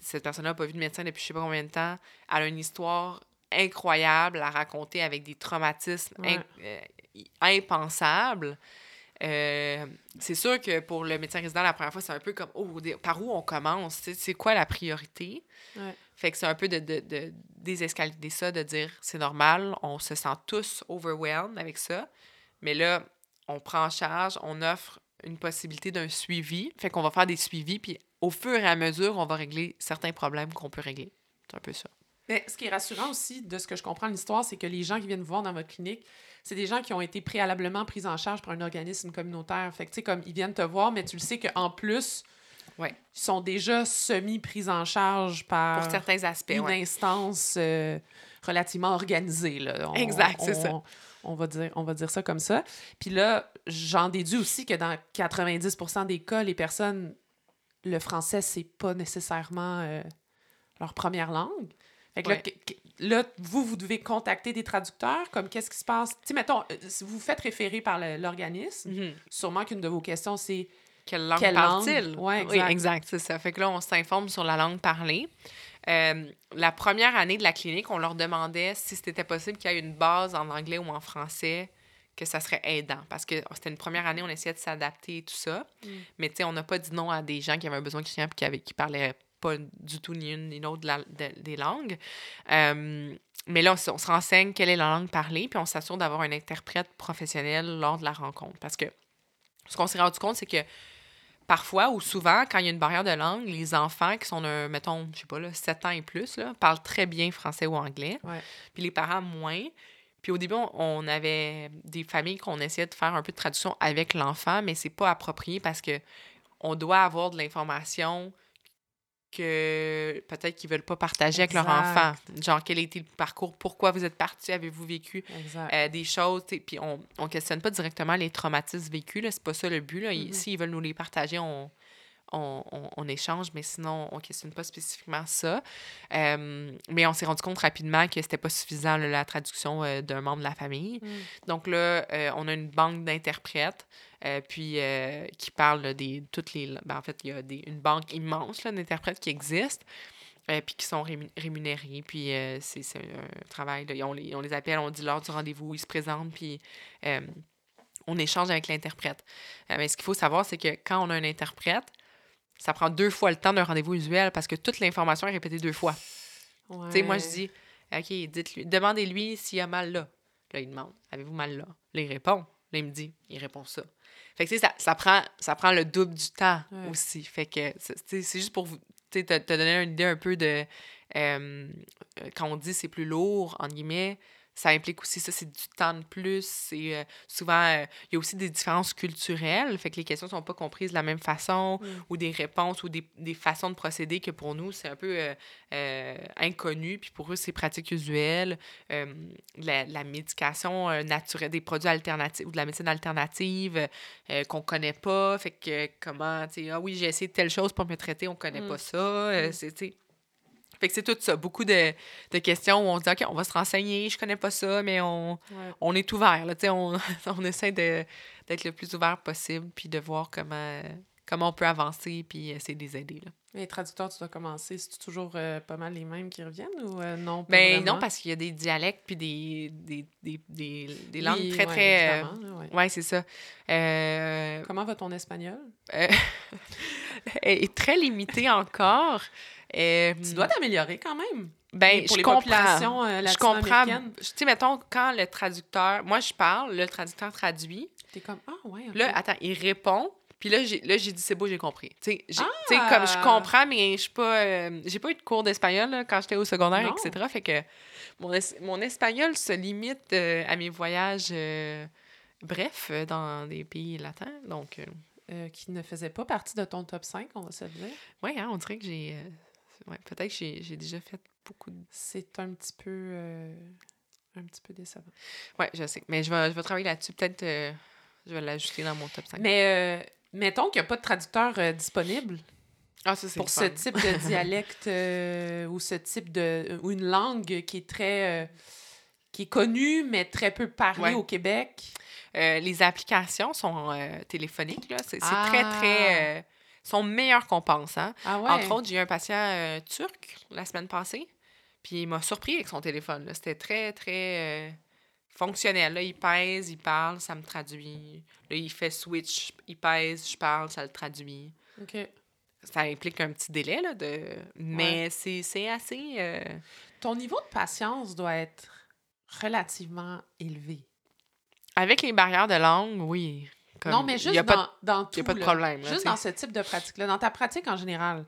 cette personne-là n'a pas vu de médecin depuis je sais pas combien de temps. Elle a une histoire incroyable à raconter avec des traumatismes euh, impensables. Euh, c'est sûr que pour le médecin résident, la première fois, c'est un peu comme oh, par où on commence? C'est quoi la priorité? Fait que c'est un peu de, de, de désescalader ça, de dire c'est normal, on se sent tous overwhelmed avec ça. Mais là, on prend en charge, on offre une possibilité d'un suivi. Fait qu'on va faire des suivis, puis au fur et à mesure, on va régler certains problèmes qu'on peut régler. C'est un peu ça. Mais ce qui est rassurant aussi, de ce que je comprends de l'histoire, c'est que les gens qui viennent vous voir dans votre clinique, c'est des gens qui ont été préalablement pris en charge par un organisme communautaire. Fait que, tu sais, comme ils viennent te voir, mais tu le sais qu'en plus, Ouais. Ils sont déjà semi-pris en charge par Pour certains aspects, une instance euh, relativement organisée. Là. exact, c'est ça. On va, dire, on va dire ça comme ça. Puis là, j'en déduis aussi que dans 90% des cas, les personnes, le français, c'est pas nécessairement euh, leur première langue. Fait que là, vous, vous devez contacter des traducteurs, comme qu'est-ce qui se passe? Tu sais, mettons, euh, si vous vous faites référer par l'organisme, mm-hmm. sûrement qu'une de vos questions, c'est quelle langue parle-t-il? Ouais, exact. Oui, exact, c'est ça. Fait que là, on s'informe sur la langue parlée. Euh, la première année de la clinique, on leur demandait si c'était possible qu'il y ait une base en anglais ou en français, que ça serait aidant. Parce que c'était une première année, on essayait de s'adapter et tout ça. Mm. Mais tu sais, on n'a pas dit non à des gens qui avaient un besoin client et qui, avaient, qui parlaient pas du tout ni une ni l'autre des langues. Euh, mais là, on, on, se renseigne quelle est la langue parlée, puis on s'assure d'avoir un interprète professionnel lors de la rencontre. Parce que ce qu'on s'est rendu compte, c'est que parfois ou souvent, quand il y a une barrière de langue, les enfants qui sont, mettons, je sais pas, là, 7 ans et plus, là, parlent très bien français ou anglais. Puis les parents moins. Puis au début, on, avait des familles qu'on essayait de faire un peu de traduction avec l'enfant, mais c'est pas approprié parce que on doit avoir de l'information que peut-être qu'ils veulent pas partager avec leur enfant. Genre, quel a été le parcours? Pourquoi vous êtes parti? Avez-vous vécu euh, des choses? Puis on ne questionne pas directement les traumatismes vécus. C'est pas ça le but. Là. S'ils veulent nous les partager, on, on, on, échange, mais sinon, on ne questionne pas spécifiquement ça. Euh, mais on s'est rendu compte rapidement que c'était pas suffisant, la traduction euh, d'un membre de la famille. Mm. Donc là, on a une banque d'interprètes. Euh, puis euh, qui parle des toutes les ben, en fait il y a des, une banque immense d'interprètes qui existent euh, puis qui sont rémunérés puis c'est un travail on, les, on les appelle on dit lors du rendez-vous ils se présentent puis on échange avec l'interprète mais ce qu'il faut savoir c'est que quand on a un interprète ça prend deux fois le temps d'un rendez-vous usuel parce que toute l'information est répétée deux fois tu sais moi je dis OK dites-lui demandez-lui s'il a mal là là il demande avez-vous mal là? Là il répond Là, il me dit, il répond ça. Fait que, ça, ça, prend, ça prend le double du temps aussi. Fait que, c'est juste pour vous te, te donner une idée un peu de. Euh, quand on dit c'est plus lourd, en guillemets, ça implique aussi ça, c'est du temps de plus. C'est euh, souvent, euh, il y a aussi des différences culturelles, fait que les questions ne sont pas comprises de la même façon, mm. ou des réponses, ou des, des, façons de procéder que pour nous, c'est un peu euh, inconnu, puis pour eux, c'est pratique usuelle. La, la, médication naturelle, des produits alternatifs, ou de la médecine alternative qu'on connaît pas, fait que comment, tu sais, ah oui, j'ai essayé telle chose pour me traiter, on connaît mm. pas ça. Mm. C'est, fait que c'est tout ça. Beaucoup de, de, questions où on se dit, OK, on va se renseigner, je connais pas ça, mais on, on est ouvert. Là, on, on essaie d'être le plus ouvert possible, puis de voir comment, comment on peut avancer, puis essayer de les aider. Là. Les traducteurs, tu dois commencer. C'est toujours euh, pas mal les mêmes qui reviennent ou euh, non? Ben non, parce qu'il y a des dialectes puis des, des, des, des, des langues très, très. Euh, ouais, c'est ça. Comment va ton espagnol? est très limité encore. Euh, tu dois t'améliorer quand même. Ben, pour je les comprends. euh, Je comprends. Tu sais, mettons, quand le traducteur... Moi, je parle, le traducteur traduit. T'es comme, ah, ouais, Là, attends, il répond. Puis là, j'ai, là, j'ai dit, c'est beau, j'ai compris. Tu sais, ah! comme je comprends, mais je suis pas... Euh, j'ai pas eu de cours d'espagnol quand j'étais au secondaire, etc. Fait que mon, mon espagnol se limite à mes voyages, bref, dans des pays latins. Donc qui ne faisait pas partie de ton top 5, on va se le dire. Oui, hein, on dirait que j'ai. Euh, ouais, peut-être que j'ai déjà fait beaucoup de. C'est un petit peu. Euh, un petit peu décevant. Oui, je sais. Mais je vais, je vais travailler là-dessus. Peut-être je vais l'ajouter dans mon top 5. Mais mettons qu'il n'y a pas de traducteur disponible. Ah, ça, pour ce type de dialecte ou ce type de. ou une langue qui est très. qui est connue, mais très peu parlée au Québec. Euh, les applications sont euh, téléphoniques, là. C'est très, très... Ah! Euh, sont meilleures qu'on pense, hein. Ah Entre autres, j'ai eu un patient turc la semaine passée, puis il m'a surpris avec son téléphone, C'était très, très fonctionnel. Là, il pèse, il parle, ça me traduit. Là, il fait switch, il pèse, je parle, ça le traduit. OK. Ça implique un petit délai, là, de... mais c'est assez... Ton niveau de patience doit être relativement élevé. Avec les barrières de langue, oui. Non, mais juste dans, dans tout. Il n'y a pas de problème. juste dans ce type de pratique-là, dans ta pratique en général.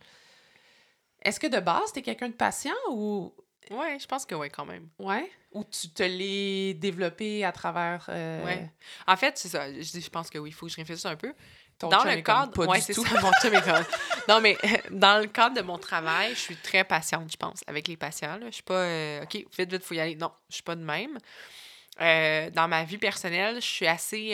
Est-ce que de base, tu es quelqu'un de patient ou. Oui, je pense que oui, quand même. Oui? Ou tu te l'es développé à travers. Euh... Oui. En fait, c'est ça. Je, je pense que oui, il faut que je réfléchisse un peu. dans le cadre. C'est ça. Mon chum est comme... non, mais dans le cadre de mon travail, je suis très patiente, je pense, avec les patients. Là. Je suis pas. Euh, OK, vite, vite, il faut y aller. Non, je suis pas de même. Euh, dans ma vie personnelle, je suis assez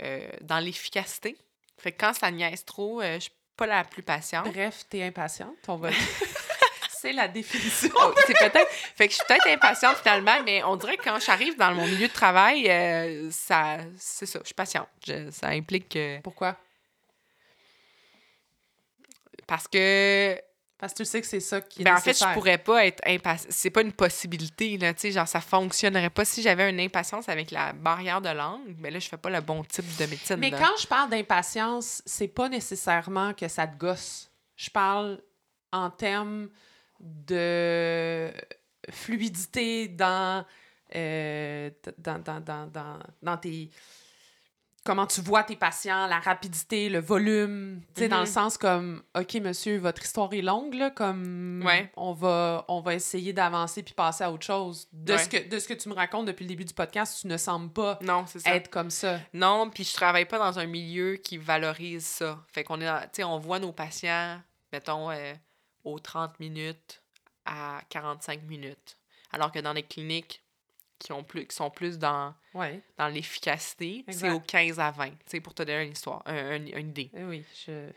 euh, euh, dans l'efficacité. Fait que quand ça niaise trop, je suis pas la plus patiente. Bref, t'es impatiente, on va C'est la définition. Oh, c'est peut-être. Fait que je suis peut-être impatiente finalement, mais on dirait que quand j'arrive dans mon milieu de travail, ça, c'est ça, je suis patiente. ça implique que. Pourquoi? Parce que parce que tu sais que c'est ça qui est ben, En fait, je pourrais pas être impatient. C'est pas une possibilité, là, tu sais, genre, ça fonctionnerait pas. Si j'avais une impatience avec la barrière de langue, mais ben là, je fais pas le bon type de médecine. Mais quand je parle d'impatience, c'est pas nécessairement que ça te gosse. Je parle en termes de fluidité dans, euh, dans, dans, dans, dans tes comment tu vois tes patients, la rapidité, le volume, tu sais, dans le mhm. sens comme, OK, monsieur, votre histoire est longue, là, comme on, va, on va essayer d'avancer puis passer à autre chose. De, ce que, de ce que tu me racontes depuis le début du podcast, tu ne sembles pas non, être comme ça. Non, puis je travaille pas dans un milieu qui valorise ça. Fait qu'on est, tu sais, on voit nos patients, mettons, euh, aux 30 minutes à 45 minutes. Alors que dans les cliniques, qui, ont plus, qui sont plus dans, dans l'efficacité, c'est au 15 à 20, c'est pour te donner une histoire, une idée. Eh oui, je...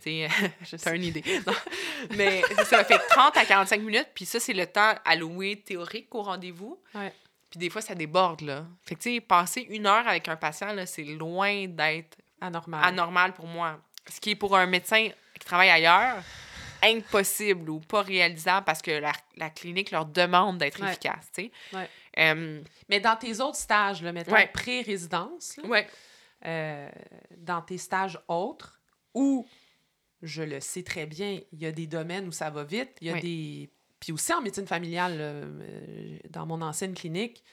C'est une idée. Mais ça fait 30 à 45 minutes, puis ça, c'est le temps alloué théorique au rendez-vous. Puis des fois, ça déborde, là. Fait que, tu sais, passer une heure avec un patient, là, c'est loin d'être... Anormal. Anormal pour moi. Ce qui est pour un médecin qui travaille ailleurs, impossible ou pas réalisable parce que la, la clinique leur demande d'être efficace, tu sais. Ouais. Mais dans tes autres stages, là, mettons, pré-résidence. Euh, dans tes stages autres, où, je le sais très bien, il y a des domaines où ça va vite, il y a des... Puis aussi en médecine familiale, euh, dans mon ancienne clinique,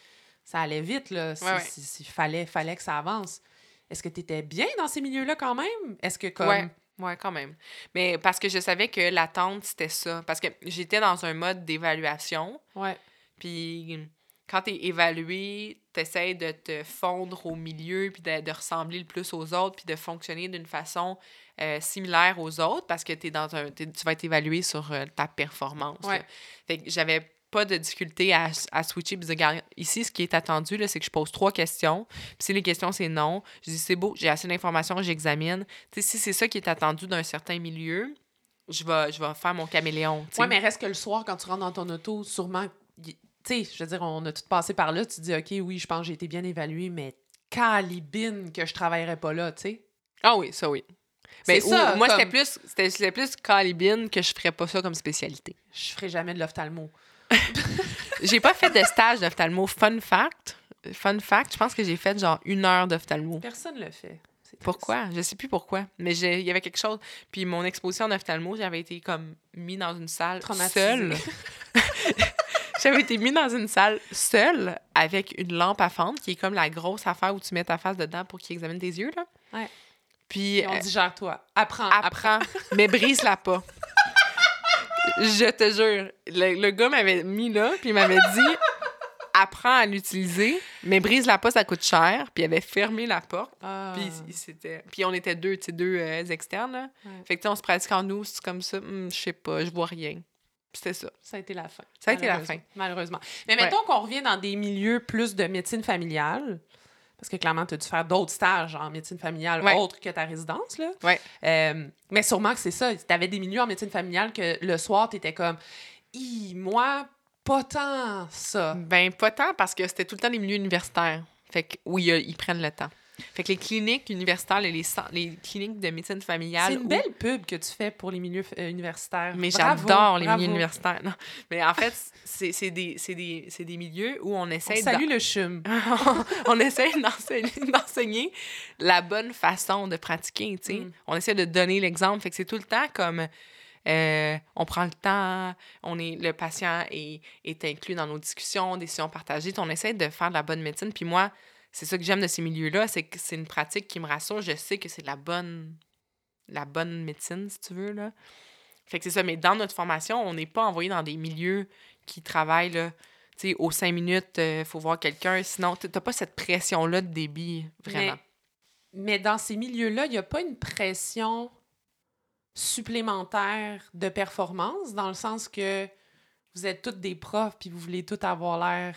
ça allait vite, là. S'il fallait, fallait que ça avance. Est-ce que tu étais bien dans ces milieux-là quand même? Est-ce que comme... Oui, quand même. Mais parce que je savais que l'attente, c'était ça. Parce que j'étais dans un mode d'évaluation. Ouais. Puis quand tu es évalué, tu essaies de te fondre au milieu, puis de, ressembler le plus aux autres, puis de fonctionner d'une façon euh, similaire aux autres parce que es dans un, tu vas être évalué sur euh, ta performance. Ouais. Fait que j'avais pas de difficulté à, à switcher. ici, ce qui est attendu, c'est que je pose trois questions. Puis si les questions, c'est non, je dis c'est beau, j'ai assez d'informations, j'examine. si c'est ça qui est attendu d'un certain milieu, je vais, je vais faire mon caméléon. Oui, mais reste que le soir, quand tu rentres dans ton auto, sûrement, tu sais, je veux dire, on a tout passé par là, tu dis, OK, oui, je pense que j'ai été bien évalué, mais calibine que je travaillerais pas là, tu sais. Ah oui, ça oui. Mais ça, moi, c'était plus, c'était plus calibine que je ferais pas ça comme spécialité. Je ferais jamais de l'ophtalmo. J'ai pas fait de stage d'ophtalmo. Fun fact. Fun fact, je pense que j'ai fait genre une heure d'ophtalmo. Personne le fait. Pourquoi? Je sais plus pourquoi. Mais il y avait quelque chose. Puis mon exposition d'ophtalmo, j'avais été comme mis dans une salle seule. j'avais été mis dans une salle seule avec une lampe à fendre, qui est comme la grosse affaire où tu mets ta face dedans pour qu'il examine tes yeux. Là. Ouais. Puis. on euh, dit genre toi. Apprends. Apprends. mais brise-la pas. Je te jure. Le, gars m'avait mis là, puis il m'avait dit apprends à l'utiliser, mais brise-la pas, ça coûte cher. Puis il avait fermé la porte. Ah. Puis, il, puis on était deux, tu sais, deux euh, externes. Là. Fait que on se pratique en nous, c'est comme ça. Hum, je sais pas, je vois rien. C'était ça. Ça a été la fin. Ça a été la fin. Malheureusement. Mais mettons qu'on revient dans des milieux plus de médecine familiale. Parce que clairement, tu as dû faire d'autres stages en médecine familiale autres que ta résidence. Là. Ouais. Euh, mais sûrement que c'est ça. Tu avais des milieux en médecine familiale que le soir, tu étais comme moi, pas tant ça. Ben, pas tant parce que c'était tout le temps des milieux universitaires. Fait que oui, ils prennent le temps. Fait que les cliniques universitaires les, les cliniques de médecine familiale. C'est une belle pub que tu fais pour les milieux euh, universitaires. Mais j'adore les milieux universitaires. Non. Mais en fait, c'est des, des, des, milieux où on essaie. Salut le chum. on essaie d'enseigner la bonne façon de pratiquer. Mm. On essaie de donner l'exemple. Fait que c'est tout le temps comme. Euh, on prend le temps, on est, le patient est, est inclus dans nos discussions, décisions partagées. On essaie de faire de la bonne médecine. Puis moi, c'est ça que j'aime de ces milieux-là, c'est que c'est une pratique qui me rassure. Je sais que c'est la bonne, la bonne médecine, si tu veux. Là. Fait que c'est ça. Mais dans notre formation, on n'est pas envoyé dans des milieux qui travaillent, tu sais, aux cinq minutes, il euh, faut voir quelqu'un. Sinon, tu n'as pas cette pression-là de débit, vraiment. Mais, dans ces milieux-là, il n'y a pas une pression supplémentaire de performance, dans le sens que vous êtes toutes des profs puis vous voulez toutes avoir l'air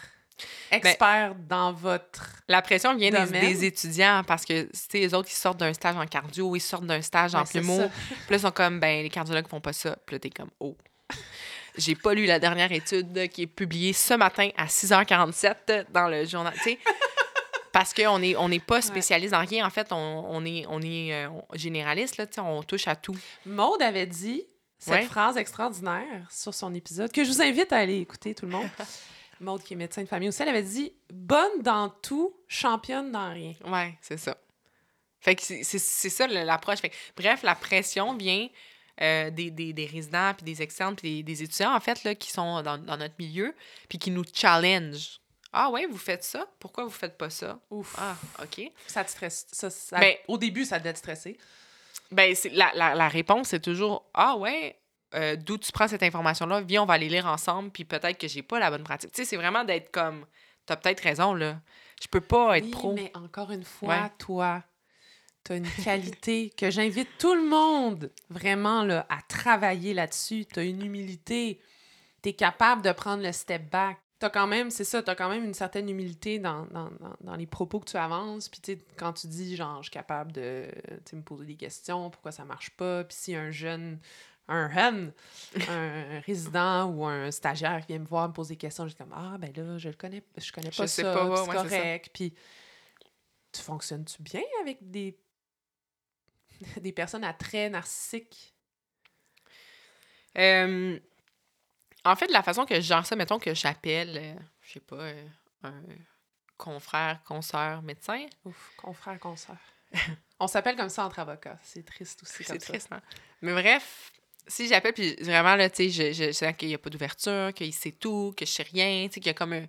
ben, expert dans votre. La pression vient des, étudiants parce que, c'est les autres, ils sortent d'un stage en cardio, ils sortent d'un stage en plumeau. Puis là, ils sont comme, ben, les cardiologues font pas ça. Puis là, t'es comme, oh. J'ai pas lu la dernière étude qui est publiée ce matin à 6h47 dans le journal. Tu sais, parce qu'on n'est on est pas spécialiste en rien. En fait, on, est, on est euh, généraliste, là, on touche à tout. Maude avait dit cette phrase extraordinaire sur son épisode que je vous invite à aller écouter, tout le monde. Maude, qui est médecin de famille aussi, elle avait dit bonne dans tout, championne dans rien. Ouais, c'est ça. Fait que c'est ça l'approche. Bref, la pression vient euh, des, des, des, résidents, puis des externes, puis des, étudiants, en fait, là, qui sont dans, dans notre milieu, puis qui nous challenge. Ah ouais, vous faites ça? Pourquoi vous faites pas ça? Ouf. Ah, OK. Ça te stresse. Ça, ça... Ben, au début, ça devait te stresser. Ben, la, la, la réponse, c'est toujours Ah ouais, euh, d'où tu prends cette information-là, viens, on va aller lire ensemble, puis peut-être que j'ai pas la bonne pratique. Tu sais, c'est vraiment d'être comme, t'as peut-être raison, là. Je peux pas être pro. mais encore une fois, toi, t'as une qualité que j'invite tout le monde vraiment là, à travailler là-dessus. T'as une humilité. T'es capable de prendre le step back. T'as quand même, c'est ça, t'as quand même une certaine humilité dans, dans, dans, les propos que tu avances. Puis, tu quand tu dis, genre, je suis capable de me poser des questions, pourquoi ça marche pas. Puis, si un jeune un hen, un résident ou un stagiaire qui vient me voir me poser des questions, je dis comme Ah, ben là, je le connais, je connais pas ça, c'est correct. Puis, tu fonctionnes-tu bien avec des, des personnes à très narcissiques? Euh, en fait, la façon que je gère ça, mettons que j'appelle, euh, je sais pas, euh, un confrère, consoeur, médecin. Ouf, confrère, consoeur. On s'appelle comme ça entre avocats. C'est triste aussi. C'est triste, hein? Mais bref, si j'appelle, puis vraiment, là, tu sais, je, je, sais qu'il n'y a pas d'ouverture, qu'il sait tout, que je sais rien, tu sais, qu'il y a comme un. Tu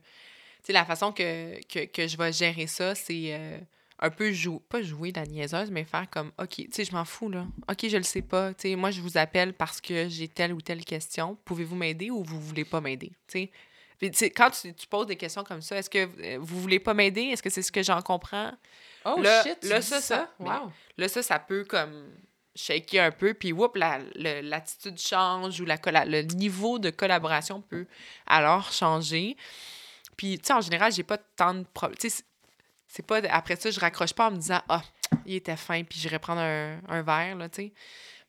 sais, la façon que, que, que, je vais gérer ça, c'est euh, un peu jouer, pas jouer la niaiseuse, mais faire comme, OK, tu sais, je m'en fous, là. OK, je le sais pas. Tu sais, moi, je vous appelle parce que j'ai telle ou telle question. Pouvez-vous m'aider ou vous voulez pas m'aider? Tu sais? quand tu, tu, poses des questions comme ça, est-ce que euh, vous voulez pas m'aider? Est-ce que c'est ce que j'en comprends? Oh shit, là, ça, ça, wow. là, ça, ça peut comme shaker un peu, puis whoop, l'attitude change ou la, le niveau de collaboration peut alors changer. Puis, tu sais, en général, j'ai pas tant de problèmes. Tu sais, c'est pas... Après ça, je raccroche pas en me disant « Ah, il était fin, puis j'irai prendre un, un verre, là, tu sais. »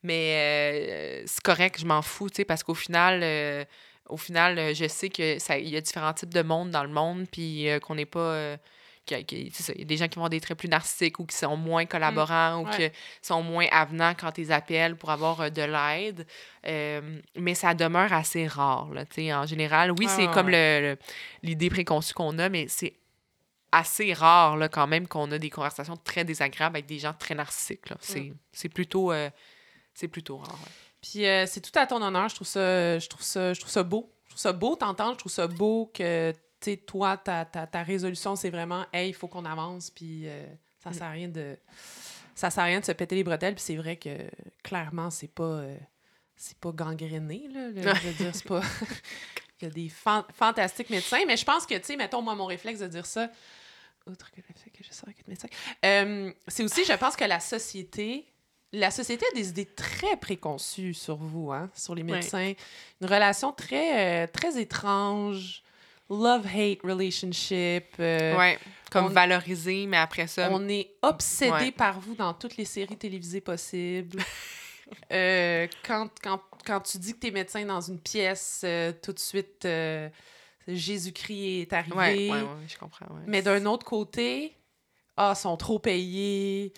Mais euh, c'est correct, je m'en fous, tu sais, parce qu'au final... Euh, au final, je sais que ça il y a différents types de monde dans le monde, puis euh, qu'on n'est pas il y a des gens qui vont être très plus narcissiques ou qui sont moins collaborants ou qui sont moins avenants quand ils appellent pour avoir euh, de l'aide. Euh, mais ça demeure assez rare. Là, en général, oui, c'est comme l'idée préconçue qu'on a, mais c'est assez rare là, quand même qu'on a des conversations très désagréables avec des gens très narcissiques. C'est plutôt, euh, plutôt rare. Puis c'est tout à ton honneur. Je trouve ça, je trouve ça, je trouve ça beau. Je trouve ça beau t'entendre. Je trouve ça beau que sais, toi, ta, ta, ta résolution, c'est vraiment, hey, il faut qu'on avance, puis euh, ça mm. sert à rien de. Ça sert à rien de se péter les bretelles, puis c'est vrai que clairement, c'est pas. Euh, c'est pas gangréné, là. je veux dire, c'est pas. Il y a des fantastiques médecins, mais je pense que, tu sais, mettons, moi, mon réflexe de dire ça, outre que le fait que je sors avec une médecin, euh, c'est aussi, je pense que la société, la société a des idées très préconçues sur vous, hein, sur les médecins. Une relation très, euh, très étrange, love-hate relationship. Euh, ouais, comme valorisé, mais après ça... On est obsédé par vous dans toutes les séries télévisées possibles. quand, quand, quand tu dis que tu es médecin dans une pièce, tout de suite Jésus-Christ est arrivé. Oui, ouais, je comprends. Mais d'un autre côté, ah, sont trop payés.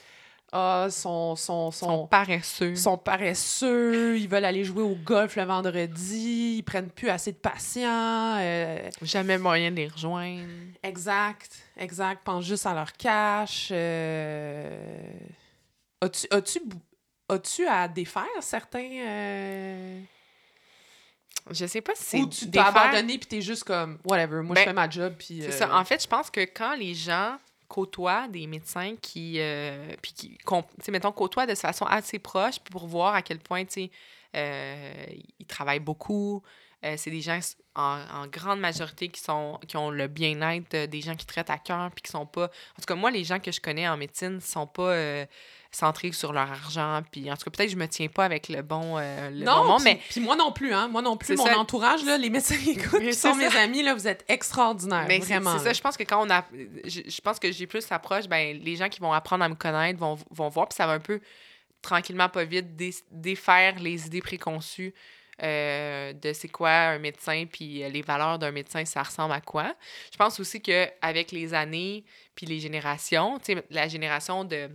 Ah, sont, sont, sont, paresseux. sont paresseux. Ils veulent aller jouer au golf le vendredi. Ils prennent plus assez de patients. Euh, Jamais moyen de les rejoindre. Exact, exact. Pensent juste à leur cash. Euh... As-tu as-tu as-tu à défaire certains. Euh, je sais pas si c'est. Ou tu t'es abandonné puis t'es juste comme, whatever, moi je ben, fais ma job. Puis. C'est ça. Euh, en fait, je pense que quand les gens côtoient des médecins qui. Euh, puis qui. Mettons, côtoient de façon assez proche pour voir à quel point, tu sais, euh, ils travaillent beaucoup. c'est des gens en, grande majorité qui sont qui ont le bien-être des gens qui traitent à cœur puis qui sont pas. En tout cas, moi, les gens que je connais en médecine sont pas centrés sur leur argent. Puis en tout cas, peut-être que je me tiens pas avec le bon, euh, le non, bon mais... Puis moi non plus, hein. Moi non plus, mon entourage, là, les médecins qui écoutent, qui sont mes amis, là, vous êtes extraordinaires, mais vraiment. C'est ça, je pense que quand on a... Je, pense que j'ai plus approche, ben les gens qui vont apprendre à me connaître vont, vont voir, puis ça va un peu, tranquillement, pas vite, défaire les idées préconçues euh, de c'est quoi un médecin, puis euh, les valeurs d'un médecin, ça ressemble à quoi. Je pense aussi qu'avec les années, puis les générations, tu sais, la génération de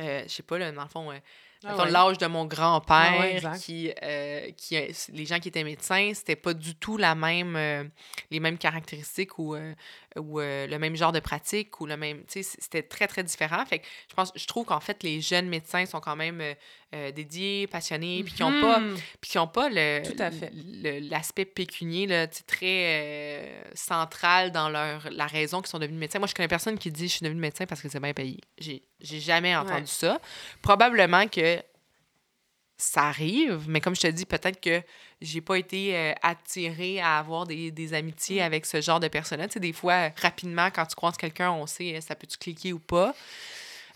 euh, je sais pas, là, dans le fond, euh, ah l'âge de mon grand-père, ah qui, euh, qui, les gens qui étaient médecins, c'était pas du tout la même, les mêmes caractéristiques ou, ou le même genre de pratique ou le même, c'était très, très différent. Fait que je pense, je trouve qu'en fait, les jeunes médecins sont quand même dédiés, passionnés, puis qui n'ont pas, mm-hmm. puis qui ont pas le, l'aspect pécunier, là, très central dans leur, la raison qu'ils sont devenus médecins. Moi, je connais personne qui dit « je suis devenu médecin parce que c'est bien payé ». J'ai j'ai jamais entendu ça. Probablement que ça arrive, mais comme je te dis, peut-être que j'ai pas été euh, attirée à avoir des, des, amitiés avec ce genre de personnes Tu sais, des fois, rapidement, quand tu croises quelqu'un, on sait euh, ça peut-tu cliquer ou pas.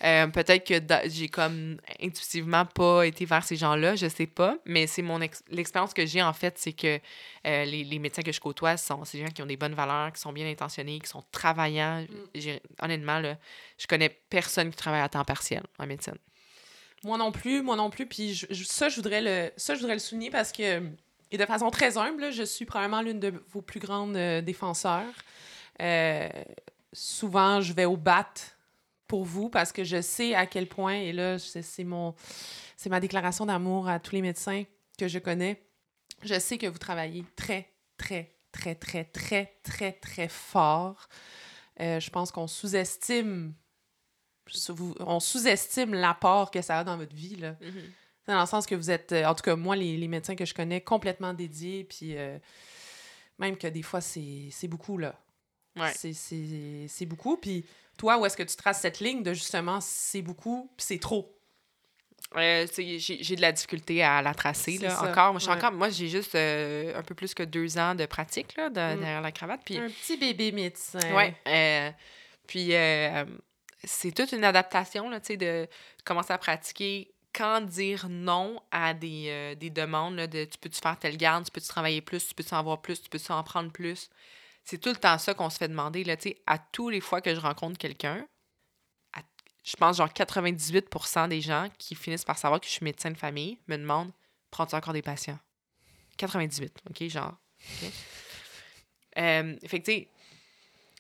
Euh, peut-être que j'ai comme intuitivement pas été vers ces gens-là, je sais pas, mais c'est mon l'expérience que j'ai en fait, c'est que les, les, médecins que je côtoie sont des gens qui ont des bonnes valeurs, qui sont bien intentionnés, qui sont travaillants. Mm. Honnêtement, là, je connais personne qui travaille à temps partiel en médecine. Moi non plus, moi non plus. Puis ça, je voudrais le, ça, je voudrais le souligner parce que, et de façon très humble, je suis probablement l'une de vos plus grandes euh, défenseurs. Euh, souvent, je vais au bat pour vous parce que je sais à quel point, et là, c'est mon, c'est ma déclaration d'amour à tous les médecins que je connais. Je sais que vous travaillez très, très, très, très, très, très, très fort. Euh, je pense qu'on sous-estime on sous-estime l'apport que ça a dans votre vie. Là. Mm-hmm. Dans le sens que vous êtes, euh, en tout cas, moi, les, médecins que je connais, complètement dédiés, puis euh, même que des fois, c'est beaucoup, là. Ouais. C'est beaucoup. Puis toi, où est-ce que tu traces cette ligne de justement, c'est beaucoup, puis c'est trop? Euh, j'ai de la difficulté à la tracer, là, encore. Moi, encore, moi j'ai juste un peu plus que deux ans de pratique, là, mm. derrière la cravate. Puis... Un petit bébé médecin. Oui. puis c'est toute une adaptation, là, de commencer à pratiquer quand dire non à des, euh, des demandes de tu peux-tu faire telle garde, tu peux-tu travailler plus, tu peux-tu en avoir plus, tu peux-tu en prendre plus? C'est tout le temps ça qu'on se fait demander. Là, à tous les fois que je rencontre quelqu'un, je pense genre 98% des gens qui finissent par savoir que je suis médecin de famille me demandent Prends-tu encore des patients? 98, OK, genre. Euh, fait que, tu sais,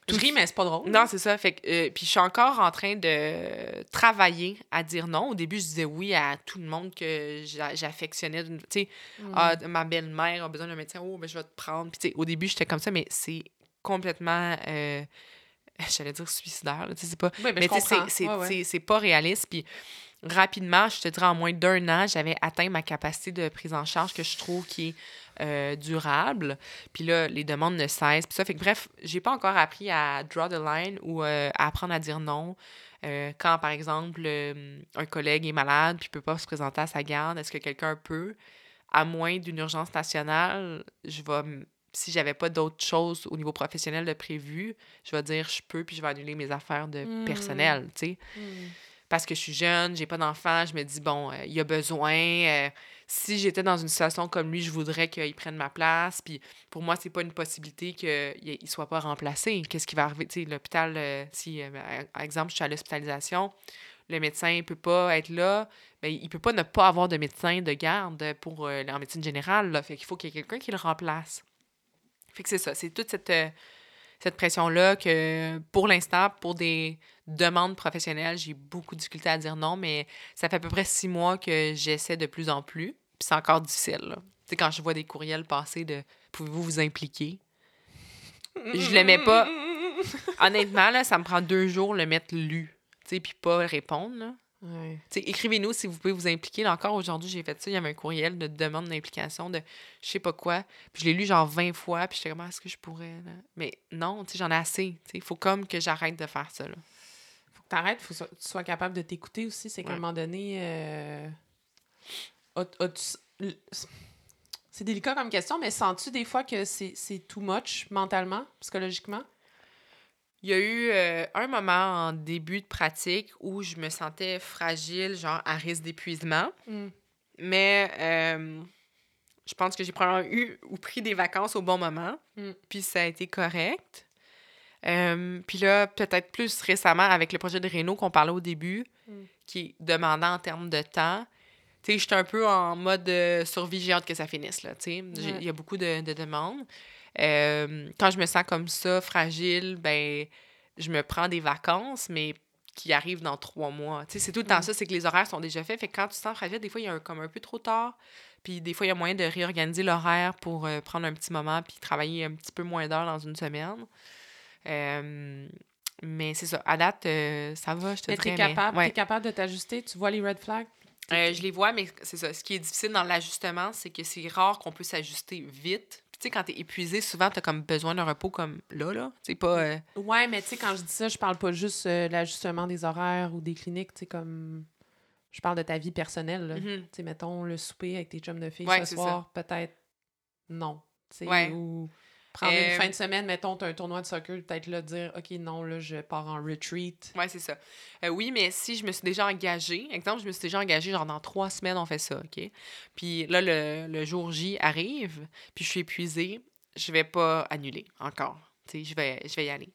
je ris, mais c'est pas drôle. Non, c'est ça. Fait que, euh, puis je suis encore en train de travailler à dire non. Au début, je disais oui à tout le monde que j'affectionnais. Tu sais, mm. ah, ma belle-mère a besoin d'un médecin. Oh, mais je vais te prendre. Puis, tu sais, au début, j'étais comme ça, mais c'est complètement. Euh, j'allais dire suicidaire. Tu sais, c'est pas. Oui, mais, mais c'est pas réaliste. Puis rapidement, je te dirais en moins d'un an, j'avais atteint ma capacité de prise en charge que je trouve qui est euh, durable. Puis là, les demandes ne cessent. Puis ça fait que, bref, j'ai pas encore appris à draw the line ou euh, à apprendre à dire non. Euh, quand, par exemple, un collègue est malade puis peut pas se présenter à sa garde, est-ce que quelqu'un peut? À moins d'une urgence nationale, je vais si j'avais pas d'autres choses au niveau professionnel de prévu, je vais dire je peux, puis je vais annuler mes affaires de Mm. personnel, tu sais. Hmm. Parce que je suis jeune, j'ai pas d'enfant, je me dis, bon, euh, il y a besoin. euh, si j'étais dans une situation comme lui, je voudrais qu'il prenne ma place. Puis pour moi, c'est pas une possibilité qu'il il soit pas remplacé. Qu'est-ce qui va arriver? Tu sais, l'hôpital, euh, si, euh, par exemple, je suis à l'hospitalisation, le médecin peut pas être là, ben, il peut pas ne pas avoir de médecin de garde pour euh, en médecine générale. Fait qu'il faut qu'il y ait quelqu'un qui le remplace. Fait que c'est ça, c'est toute cette, cette pression-là que pour l'instant, pour des demandes professionnelles, j'ai beaucoup de difficulté à dire non, mais ça fait à peu près six mois que j'essaie de plus en plus. Puis c'est encore difficile. là. Tu sais, quand je vois des courriels passer de Pouvez-vous vous impliquer? Je le mets pas. Honnêtement, là, ça me prend deux jours le mettre lu. Tu sais, puis pas répondre. Là. Tu sais, écrivez-nous si vous pouvez vous impliquer. Là, encore aujourd'hui, j'ai fait ça. Il y avait un courriel de demande d'implication de je sais pas quoi. Puis je l'ai lu genre 20 fois. Puis j'étais comme, Ah, est-ce que je pourrais? Là? Mais non, tu sais, j'en ai assez. Tu sais, il faut comme que j'arrête de faire ça. Là. Faut que t'arrêtes, faut que tu sois capable de t'écouter aussi. C'est qu'à Ouais. un moment donné, euh, c'est délicat comme question, mais sens-tu des fois que c'est too much mentalement, psychologiquement? Il y a eu euh, un moment en début de pratique où je me sentais fragile, genre à risque d'épuisement. Mm. Mais euh, je pense que j'ai probablement eu ou pris des vacances au bon moment. Mm. Puis ça a été correct. Euh, puis là, peut-être plus récemment, avec le projet de Renault qu'on parlait au début, Mm. qui est demandant en termes de temps, tu sais, j'étais un peu en mode euh, survie, j'ai hâte que ça finisse, là, tu sais. J'ai- Ouais. Il y a beaucoup de, de demandes. Euh, quand je me sens comme ça, fragile, ben, je me prends des vacances, mais qui arrivent dans trois mois. Tu sais, c'est tout le temps Mm. ça, c'est que les horaires sont déjà faits. Fait que quand tu te sens fragile, des fois, il y a un, comme un peu trop tard. Puis des fois, il y a moyen de réorganiser l'horaire pour euh, prendre un petit moment puis travailler un petit peu moins d'heures dans une semaine. Euh, mais c'est ça. À date, euh, ça va, je te Mais dirais. capable, mais, ouais. t'es capable de t'ajuster, tu vois les red flags? Euh, je les vois, mais c'est ça. Ce qui est difficile dans l'ajustement, c'est que c'est rare qu'on peut s'ajuster vite. Puis tu sais, quand t'es épuisé, souvent, t'as comme besoin d'un repos comme là, là. C'est pas... euh, Ouais, mais tu sais, quand je dis ça, je parle pas juste euh, de l'ajustement des horaires ou des cliniques, tu sais, comme. Je parle de ta vie personnelle, là. mhm. Tu sais, mettons le souper avec tes chums de filles Ouais, ce soir, peut-être non. Tu sais, Ouais. Ou prendre Euh, une fin de semaine, mettons, t'as un tournoi de soccer, peut-être là, dire, OK, non, là, je pars en retreat. Ouais, c'est ça. Euh, oui, mais si je me suis déjà engagée, exemple, je me suis déjà engagée, genre dans trois semaines, on fait ça, OK? Puis là, le, le jour J arrive, puis je suis épuisée, je vais pas annuler encore. Tu sais, je vais, je vais y aller.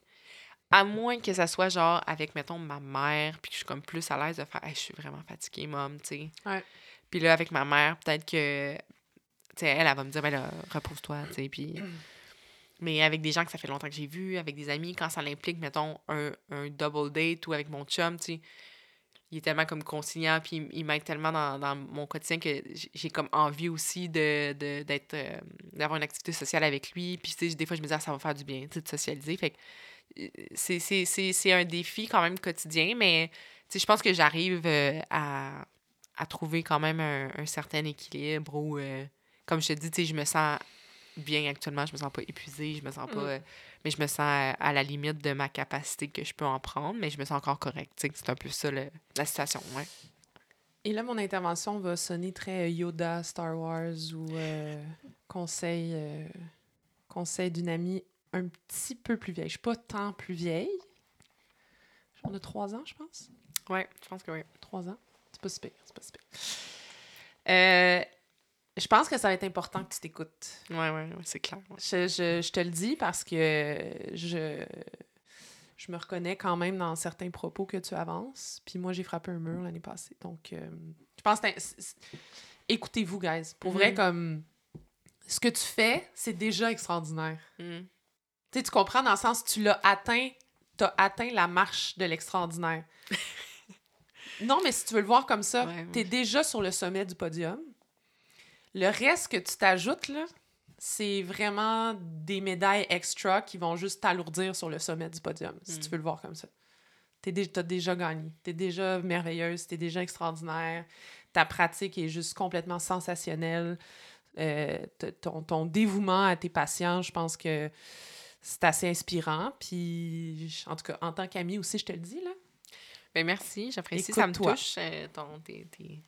À moins que ça soit genre avec, mettons, ma mère, puis que je suis comme plus à l'aise de faire, Hey, je suis vraiment fatiguée, mom, tu sais. Ouais. Puis là, avec ma mère, peut-être que, tu sais, elle, elle va me dire, ben là, repose-toi, tu sais, puis. Mais avec des gens que ça fait longtemps que j'ai vus, avec des amis, quand ça l'implique, mettons, un, un double date ou avec mon chum, tu sais, il est tellement comme conciliant, puis il, m'aide tellement dans, dans mon quotidien que j'ai- comme envie aussi de, d'être, euh, d'avoir une activité sociale avec lui. Puis, tu sais, des fois, je me dis, ah, ça va faire du bien, tu de socialiser. Fait que euh, c'est, c'est, c'est, c'est un défi quand même quotidien, mais, tu sais, je pense que j'arrive euh, à, à trouver quand même un, certain équilibre où, comme je te dis, tu sais, je me sens bien actuellement, je me sens pas épuisée, je me sens pas... Mm. euh, mais je me sens à, à la limite de ma capacité que je peux en prendre, mais je me sens encore correcte. C'est un peu ça le- la situation, ouais. Et là, mon intervention va sonner très euh, Yoda, Star Wars ou euh, conseil, euh, conseil d'une amie un petit peu plus vieille. Je suis pas tant plus vieille. On a trois ans, je pense. Ouais, je pense que oui. Trois ans. C'est pas si pire, c'est pas si. Euh, je pense que ça va être important que tu t'écoutes. Ouais, ouais, ouais, c'est clair. ouais. Je, je- je te le dis parce que je, je me reconnais quand même dans certains propos que tu avances. Puis moi, j'ai frappé un mur l'année passée. Donc, euh, je pense que écoutez-vous, guys. Pour vrai, Mhm. comme ce que tu fais, c'est déjà extraordinaire. Mhm. Tu comprends dans le sens tu l'as atteint, tu as atteint la marche de l'extraordinaire. non, mais si tu veux le voir comme ça, Ouais, ouais. tu es déjà sur le sommet du podium. Le reste que tu t'ajoutes, là, c'est vraiment des médailles extra qui vont juste t'alourdir sur le sommet du podium, si Mm. tu veux le voir comme ça. Tu as déjà gagné. Tu es déjà merveilleuse, tu es déjà extraordinaire. Ta pratique est juste complètement sensationnelle. Euh, ton, ton dévouement à tes patients, je pense que c'est assez inspirant. Puis, en tout cas, en tant qu'ami aussi, je te le dis, là. Ben merci, j'apprécie. Ça me touche, euh, ton, tes, tes-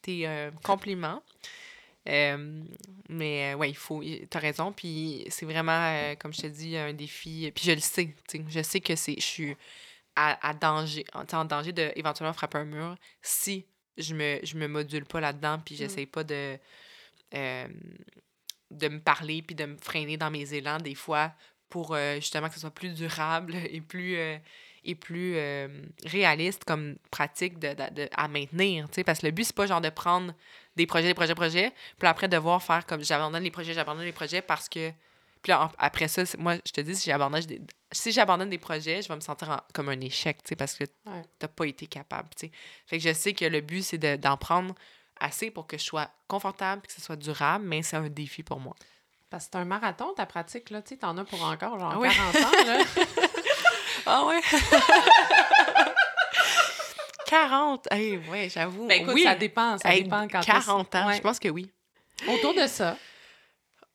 tes, euh, compliments. Mais ouais, il faut. T'as raison. Puis c'est vraiment, comme je te dis, un défi. Puis je le sais. Je sais que c'est. Je suis à, à danger, en danger de éventuellement frapper un mur si je me, je me module pas là-dedans, puis mm. j'essaie pas de, euh, de me parler, puis de me freiner dans mes élans des fois pour euh, justement que ce soit plus durable et plus, euh, et plus réaliste comme pratique de, de, à maintenir, parce que le but, c'est pas genre de prendre des projets, des projets, projets, puis après devoir faire comme j'abandonne les projets, j'abandonne les projets parce que puis après ça, moi, je te dis, si j'abandonne des, si j'abandonne des projets, je vais me sentir comme un échec, tu sais, parce que tu n'as pas été capable, tu sais. Fait que je sais que le but, c'est d'en prendre assez pour que je sois confortable et que ce soit durable, mais c'est un défi pour moi. Parce que c'est un marathon, ta pratique, là, tu sais, t'en as pour encore, genre, 40 ans, là. ah ouais? 40! Hey, ouais, j'avoue. Ben écoute, ça dépend, ça dépend quand 40 ans, je pense que oui. Autour de ça,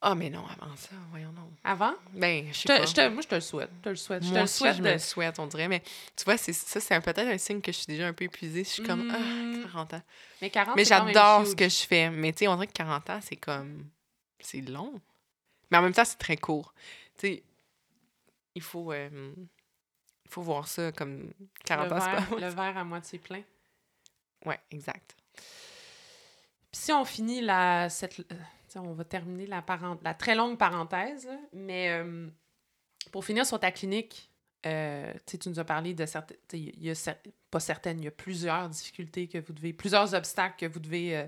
ah, mais non, avant ça, voyons non. Avant? Ben, je sais pas. Je te, moi, je te le souhaite. Je te le souhaite. Je te le souhaite. Je me le souhaite, on dirait. Mais tu vois, ça, c'est peut-être un signe que je suis déjà un peu épuisée. Je suis comme, ah, 40 hmm. ans. Mais 40 Mais j'adore ce que je fais. Mais tu sais, on dirait que 40 ans, c'est comme. C'est long. Mais en même temps, c'est très court. Tu sais, il faut. Euh, faut voir ça comme 40 ans, c'est pas. Le verre à moitié plein. Ouais, exact. Puis si on finit la, cette, on va terminer la, la très longue parenthèse, mais euh, pour finir sur ta clinique, euh, tu nous as parlé de certaines. Il y a pas certaines, il y a plusieurs difficultés que vous devez, plusieurs obstacles que vous devez, euh,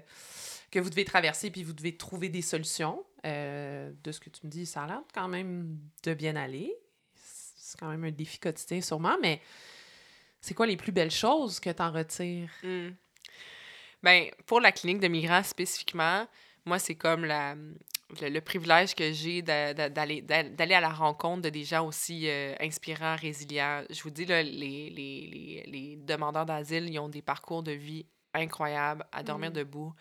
que vous devez traverser, puis vous devez trouver des solutions. de ce que tu me dis, ça a l'air quand même de bien aller. C'est quand même un défi quotidien, sûrement, mais c'est quoi les plus belles choses que tu en retires? Hmm. Ben, pour la clinique de migrants spécifiquement, moi, c'est comme la, le, privilège que j'ai d'aller à la rencontre de des gens aussi euh, inspirants, résilients. Je vous dis, là, les, les, les, demandeurs d'asile, ils ont des parcours de vie incroyables, à dormir mmh. debout.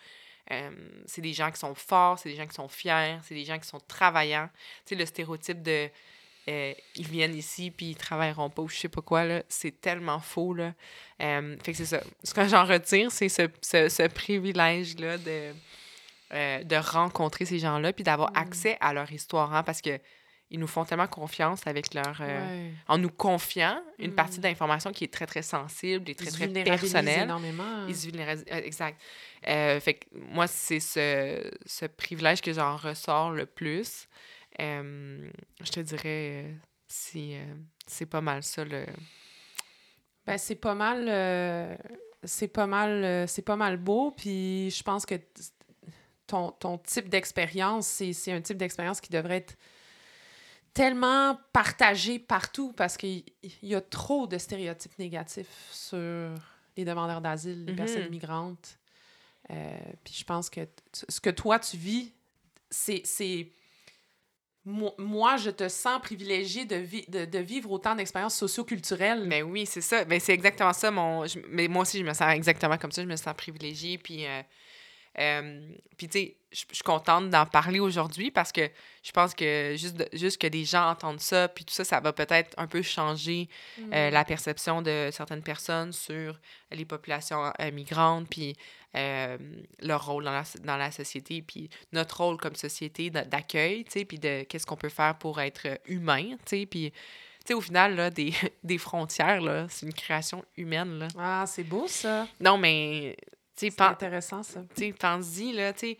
Euh, c'est des gens qui sont forts, c'est des gens qui sont fiers, c'est des gens qui sont travaillants. Tu sais, le stéréotype de euh, ils viennent ici puis ils travailleront pas ou je sais pas quoi, là, c'est tellement faux, là. fait que c'est ça. Ce que j'en retire, c'est ce, ce, ce privilège-là de euh, de rencontrer ces gens-là, puis d'avoir mm. accès à leur histoire, hein, parce que ils nous font tellement confiance avec leur... Euh, en nous confiant une partie mm. d'information qui est très, très sensible et très, très personnelle. énormément. Ils se vulnéralisent, euh, exact. fait que moi, c'est ce, ce privilège que j'en ressors le plus. Je te dirais, si, c'est pas mal ça, le... Ben, c'est pas mal... c'est pas mal c'est pas mal beau puis je pense que ton, type d'expérience, c'est un type d'expérience qui devrait être tellement partagé partout parce qu'il y a trop de stéréotypes négatifs sur les demandeurs d'asile, les personnes mm-hmm. migrantes. Euh, puis je pense que ce que toi, tu vis, c'est... Moi, je te sens privilégié de, de, vivre autant d'expériences socioculturelles. Mais oui, c'est ça. Mais c'est exactement ça. Mon... Mais moi aussi, je me sens exactement comme ça. Je me sens privilégiée. Puis... Euh, euh, puis, tu sais, je suis contente d'en parler aujourd'hui parce que je pense que juste, juste que des gens entendent ça, puis tout ça, ça va peut-être un peu changer euh, mm. la perception de certaines personnes sur les populations migrantes, puis leur rôle dans la, dans la société, puis notre rôle comme société d'accueil, tu sais, puis de qu'est-ce qu'on peut faire pour être humain, tu sais, puis... Tu sais, au final, là, des, des frontières, là, c'est une création humaine, là. Ah, c'est beau, ça. Non, mais c'est intéressant, ça. Tu pense-y, là, tu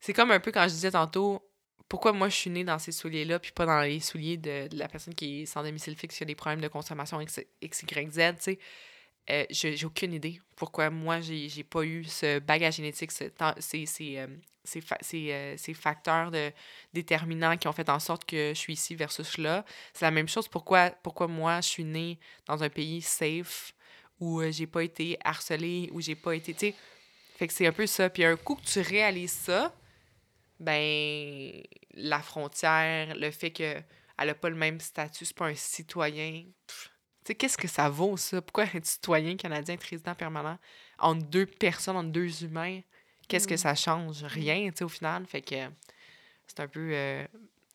c'est comme un peu quand je disais tantôt, pourquoi moi je suis née dans ces souliers-là, puis pas dans les souliers de, la personne qui est sans domicile fixe, qui a des problèmes de consommation X, X Y, Z, tu sais. Euh, j'ai aucune idée pourquoi moi j'ai pas eu ce bagage génétique, ces, ces, euh, euh, ces, facteurs de, déterminants qui ont fait en sorte que je suis ici versus là. C'est la même chose. Pourquoi, pourquoi moi je suis née dans un pays safe où j'ai pas été harcelée, où j'ai pas été. Tu sais, fait que c'est un peu ça. Puis un coup que tu réalises ça, ben la frontière, le fait qu'elle n'a pas le même statut, c'est pas un citoyen. Sais, qu'est-ce que ça vaut, ça? Pourquoi un citoyen canadien être résident permanent entre deux personnes, entre deux humains? Qu'est-ce que mm. ça change? Rien, tu sais, au final. Fait que c'est un peu euh,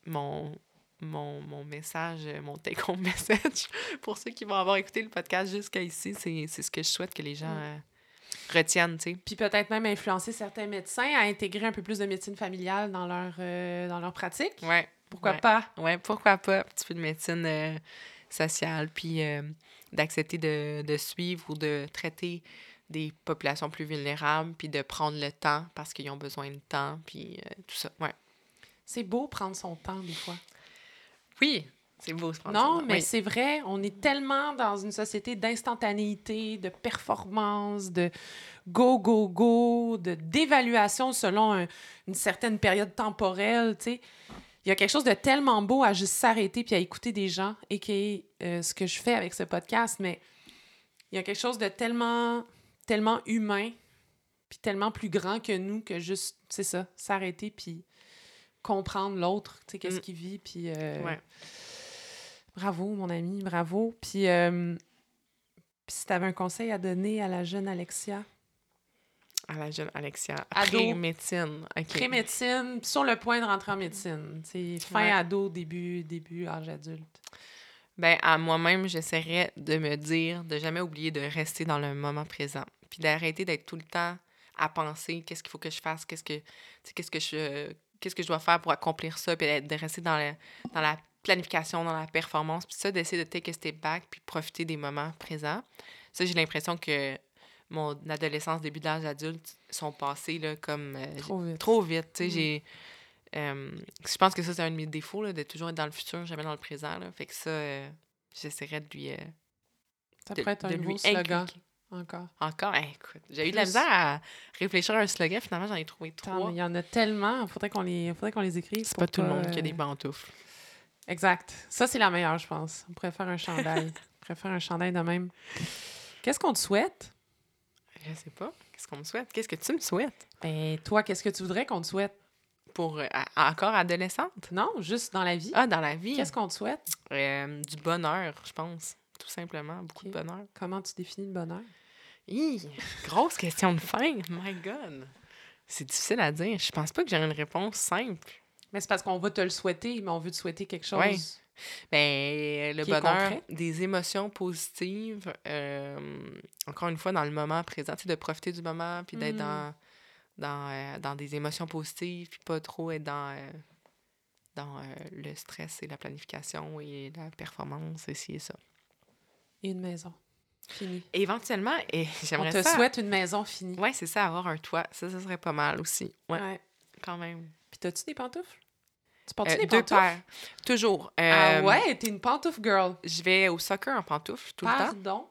mon, mon, mon, message, mon take-home message pour ceux qui vont avoir écouté le podcast jusqu'à ici. C'est ce que je souhaite que les gens... Mm. Euh, retiennent, tu sais. Puis peut-être même influencer certains médecins à intégrer un peu plus de médecine familiale dans leur, euh, dans leur pratique. Ouais. Pourquoi Ouais. pas? Ouais, pourquoi pas? Un petit peu de médecine euh, sociale, puis euh, d'accepter de, de suivre ou de traiter des populations plus vulnérables, puis de prendre le temps parce qu'ils ont besoin de temps, puis euh, tout ça. Ouais. C'est beau prendre son temps des fois. Oui, c'est beau, ce Non, mais oui. c'est vrai, on est tellement dans une société d'instantanéité, de performance, de go, go, go, de d'évaluation selon un- une certaine période temporelle, tu sais. Il y a quelque chose de tellement beau à juste s'arrêter puis à écouter des gens, et qui est euh, ce que je fais avec ce podcast, mais il y a quelque chose de tellement, tellement humain, puis tellement plus grand que nous que juste, c'est ça, s'arrêter puis comprendre l'autre, tu sais, qu'est-ce Mm. qu'il vit, puis... euh, Ouais. Bravo, mon ami, bravo. Puis, euh, puis si tu avais un conseil à donner à la jeune Alexia, À la jeune Alexia. Ado. Après médecine. OK. pré-médecine, sur le point de rentrer en médecine, c'est fin Ouais. ado, début, début âge adulte. Ben, à moi-même, j'essaierais de me dire, de jamais oublier de rester dans le moment présent. Puis d'arrêter d'être tout le temps à penser qu'est-ce qu'il faut que je fasse, qu'est-ce que, qu'est-ce que je qu'est-ce que je dois faire pour accomplir ça, puis de rester dans la, dans la planification, dans la performance, puis ça, d'essayer de take a step back, puis profiter des moments présents. Ça, j'ai l'impression que mon adolescence, début d'âge adulte sont passés là, comme euh, Trop vite. trop vite. Tu sais, Mhm. j'ai. euh, je pense que ça, c'est un de mes défauts, là, de toujours être dans le futur, jamais dans le présent. Là. Fait que ça, euh, j'essaierais de lui. Ça de, pourrait être un de nouveau slogan inculquer. encore. Encore, Hey, écoute, j'ai eu de la misère à réfléchir à un slogan. Finalement, j'en ai trouvé trois. il y en a tellement, il faudrait qu'on les, faudrait qu'on les écrive. C'est pour pas tout le monde qui a des pantoufles. Exact. Ça, c'est la meilleure, je pense. On pourrait faire un chandail. On pourrait faire un chandail de même. Qu'est-ce qu'on te souhaite? Je sais pas. Qu'est-ce qu'on me souhaite? Qu'est-ce que tu me souhaites? Ben, toi, qu'est-ce que tu voudrais qu'on te souhaite? Pour euh, à- encore adolescente? Non, juste dans la vie. Ah, dans la vie? Qu'est-ce qu'on te souhaite? Euh, du bonheur, je pense. Tout simplement. Beaucoup de bonheur. Comment tu définis le bonheur? Hi, grosse question de fin. My God. C'est difficile à dire. Je pense pas que j'ai une réponse simple. Mais c'est parce qu'on va te le souhaiter, mais on veut te souhaiter quelque chose. Ouais. Ben, le bonheur, des émotions positives, euh, encore une fois, dans le moment présent, de profiter du moment, puis d'être Mm. dans, dans, euh, dans des émotions positives, puis pas trop être dans, euh, dans le stress et la planification et la performance, et ci et ça. Et une maison. Fini. Éventuellement, et On j'aimerais te ça... souhaite une maison finie. Ouais, c'est ça, avoir un toit. Ça, ça serait pas mal aussi. Ouais, Ouais. quand même. Puis t'as-tu des pantoufles? Tu portes-tu Euh, des deux pantoufles? paires. Toujours. Ah Euh, ouais, t'es une pantoufle girl. Je vais au soccer en pantoufles tout le temps. Pardon?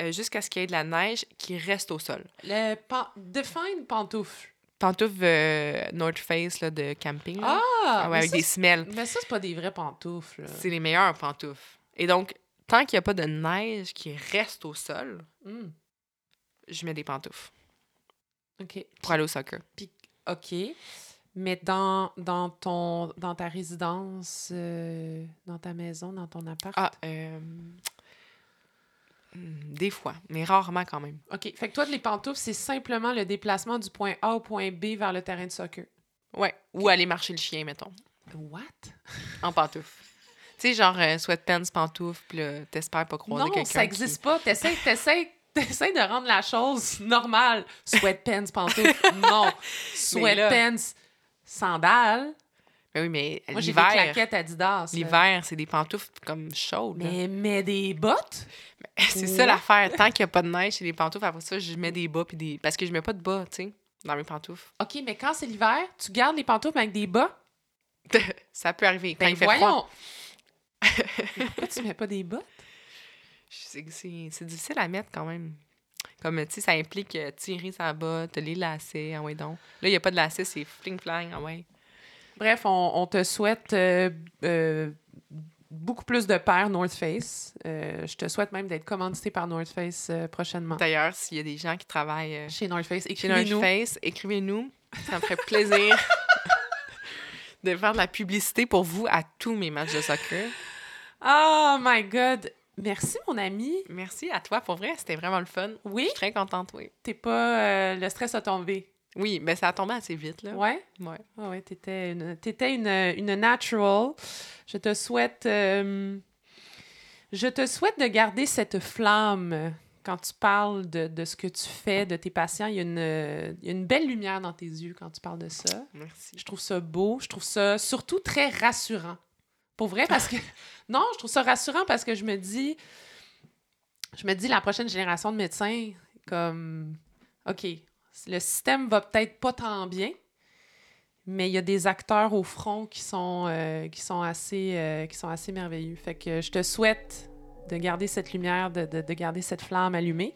euh, jusqu'à ce qu'il y ait de la neige qui reste au sol. Le pan... Define pantoufle. Pantoufles euh, North Face là, de camping. là. Ah! Ah ouais, avec ça, des semelles. Mais ça, c'est pas des vraies pantoufles. C'est les meilleures pantoufles. Et donc, tant qu'il n'y a pas de neige qui reste au sol, Hmm, je mets des pantoufles OK. pour aller au soccer. OK. Mais dans, dans, ton, dans ta résidence, euh, dans ta maison, dans ton appart? Ah, euh, hmm, des fois, mais rarement quand même. OK. Fait que toi, les pantoufles, c'est simplement le déplacement du point A au point B vers le terrain de soccer. Ouais. Ou aller marcher le chien, mettons, What? en pantoufles. tu sais, genre euh, sweatpants, pantoufles, puis t'espères pas croiser Non, quelqu'un. ça n'existe pas. T'essayes, t'essayes, t'essayes de rendre la chose normale. Sweatpants, pantoufles, non. Sweatpants, sandales. Mais oui, mais Moi, j'ai des l'hiver, claquettes Adidas. l'hiver, c'est des pantoufles comme chaudes. Mais, mais des bottes? C'est ça l'affaire. Tant qu'il n'y a pas de neige, c'est des pantoufles. Après ça, je mets des bas puis des. Parce que je mets pas de bas, tu sais, dans mes pantoufles. OK, mais quand c'est l'hiver, tu gardes les pantoufles avec des bas? ça peut arriver. Quand Ben il fait froid. voyons! Pourquoi tu mets pas des bottes? C'est difficile à mettre quand même. Comme, tu sais, ça implique euh, tirer sa botte, les lacets, ah ouais donc. Là, il n'y a pas de lacets, c'est fling-flang, ah ouais. Bref, on, on te souhaite euh, euh, beaucoup plus de paires North Face. Euh, je te souhaite même d'être commandité par North Face prochainement. D'ailleurs, s'il y a des gens qui travaillent Chez North Face, écrivez-nous. Face, écrivez-nous. Ça me ferait plaisir de faire de la publicité pour vous à tous mes matchs de soccer. Oh my God! Merci, mon ami. Merci à toi, pour vrai, c'était vraiment le fun. Oui? Je suis très contente, oui. T'es pas... euh, le stress a tombé. Oui, mais ça a tombé assez vite, là. Ouais? Ouais. Ah ouais, t'étais une, t'étais une, une natural. Je te souhaite... euh, je te souhaite de garder cette flamme quand tu parles de, de, ce que tu fais, de tes patients, il y, a une, il y, a une, belle lumière dans tes yeux quand tu parles de ça. Merci. Je trouve ça beau. Je trouve ça surtout très rassurant. Pour vrai, parce que... non, je trouve ça rassurant parce que je me dis... Je me dis, la prochaine génération de médecins, comme... OK, le système va peut-être pas tant bien, mais il y a des acteurs au front qui sont, euh, qui sont, assez, euh, qui sont assez merveilleux. Fait que je te souhaite de garder cette lumière, de, de, de garder cette flamme allumée.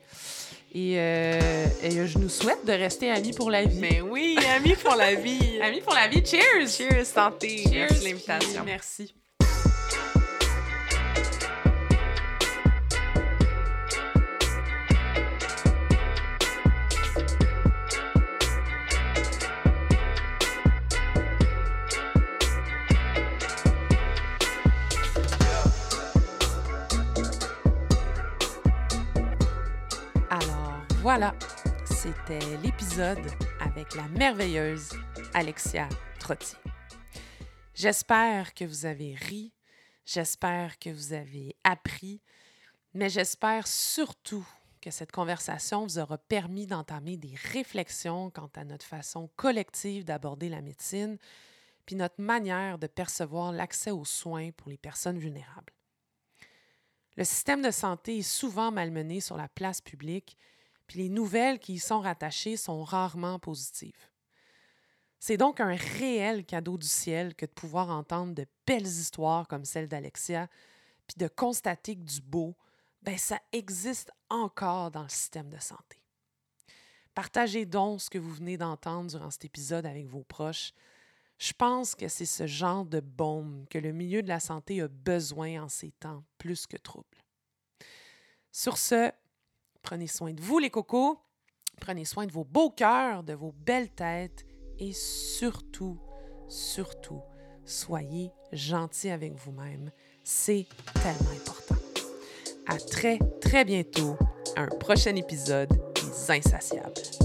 Et, euh, et, je nous souhaite de rester amis pour la vie. Mais oui, amis pour la vie. amis pour la vie. Cheers! Cheers, santé. Cheers. Merci l'invitation. Merci. Voilà, c'était l'épisode avec la merveilleuse Alexia Trotti. J'espère que vous avez ri, j'espère que vous avez appris, mais j'espère surtout que cette conversation vous aura permis d'entamer des réflexions quant à notre façon collective d'aborder la médecine, puis notre manière de percevoir l'accès aux soins pour les personnes vulnérables. Le système de santé est souvent malmené sur la place publique, puis les nouvelles qui y sont rattachées sont rarement positives. C'est donc un réel cadeau du ciel que de pouvoir entendre de belles histoires comme celle d'Alexia, puis de constater que du beau, ben ça existe encore dans le système de santé. Partagez donc ce que vous venez d'entendre durant cet épisode avec vos proches. Je pense que c'est ce genre de baume que le milieu de la santé a besoin en ces temps plus que troubles. Sur ce, Prenez soin de vous, les cocos. Prenez soin de vos beaux cœurs, de vos belles têtes et surtout, surtout, soyez gentils avec vous-même. C'est tellement important. À très, très bientôt, un prochain épisode des Insatiables.